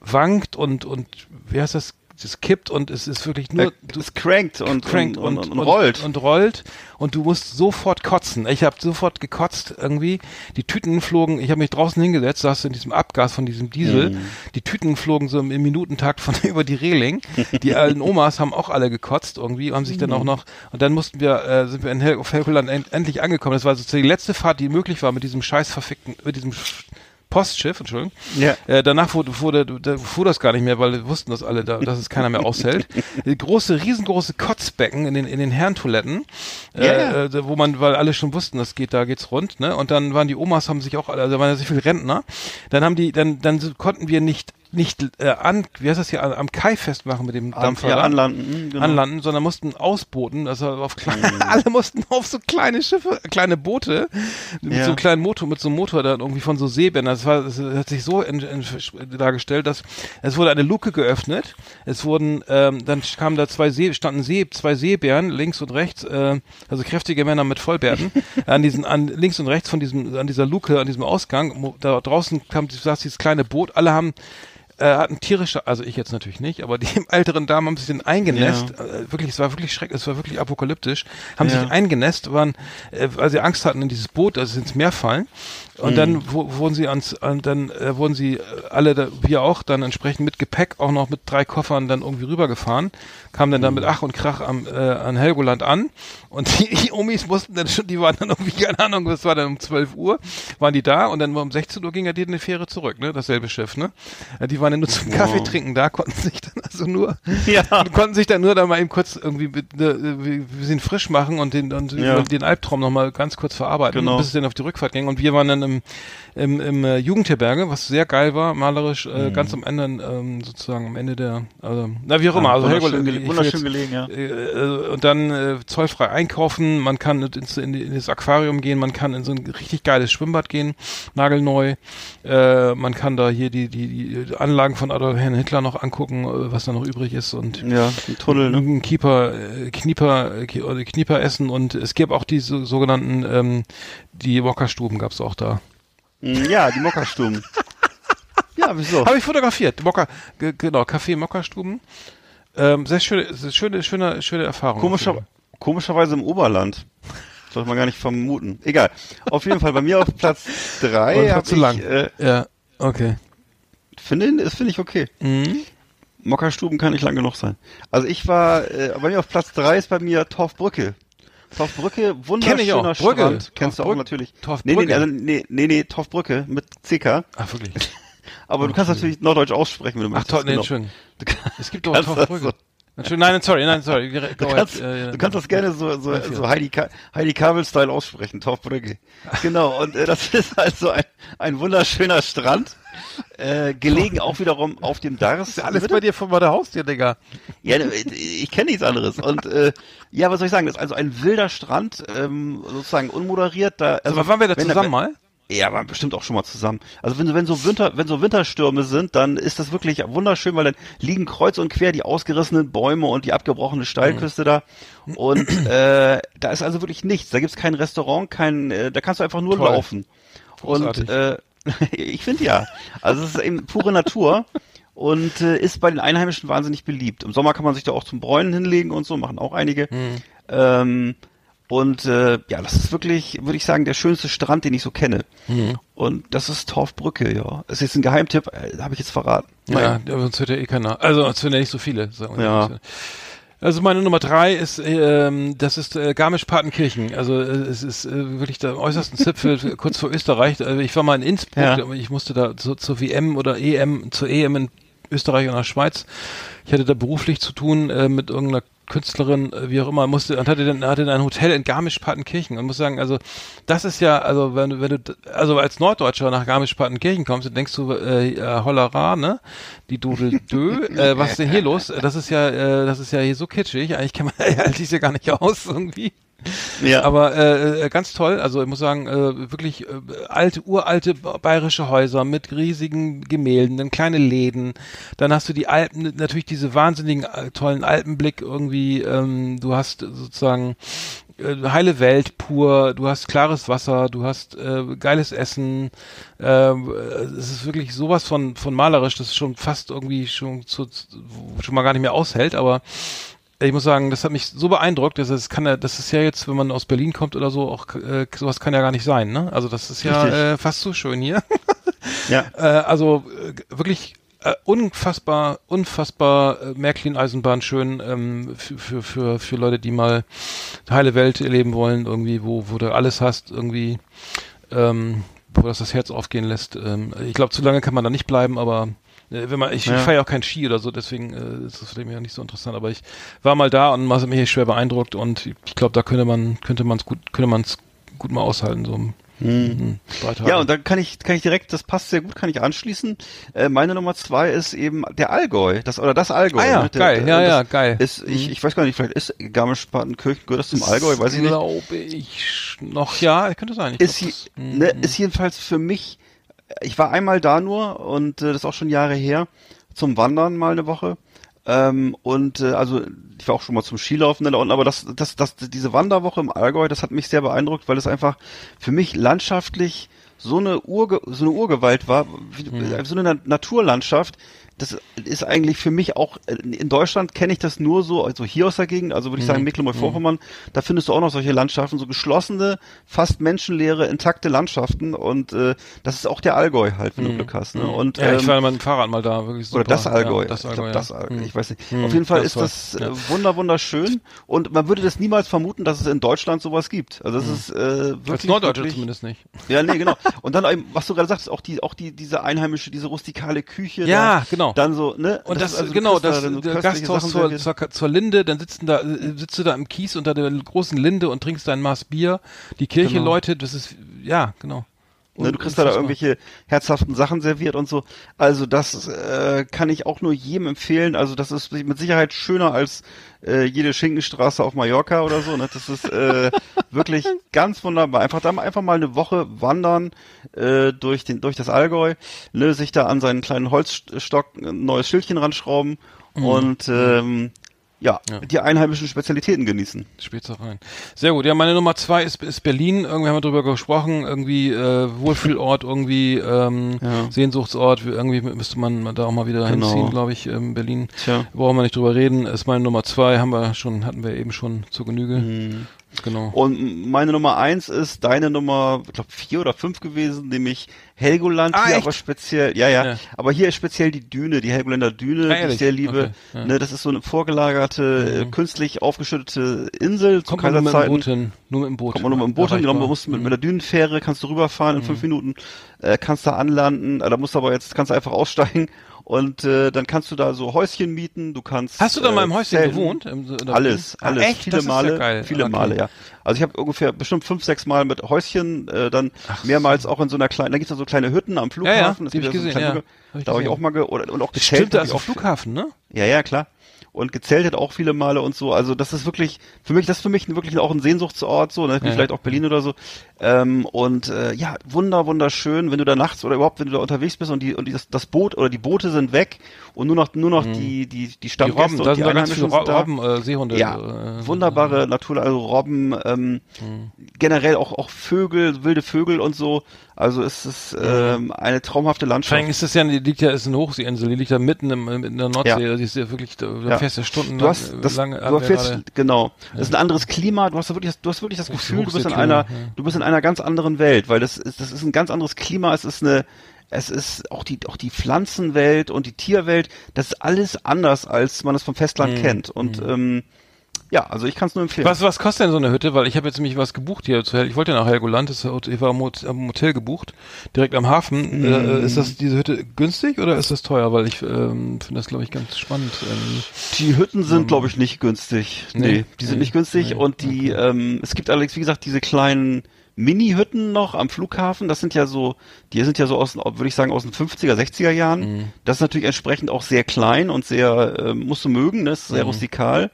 wankt und, und wie heißt das? Das kippt und es ist wirklich nur, du es crankt und, crankt und, und, und, rollt. und rollt und du musst sofort kotzen. Ich habe sofort gekotzt irgendwie. Die Tüten flogen, ich habe mich draußen hingesetzt, saß in diesem Abgas von diesem Diesel. Mhm. Die Tüten flogen so im, im Minutentakt von über die Reling. Die alten Omas haben auch alle gekotzt irgendwie, haben sich dann Mhm. auch noch und dann mussten wir äh, sind wir in Helgoland end, endlich angekommen. Das war sozusagen die letzte Fahrt, die möglich war mit diesem scheiß verfickten mit diesem Postschiff, Entschuldigung. Ja. Äh, danach wurde, wurde, da fuhr das gar nicht mehr, weil wir wussten das alle, da, dass es keiner mehr aushält. Große, riesengroße Kotzbecken in den, in den Herrentoiletten, äh, Ja, ja. äh, wo man, weil alle schon wussten, das geht, da geht's rund, ne? Und dann waren die Omas, haben sich auch, alle- also da waren ja so viele Rentner. Dann haben die, dann, dann konnten wir nicht, nicht äh, an, wie heißt das hier, am Kai festmachen mit dem Dampfer. ja, anlanden. mhm, Genau. anlanden, sondern mussten ausbooten, also auf kleine, alle mussten auf so kleine Schiffe, kleine Boote mit Ja. so einem kleinen Motor, mit so einem Motor dann irgendwie von so Seebändern. Das war, das hat sich so in, in, dargestellt, dass es wurde eine Luke geöffnet. Es wurden, ähm, dann kamen da zwei See, standen See, zwei Seebären links und rechts, äh, also kräftige Männer mit Vollbärten an diesen, an links und rechts von diesem, an dieser Luke, an diesem Ausgang. Da draußen kam, saß dieses kleine Boot. Alle haben äh, hatten tierische, also ich jetzt natürlich nicht, aber die älteren Damen haben sich dann eingenässt. Äh, wirklich, es war wirklich schrecklich, es war wirklich apokalyptisch. Haben Ja. sich eingenässt, waren, äh, weil sie Angst hatten in dieses Boot, dass sie ins Meer fallen. Und Mhm. dann wo, wurden sie ans, an, dann äh, wurden sie äh, alle, da, wir auch, dann entsprechend mit Gepäck auch noch mit drei Koffern dann irgendwie rübergefahren, kamen dann, Mhm. dann mit Ach und Krach am, äh, an Helgoland an und die, die Omis mussten dann schon, die waren dann irgendwie, keine Ahnung, das war dann um 12 Uhr, waren die da und dann um 16 Uhr ging ja die eine Fähre zurück, ne, dasselbe Schiff, ne. Äh, Die waren dann nur zum Kaffee trinken da, konnten sich dann also nur, Ja. konnten sich dann nur da mal eben kurz irgendwie ne, wir wir sind frisch machen und den, und Ja. den Albtraum nochmal ganz kurz verarbeiten, Genau. bis es dann auf die Rückfahrt ging. Und wir waren dann im, im, im äh, Jugendherberge, was sehr geil war, malerisch, äh, ganz am Ende, ähm, sozusagen am Ende der, also, na wie auch immer, also wunderschön, Helgoland, wunderschön jetzt- gelegen, ja. äh, und dann äh, zollfrei einkaufen, man kann ins, in, in das Aquarium gehen, man kann in so ein richtig geiles Schwimmbad gehen, nagelneu, äh, man kann da hier die, die, die Anlagen von Adolf Herrn Hitler noch angucken, äh, was da noch übrig ist und Ja, Tunnel, ne? ein Keeper, äh, Knieper, äh, Knieper essen und es gibt auch die so, sogenannten, ähm, die Wokkerstuben gab's auch da. Mm, Ja, die Mokkastuben. ja, wieso? Habe ich fotografiert, Mocker, ge- genau, Café Mockerstuben. Ähm, sehr schöne, sehr schöne, schöne, schöne Erfahrung. Komischer, komischerweise im Oberland. Sollte man gar nicht vermuten. Egal. Auf jeden Fall bei mir auf Platz drei habe zu ich, lang. äh, Ja, okay. finde, das finde ich okay. Mhm. Mokkastuben kann nicht lang genug sein. Also ich war, äh, bei mir auf Platz drei ist bei mir Torfbrücke. Torfbrücke, wunderschöner Kenn ich auch. Brücke. Strand. Kennst du auch natürlich. Torfbrücke. Nee, nee, also, nee, nee, nee, Torfbrücke mit CK. Ach, wirklich. Aber du kannst natürlich Norddeutsch aussprechen, wenn du Ach, möchtest. toll, nee, genau. schön. Es gibt doch Torfbrücke. Nein, sorry, nein, sorry. Du ahead, kannst, äh, du kannst das gerne so, so, so Heidi, Ka Heidi Kabel-Style aussprechen, Torfbrücke. Genau, und äh, das ist also ein, ein wunderschöner Strand, äh, gelegen auch wiederum auf dem Dars. Ist ja alles bei dir vor der Haustür, Digga. Ja, ich kenne nichts anderes. Und äh, ja, was soll ich sagen? Das ist also ein wilder Strand, ähm, sozusagen unmoderiert. Da, also Aber waren wir da zusammen wenn, mal? Ja, waren bestimmt auch schon mal zusammen. Also wenn, wenn so Winter, wenn so Winterstürme sind, dann ist das wirklich wunderschön, weil dann liegen kreuz und quer die ausgerissenen Bäume und die abgebrochene Steilküste da. Und äh, da ist also wirklich nichts. Da gibt's kein Restaurant, kein, äh, da kannst du einfach nur Toll. laufen. Großartig. Und äh, ich finde ja. Also es ist eben pure Natur. Und äh, ist bei den Einheimischen wahnsinnig beliebt. Im Sommer kann man sich da auch zum Bräunen hinlegen und so, machen auch einige. Hm. Ähm, und äh, ja, das ist wirklich, würde ich sagen, der schönste Strand, den ich so kenne. Hm. Und das ist Torfbrücke, ja. Das ist jetzt ein Geheimtipp, äh, habe ich jetzt verraten. Ja, aber sonst hört ja eh keiner. Also, sonst hören ja nicht so viele. sagen wir Ja. Also meine Nummer drei ist, ähm, das ist äh, Garmisch-Partenkirchen. Also äh, es ist äh, wirklich der äußersten Zipfel kurz vor Österreich. Also ich war mal in Innsbruck, Ja. ich musste da zu, zur WM oder EM, zur EM in Österreich und der Schweiz. Ich hatte da beruflich zu tun äh, mit irgendeiner Künstlerin, äh, wie auch immer, musste und hatte dann hatte dann ein Hotel in Garmisch-Partenkirchen und muss sagen, also das ist ja, also wenn du wenn du also als Norddeutscher nach Garmisch-Partenkirchen kommst, dann denkst du äh, Hollera, ne? Die Dudel Dö, äh, was ist denn hier los? Das ist ja äh, das ist ja hier so kitschig, eigentlich kann man sich ja gar nicht aus irgendwie. Ja. Aber äh, äh, ganz toll, also ich muss sagen, äh, wirklich äh, alte, uralte bayerische Häuser mit riesigen Gemälden, dann kleine Läden, dann hast du die Alpen, natürlich diese wahnsinnigen äh, tollen Alpenblick irgendwie, ähm, du hast sozusagen äh, heile Welt pur, du hast klares Wasser, du hast äh, geiles Essen, äh, es ist wirklich sowas von von malerisch, das schon fast irgendwie schon zu, schon mal gar nicht mehr aushält, aber ich muss sagen, das hat mich so beeindruckt, dass es kann ja, das ist ja jetzt, wenn man aus Berlin kommt oder so, auch äh, sowas kann ja gar nicht sein, ne? Also das ist ja äh, fast so schön hier. Ja. Äh, also äh, wirklich äh, unfassbar, unfassbar äh, Märklin-Eisenbahn schön ähm, für, für, für, für Leute, die mal eine heile Welt erleben wollen, irgendwie, wo, wo du alles hast, irgendwie, ähm, wo das das Herz aufgehen lässt. Ähm, ich glaube, zu lange kann man da nicht bleiben, aber wenn man, ich, Ja. ich fahre ja auch kein Ski oder so, deswegen äh, ist das für mich ja nicht so interessant. Aber ich war mal da und war mich schwer beeindruckt und ich glaube, da könnte man, könnte man es gut, könnte man es gut mal aushalten, so mhm. drei Tage. Ja, und dann kann ich, kann ich direkt, das passt sehr gut, kann ich anschließen. Äh, meine Nummer zwei ist eben der Allgäu, das oder das Allgäu. Ah ja, ne? Der- geil, ja, das ja, geil. Ist, ich, ich weiß gar nicht, vielleicht ist Garmisch-Partenkirchen gehört das zum Allgäu, weiß ich nicht. Glaube ich noch, ja, könnte sein. Ich Ist, glaub, das- mhm. ne, ist jedenfalls für mich, ich war einmal da nur und äh, das ist auch schon Jahre her, zum Wandern mal eine Woche. Ähm, und äh, also ich war auch schon mal zum Skilaufen da unten, aber das, das, das, diese Wanderwoche im Allgäu, das hat mich sehr beeindruckt, weil es einfach für mich landschaftlich so eine Urge, so eine Urgewalt war, wie, Mhm. so eine Na- Naturlandschaft. Das ist eigentlich für mich auch, äh, in Deutschland kenne ich das nur so, also hier aus der Gegend, also würde ich Mhm. sagen Mecklenburg-Vorpommern, da findest du auch noch solche Landschaften, so geschlossene, fast menschenleere, intakte Landschaften und äh, das ist auch der Allgäu halt, wenn du Glück hast. Ne? Und, Mhm. ja, ich ähm, war mit dem Fahrrad mal da, wirklich super. oder das Allgäu. Ja, das ich Allgäu, glaub, ja. das Allgäu. Mhm. Ich weiß nicht. Hm, Auf jeden Fall das ist das ja. äh, wunder wunderschön und man würde das niemals vermuten, dass es in Deutschland sowas gibt. Also das ist äh, wirklich Mhm. Als Norddeutsche wirklich, zumindest nicht. Ja, nee, genau. Und dann was du gerade sagst, auch die auch die diese einheimische, diese rustikale Küche. Ja, da, genau. Dann so, ne? Und das, ist also, genau, da das dann so Gasthaus zur, zur, zur Linde, dann sitzen da, äh, sitzt du da im Kies unter der großen Linde und trinkst dein Maß Bier. Die Kirche Genau. läutet, das ist, ja, genau. Ne, du kriegst da, da irgendwelche herzhaften Sachen serviert und so. Also das äh, kann ich auch nur jedem empfehlen. Also das ist mit Sicherheit schöner als äh, jede Schinkenstraße auf Mallorca oder so. Ne? Das ist äh, wirklich ganz wunderbar. Einfach da mal, einfach mal eine Woche wandern äh, durch den durch das Allgäu, ne, sich da an seinen kleinen Holzstock ein neues Schildchen ranschrauben und ähm, ja, Ja. die einheimischen Spezialitäten genießen. Spezereien. Sehr gut. Ja, meine Nummer zwei ist, ist Berlin. Irgendwie haben wir drüber gesprochen. Irgendwie äh, Wohlfühlort, irgendwie ähm, Ja. Sehnsuchtsort. Irgendwie müsste man da auch mal wieder Genau. hinziehen, glaube ich. Ähm, Berlin. Tja. Brauchen wir nicht drüber reden. Ist meine Nummer zwei. Haben wir schon, hatten wir eben schon zur Genüge. Mhm. Genau. Und meine Nummer eins ist deine Nummer, ich glaube vier oder fünf gewesen, nämlich Helgoland. Ah, hier echt? aber speziell, ja, ja, Ja. aber hier ist speziell die Düne, die Helgoländer Düne, Ah, die ich ehrlich? sehr liebe. Okay, ja. Ne, das ist so eine vorgelagerte, äh, künstlich aufgeschüttete Insel zu Kommt man nur mit dem Kaiserzeiten. Boot hin. Nur mit dem Boot. Kommt man nur mit dem Boot hin, genau, man muss mit, Mhm. mit der Dünenfähre kannst du rüberfahren in fünf Minuten, äh, kannst da anlanden, äh, da musst du aber jetzt, kannst du einfach aussteigen und äh, dann kannst du da so Häuschen mieten, du kannst Hast du da äh, mal im Häuschen zelten. gewohnt? Im- Alles, Ah, alles, echt? viele Das ja Male, geil. viele Okay. Male, ja. Also ich habe ungefähr bestimmt fünf, sechs Mal mit Häuschen, äh, dann mehrmals auch in so einer kleinen, da gibt's ja so kleine Hütten am Flughafen. ja, die gibt hab ich so gesehen, kleine ja. Hütten. Hab ich Da habe ich auch mal ge oder, und auch Das gezeltet. stimmt, da ist auch Flughafen, ne? ja, ja, klar. Und gezeltet auch viele Male und so. Also das ist wirklich, für mich, das ist für mich wirklich auch ein Sehnsuchtsort, so, ne? Ja. vielleicht auch Berlin oder so. Ähm, und äh, ja, wunder, wunderschön, wenn du da nachts oder überhaupt, wenn du da unterwegs bist und die und die, das, das Boot oder die Boote sind weg und nur noch nur noch die die die Mhm. Die Stammgäste Robben, da und sind die Einheimischen sind da. Robben, äh, Seehunde. Ja, äh, wunderbare Natur, also Robben, ähm, generell auch auch Vögel, wilde Vögel und so. Also es ist ähm, eine traumhafte Vor Landschaft. allem ist das ja, die liegt ja, ist eine Hochseeinsel, die liegt da mitten im, in der Nordsee, Ja. die ist ja wirklich, da, Ja. fährst du ja Stunden Du hast das, lange du fährst, genau. Das ist ein anderes Klima. Du hast da wirklich, du hast wirklich das Gefühl, du bist in einer, ja. du bist in einer ganz anderen Welt, weil das ist, das ist ein ganz anderes Klima. Es ist eine, es ist auch die, auch die Pflanzenwelt und die Tierwelt. Das ist alles anders, als man es vom Festland kennt. Und ähm, ja, also ich kann es nur empfehlen. Mhm. Was, was kostet denn so eine Hütte? Weil ich habe jetzt nämlich was gebucht hier zu Ich wollte ja nach Helgoland, das ich war am Hot- am Hotel gebucht, direkt am Hafen. Mhm. Äh, ist das diese Hütte günstig oder ist das teuer? Weil ich ähm, finde das, glaube ich, ganz spannend. Ähm, Die Hütten sind, glaube ich, nicht günstig. Nee, Nee, die sind nee, nicht günstig. nee, und die, ähm, es gibt allerdings, wie gesagt, diese kleinen Mini-Hütten noch am Flughafen. Das sind ja so, die sind ja so aus, würde ich sagen, aus den 50er, 60er Jahren. Mhm. Das ist natürlich entsprechend auch sehr klein und sehr, ähm, musst du mögen, ne? Das ist Mhm. sehr rustikal.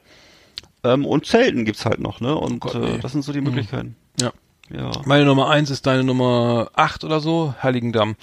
Ähm, und Zelten gibt's halt noch, ne? Und Gott, äh, nee. das sind so die Möglichkeiten. Ja. Ja. Meine Nummer eins ist deine Nummer acht oder so, Heiligendamm.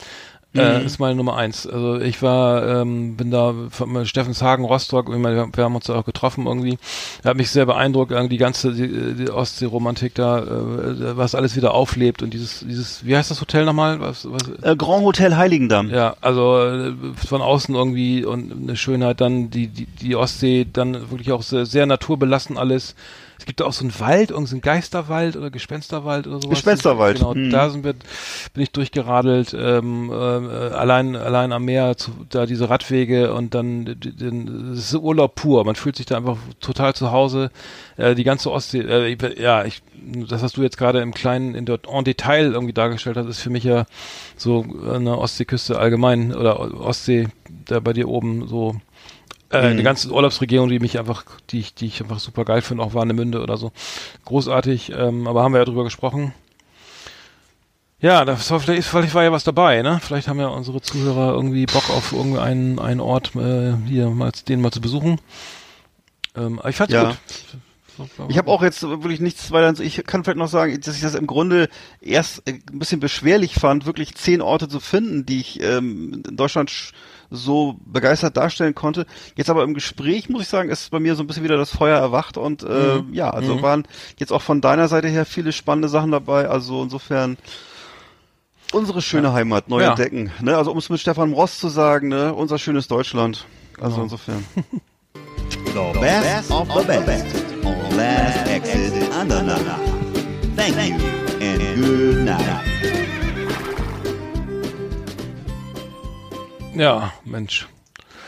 Äh, Mhm. ist meine Nummer eins. Also ich war, ähm, bin da von Steffenshagen, Rostock, meine, wir, haben uns da auch getroffen irgendwie. Er hat mich sehr beeindruckt, irgendwie die ganze die, die Ostsee-Romantik da, äh, was alles wieder auflebt und dieses, dieses, wie heißt das Hotel nochmal? Was, was, Äh, Grand Hotel Heiligendamm. ja, also äh, von außen irgendwie und eine Schönheit dann die die die Ostsee dann wirklich auch sehr, sehr naturbelassen alles. Es gibt da auch so einen Wald, irgendeinen Geisterwald oder Gespensterwald oder sowas. Gespensterwald, Genau, hm. da sind wir, bin ich durchgeradelt, ähm, äh, allein allein am Meer, zu, da diese Radwege und dann den- das ist Urlaub pur. Man fühlt sich da einfach total zu Hause. Äh, die ganze Ostsee, äh, ich, ja, ich, das was du jetzt gerade im kleinen in dort en Detail irgendwie dargestellt hast, ist für mich ja so eine Ostseeküste allgemein oder Ostsee da bei dir oben so äh, eine ganze Urlaubsregierung, die mich einfach, die ich, die ich einfach super geil finde, auch Warnemünde oder so. Großartig, ähm, aber haben wir ja drüber gesprochen. Ja, das war vielleicht, vielleicht war ja was dabei, ne? Vielleicht haben ja unsere Zuhörer irgendwie Bock auf irgendeinen einen Ort äh, hier mal den mal zu besuchen. Ähm, aber ich fand's Ja. gut. Ich habe auch jetzt wirklich nichts weiter. Ich kann vielleicht noch sagen, dass ich das im Grunde erst ein bisschen beschwerlich fand, wirklich zehn Orte zu finden, die ich ähm, in Deutschland sch- so begeistert darstellen konnte. Jetzt aber im Gespräch muss ich sagen, ist bei mir so ein bisschen wieder das Feuer erwacht und äh, Mhm. ja, also Mhm. waren jetzt auch von deiner Seite her viele spannende Sachen dabei. Also insofern unsere schöne Heimat neu Ja. entdecken. Ne? Also um es mit Stefan Ross zu sagen, ne? unser schönes Deutschland. Also Genau. insofern. The best of the best on Last Exit Andernach. Thank you and good night. Ja, Mensch.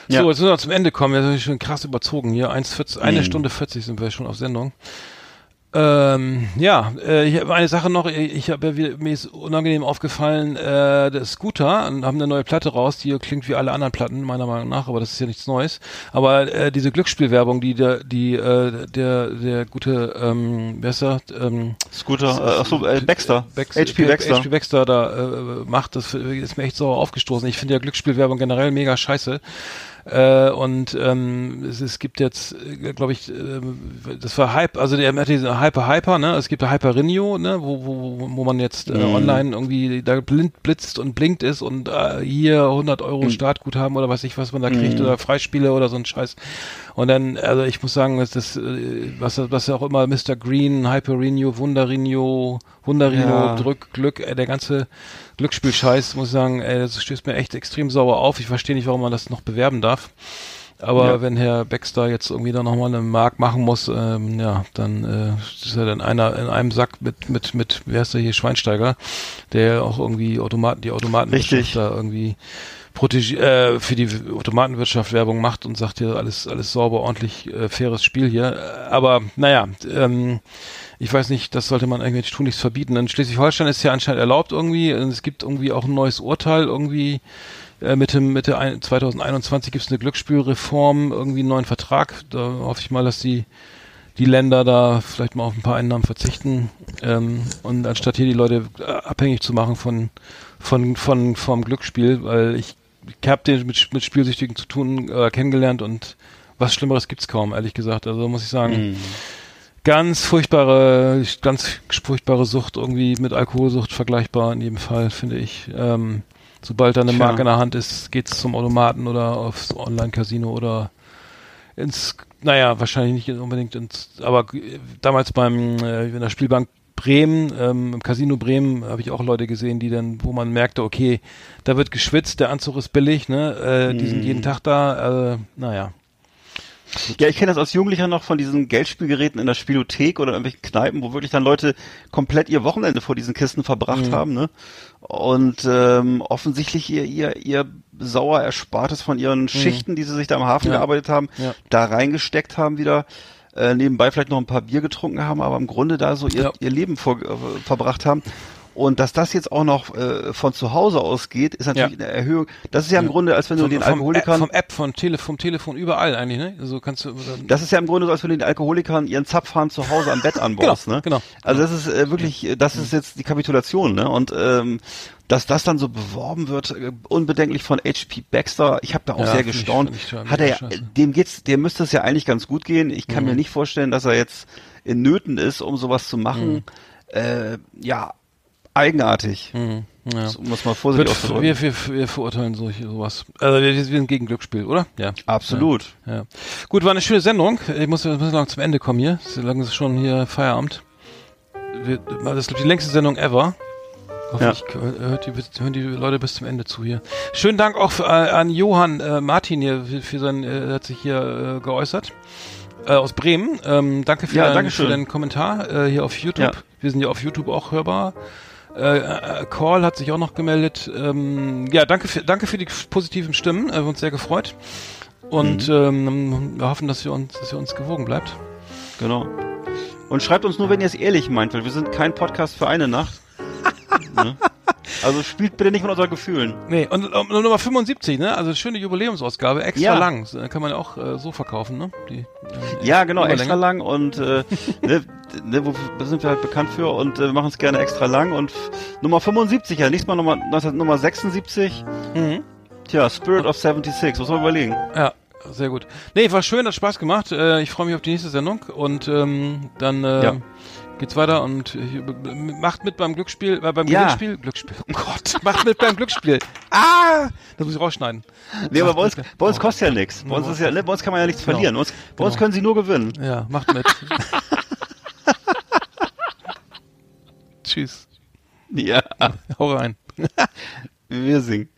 Ja. So, jetzt müssen wir zum Ende kommen. Wir sind schon krass überzogen hier. 1,40 eine Mhm. Stunde 40 sind wir schon auf Sendung. Ähm, ja, äh, ich habe eine Sache noch. Ich habe ja mir ist unangenehm aufgefallen, äh, der Scooter haben eine neue Platte raus, die klingt wie alle anderen Platten meiner Meinung nach, aber das ist ja nichts Neues. Aber äh, diese Glücksspielwerbung, die der, die äh, der der gute, ähm, wer ist er? Ähm, Scooter, äh, achso, äh, Baxter. HP Baxter. HP Baxter da äh, macht, das ist mir echt sauer aufgestoßen. Ich finde ja Glücksspielwerbung generell mega scheiße. Äh, und ähm, es, es gibt jetzt, glaube ich, äh, das war Hype, also der hat diesen Hyper Hyper, ne? Es gibt Hyper Rinio, ne? Wo, wo, wo man jetzt äh, Mhm. online irgendwie da blind, blitzt und blinkt ist und äh, hier 100 Euro Startguthaben oder weiß ich was man da kriegt Mhm. oder Freispiele oder so ein Scheiß. Und dann, also ich muss sagen, dass das, äh, was, was ja auch immer Mr. Green, Hyperinho, Wunderino, Wunderino, Ja. Drück, Glück, äh, der ganze Glücksspielscheiß, muss ich sagen, ey, das stößt mir echt extrem sauer auf. Ich verstehe nicht, warum man das noch bewerben darf. Aber Ja. wenn Herr Baxter jetzt irgendwie da nochmal eine Mark machen muss, ähm, ja, dann äh, ist er dann einer in einem Sack mit, mit, mit, wer ist der hier, Schweinsteiger, der auch irgendwie Automaten, die Automatenwirtschaft da irgendwie protegi äh, für die Automatenwirtschaft Werbung macht und sagt hier alles, alles sauber, ordentlich, äh, faires Spiel hier. Äh, Aber naja, ähm, ich weiß nicht, das sollte man eigentlich tunlichst verbieten. In Schleswig-Holstein ist ja anscheinend erlaubt irgendwie. Es gibt irgendwie auch ein neues Urteil irgendwie. Äh, Mitte, Mitte ein- 2021 gibt es eine Glücksspielreform, irgendwie einen neuen Vertrag. Da hoffe ich mal, dass die, die Länder da vielleicht mal auf ein paar Einnahmen verzichten. Ähm, und anstatt hier die Leute äh, abhängig zu machen von, von, von, vom Glücksspiel, weil ich, ich habe den mit, mit Spielsüchtigen zu tun äh, kennengelernt und was Schlimmeres gibt's kaum, ehrlich gesagt. Also muss ich sagen, Mhm. Ganz furchtbare, ganz furchtbare Sucht, irgendwie mit Alkoholsucht vergleichbar in jedem Fall, finde ich. Ähm, sobald da eine Tja. Mark in der Hand ist, geht's zum Automaten oder aufs Online-Casino oder ins, naja, wahrscheinlich nicht unbedingt ins, aber damals beim, äh, in der Spielbank Bremen, ähm, im Casino Bremen habe ich auch Leute gesehen, die dann, wo man merkte, okay, da wird geschwitzt, der Anzug ist billig, ne, äh, die sind Mhm. jeden Tag da, äh, naja. Ja, ich kenne das als Jugendlicher noch von diesen Geldspielgeräten in der Spielothek oder irgendwelchen Kneipen, wo wirklich dann Leute komplett ihr Wochenende vor diesen Kisten verbracht Mhm. haben, ne? Und ähm, offensichtlich ihr, ihr, ihr sauer Erspartes von ihren Schichten, die sie sich da im Hafen Mhm. Ja. gearbeitet haben, Ja. da reingesteckt haben wieder. Äh, nebenbei vielleicht noch ein paar Bier getrunken haben, aber im Grunde da so ihr, Ja. ihr Leben vor, äh, verbracht haben. Und dass das jetzt auch noch äh, von zu Hause aus geht, ist natürlich Ja. eine Erhöhung. Das ist ja im Grunde, als wenn du Vom, den vom, App, Alkoholikern, vom App, vom, Tele, vom Telefon, überall eigentlich, ne? So kannst du. Das ist ja im Grunde so, als wenn du den Alkoholikern ihren Zapfhahn zu Hause am Bett anbaust, Genau, ne? genau. Also das ist äh, wirklich, das ist jetzt die Kapitulation, ne? Und ähm, dass das dann so beworben wird, äh, unbedenklich von HP Baxter, ich habe da auch Ja, sehr gestaunt. ich Hat er, ja- dem geht's, dem müsste es ja eigentlich ganz gut gehen. Ich kann Mhm. mir nicht vorstellen, dass er jetzt in Nöten ist, um sowas zu machen. Äh, ja, eigenartig. Mhm, ja. Um es mal vorsichtig auszudrücken. wir, wir, wir verurteilen solche sowas. Also wir, wir sind gegen Glücksspiel, oder? Ja. Absolut. Ja, ja. Gut, war eine schöne Sendung. Ich muss, wir müssen lang zum Ende kommen hier. So lange ist schon hier Feierabend. Wir, das ist die längste Sendung ever. Hoffentlich hört die, hören die Leute bis zum Ende zu hier. Schönen Dank auch für, äh, an Johann äh, Martin hier für, für sein, äh, er hat sich hier äh, geäußert. Äh, aus Bremen. Ähm, danke für, Ja, deinen, für deinen Kommentar äh, hier auf YouTube. Ja. Wir sind ja auf YouTube auch hörbar. Äh, äh, Call hat sich auch noch gemeldet. Ähm, ja, danke für, danke für die positiven Stimmen. Äh, wir uns sehr gefreut. Und ähm, wir hoffen, dass ihr uns, dass ihr uns gewogen bleibt. Genau. Und schreibt uns nur, wenn ihr es ehrlich meint, weil wir sind kein Podcast für eine Nacht. ne? Also spielt bitte nicht mit unseren Gefühlen. Nee, und, und Nummer 75, ne? Also schöne Jubiläumsausgabe, extra Ja. lang. Kann man ja auch äh, so verkaufen, ne? Die, äh, Ja, genau, Überlänge. extra lang und äh, ne, ne, wo da sind wir halt bekannt für und äh, machen es gerne extra lang und Nummer 75, ja, nächstes Mal Nummer, 19 Nummer 76. Mhm. Tja, Spirit of 76, muss man überlegen. Ja, sehr gut. Nee, war schön, hat Spaß gemacht. Äh, ich freue mich auf die nächste Sendung und ähm, dann äh, Ja. Geht's weiter und macht mit beim Glücksspiel, äh, beim Ja. Glücksspiel, Glücksspiel. Oh Gott, macht mit beim Glücksspiel. Ah, das muss ich rausschneiden. Nee, aber bei uns, bei uns kostet ja nichts. Bei uns ist ja, bei uns kann man ja nichts Genau. verlieren. Bei uns, bei uns Genau. können sie nur gewinnen. Ja, macht mit. Tschüss. Ja, Hau rein. wir singen.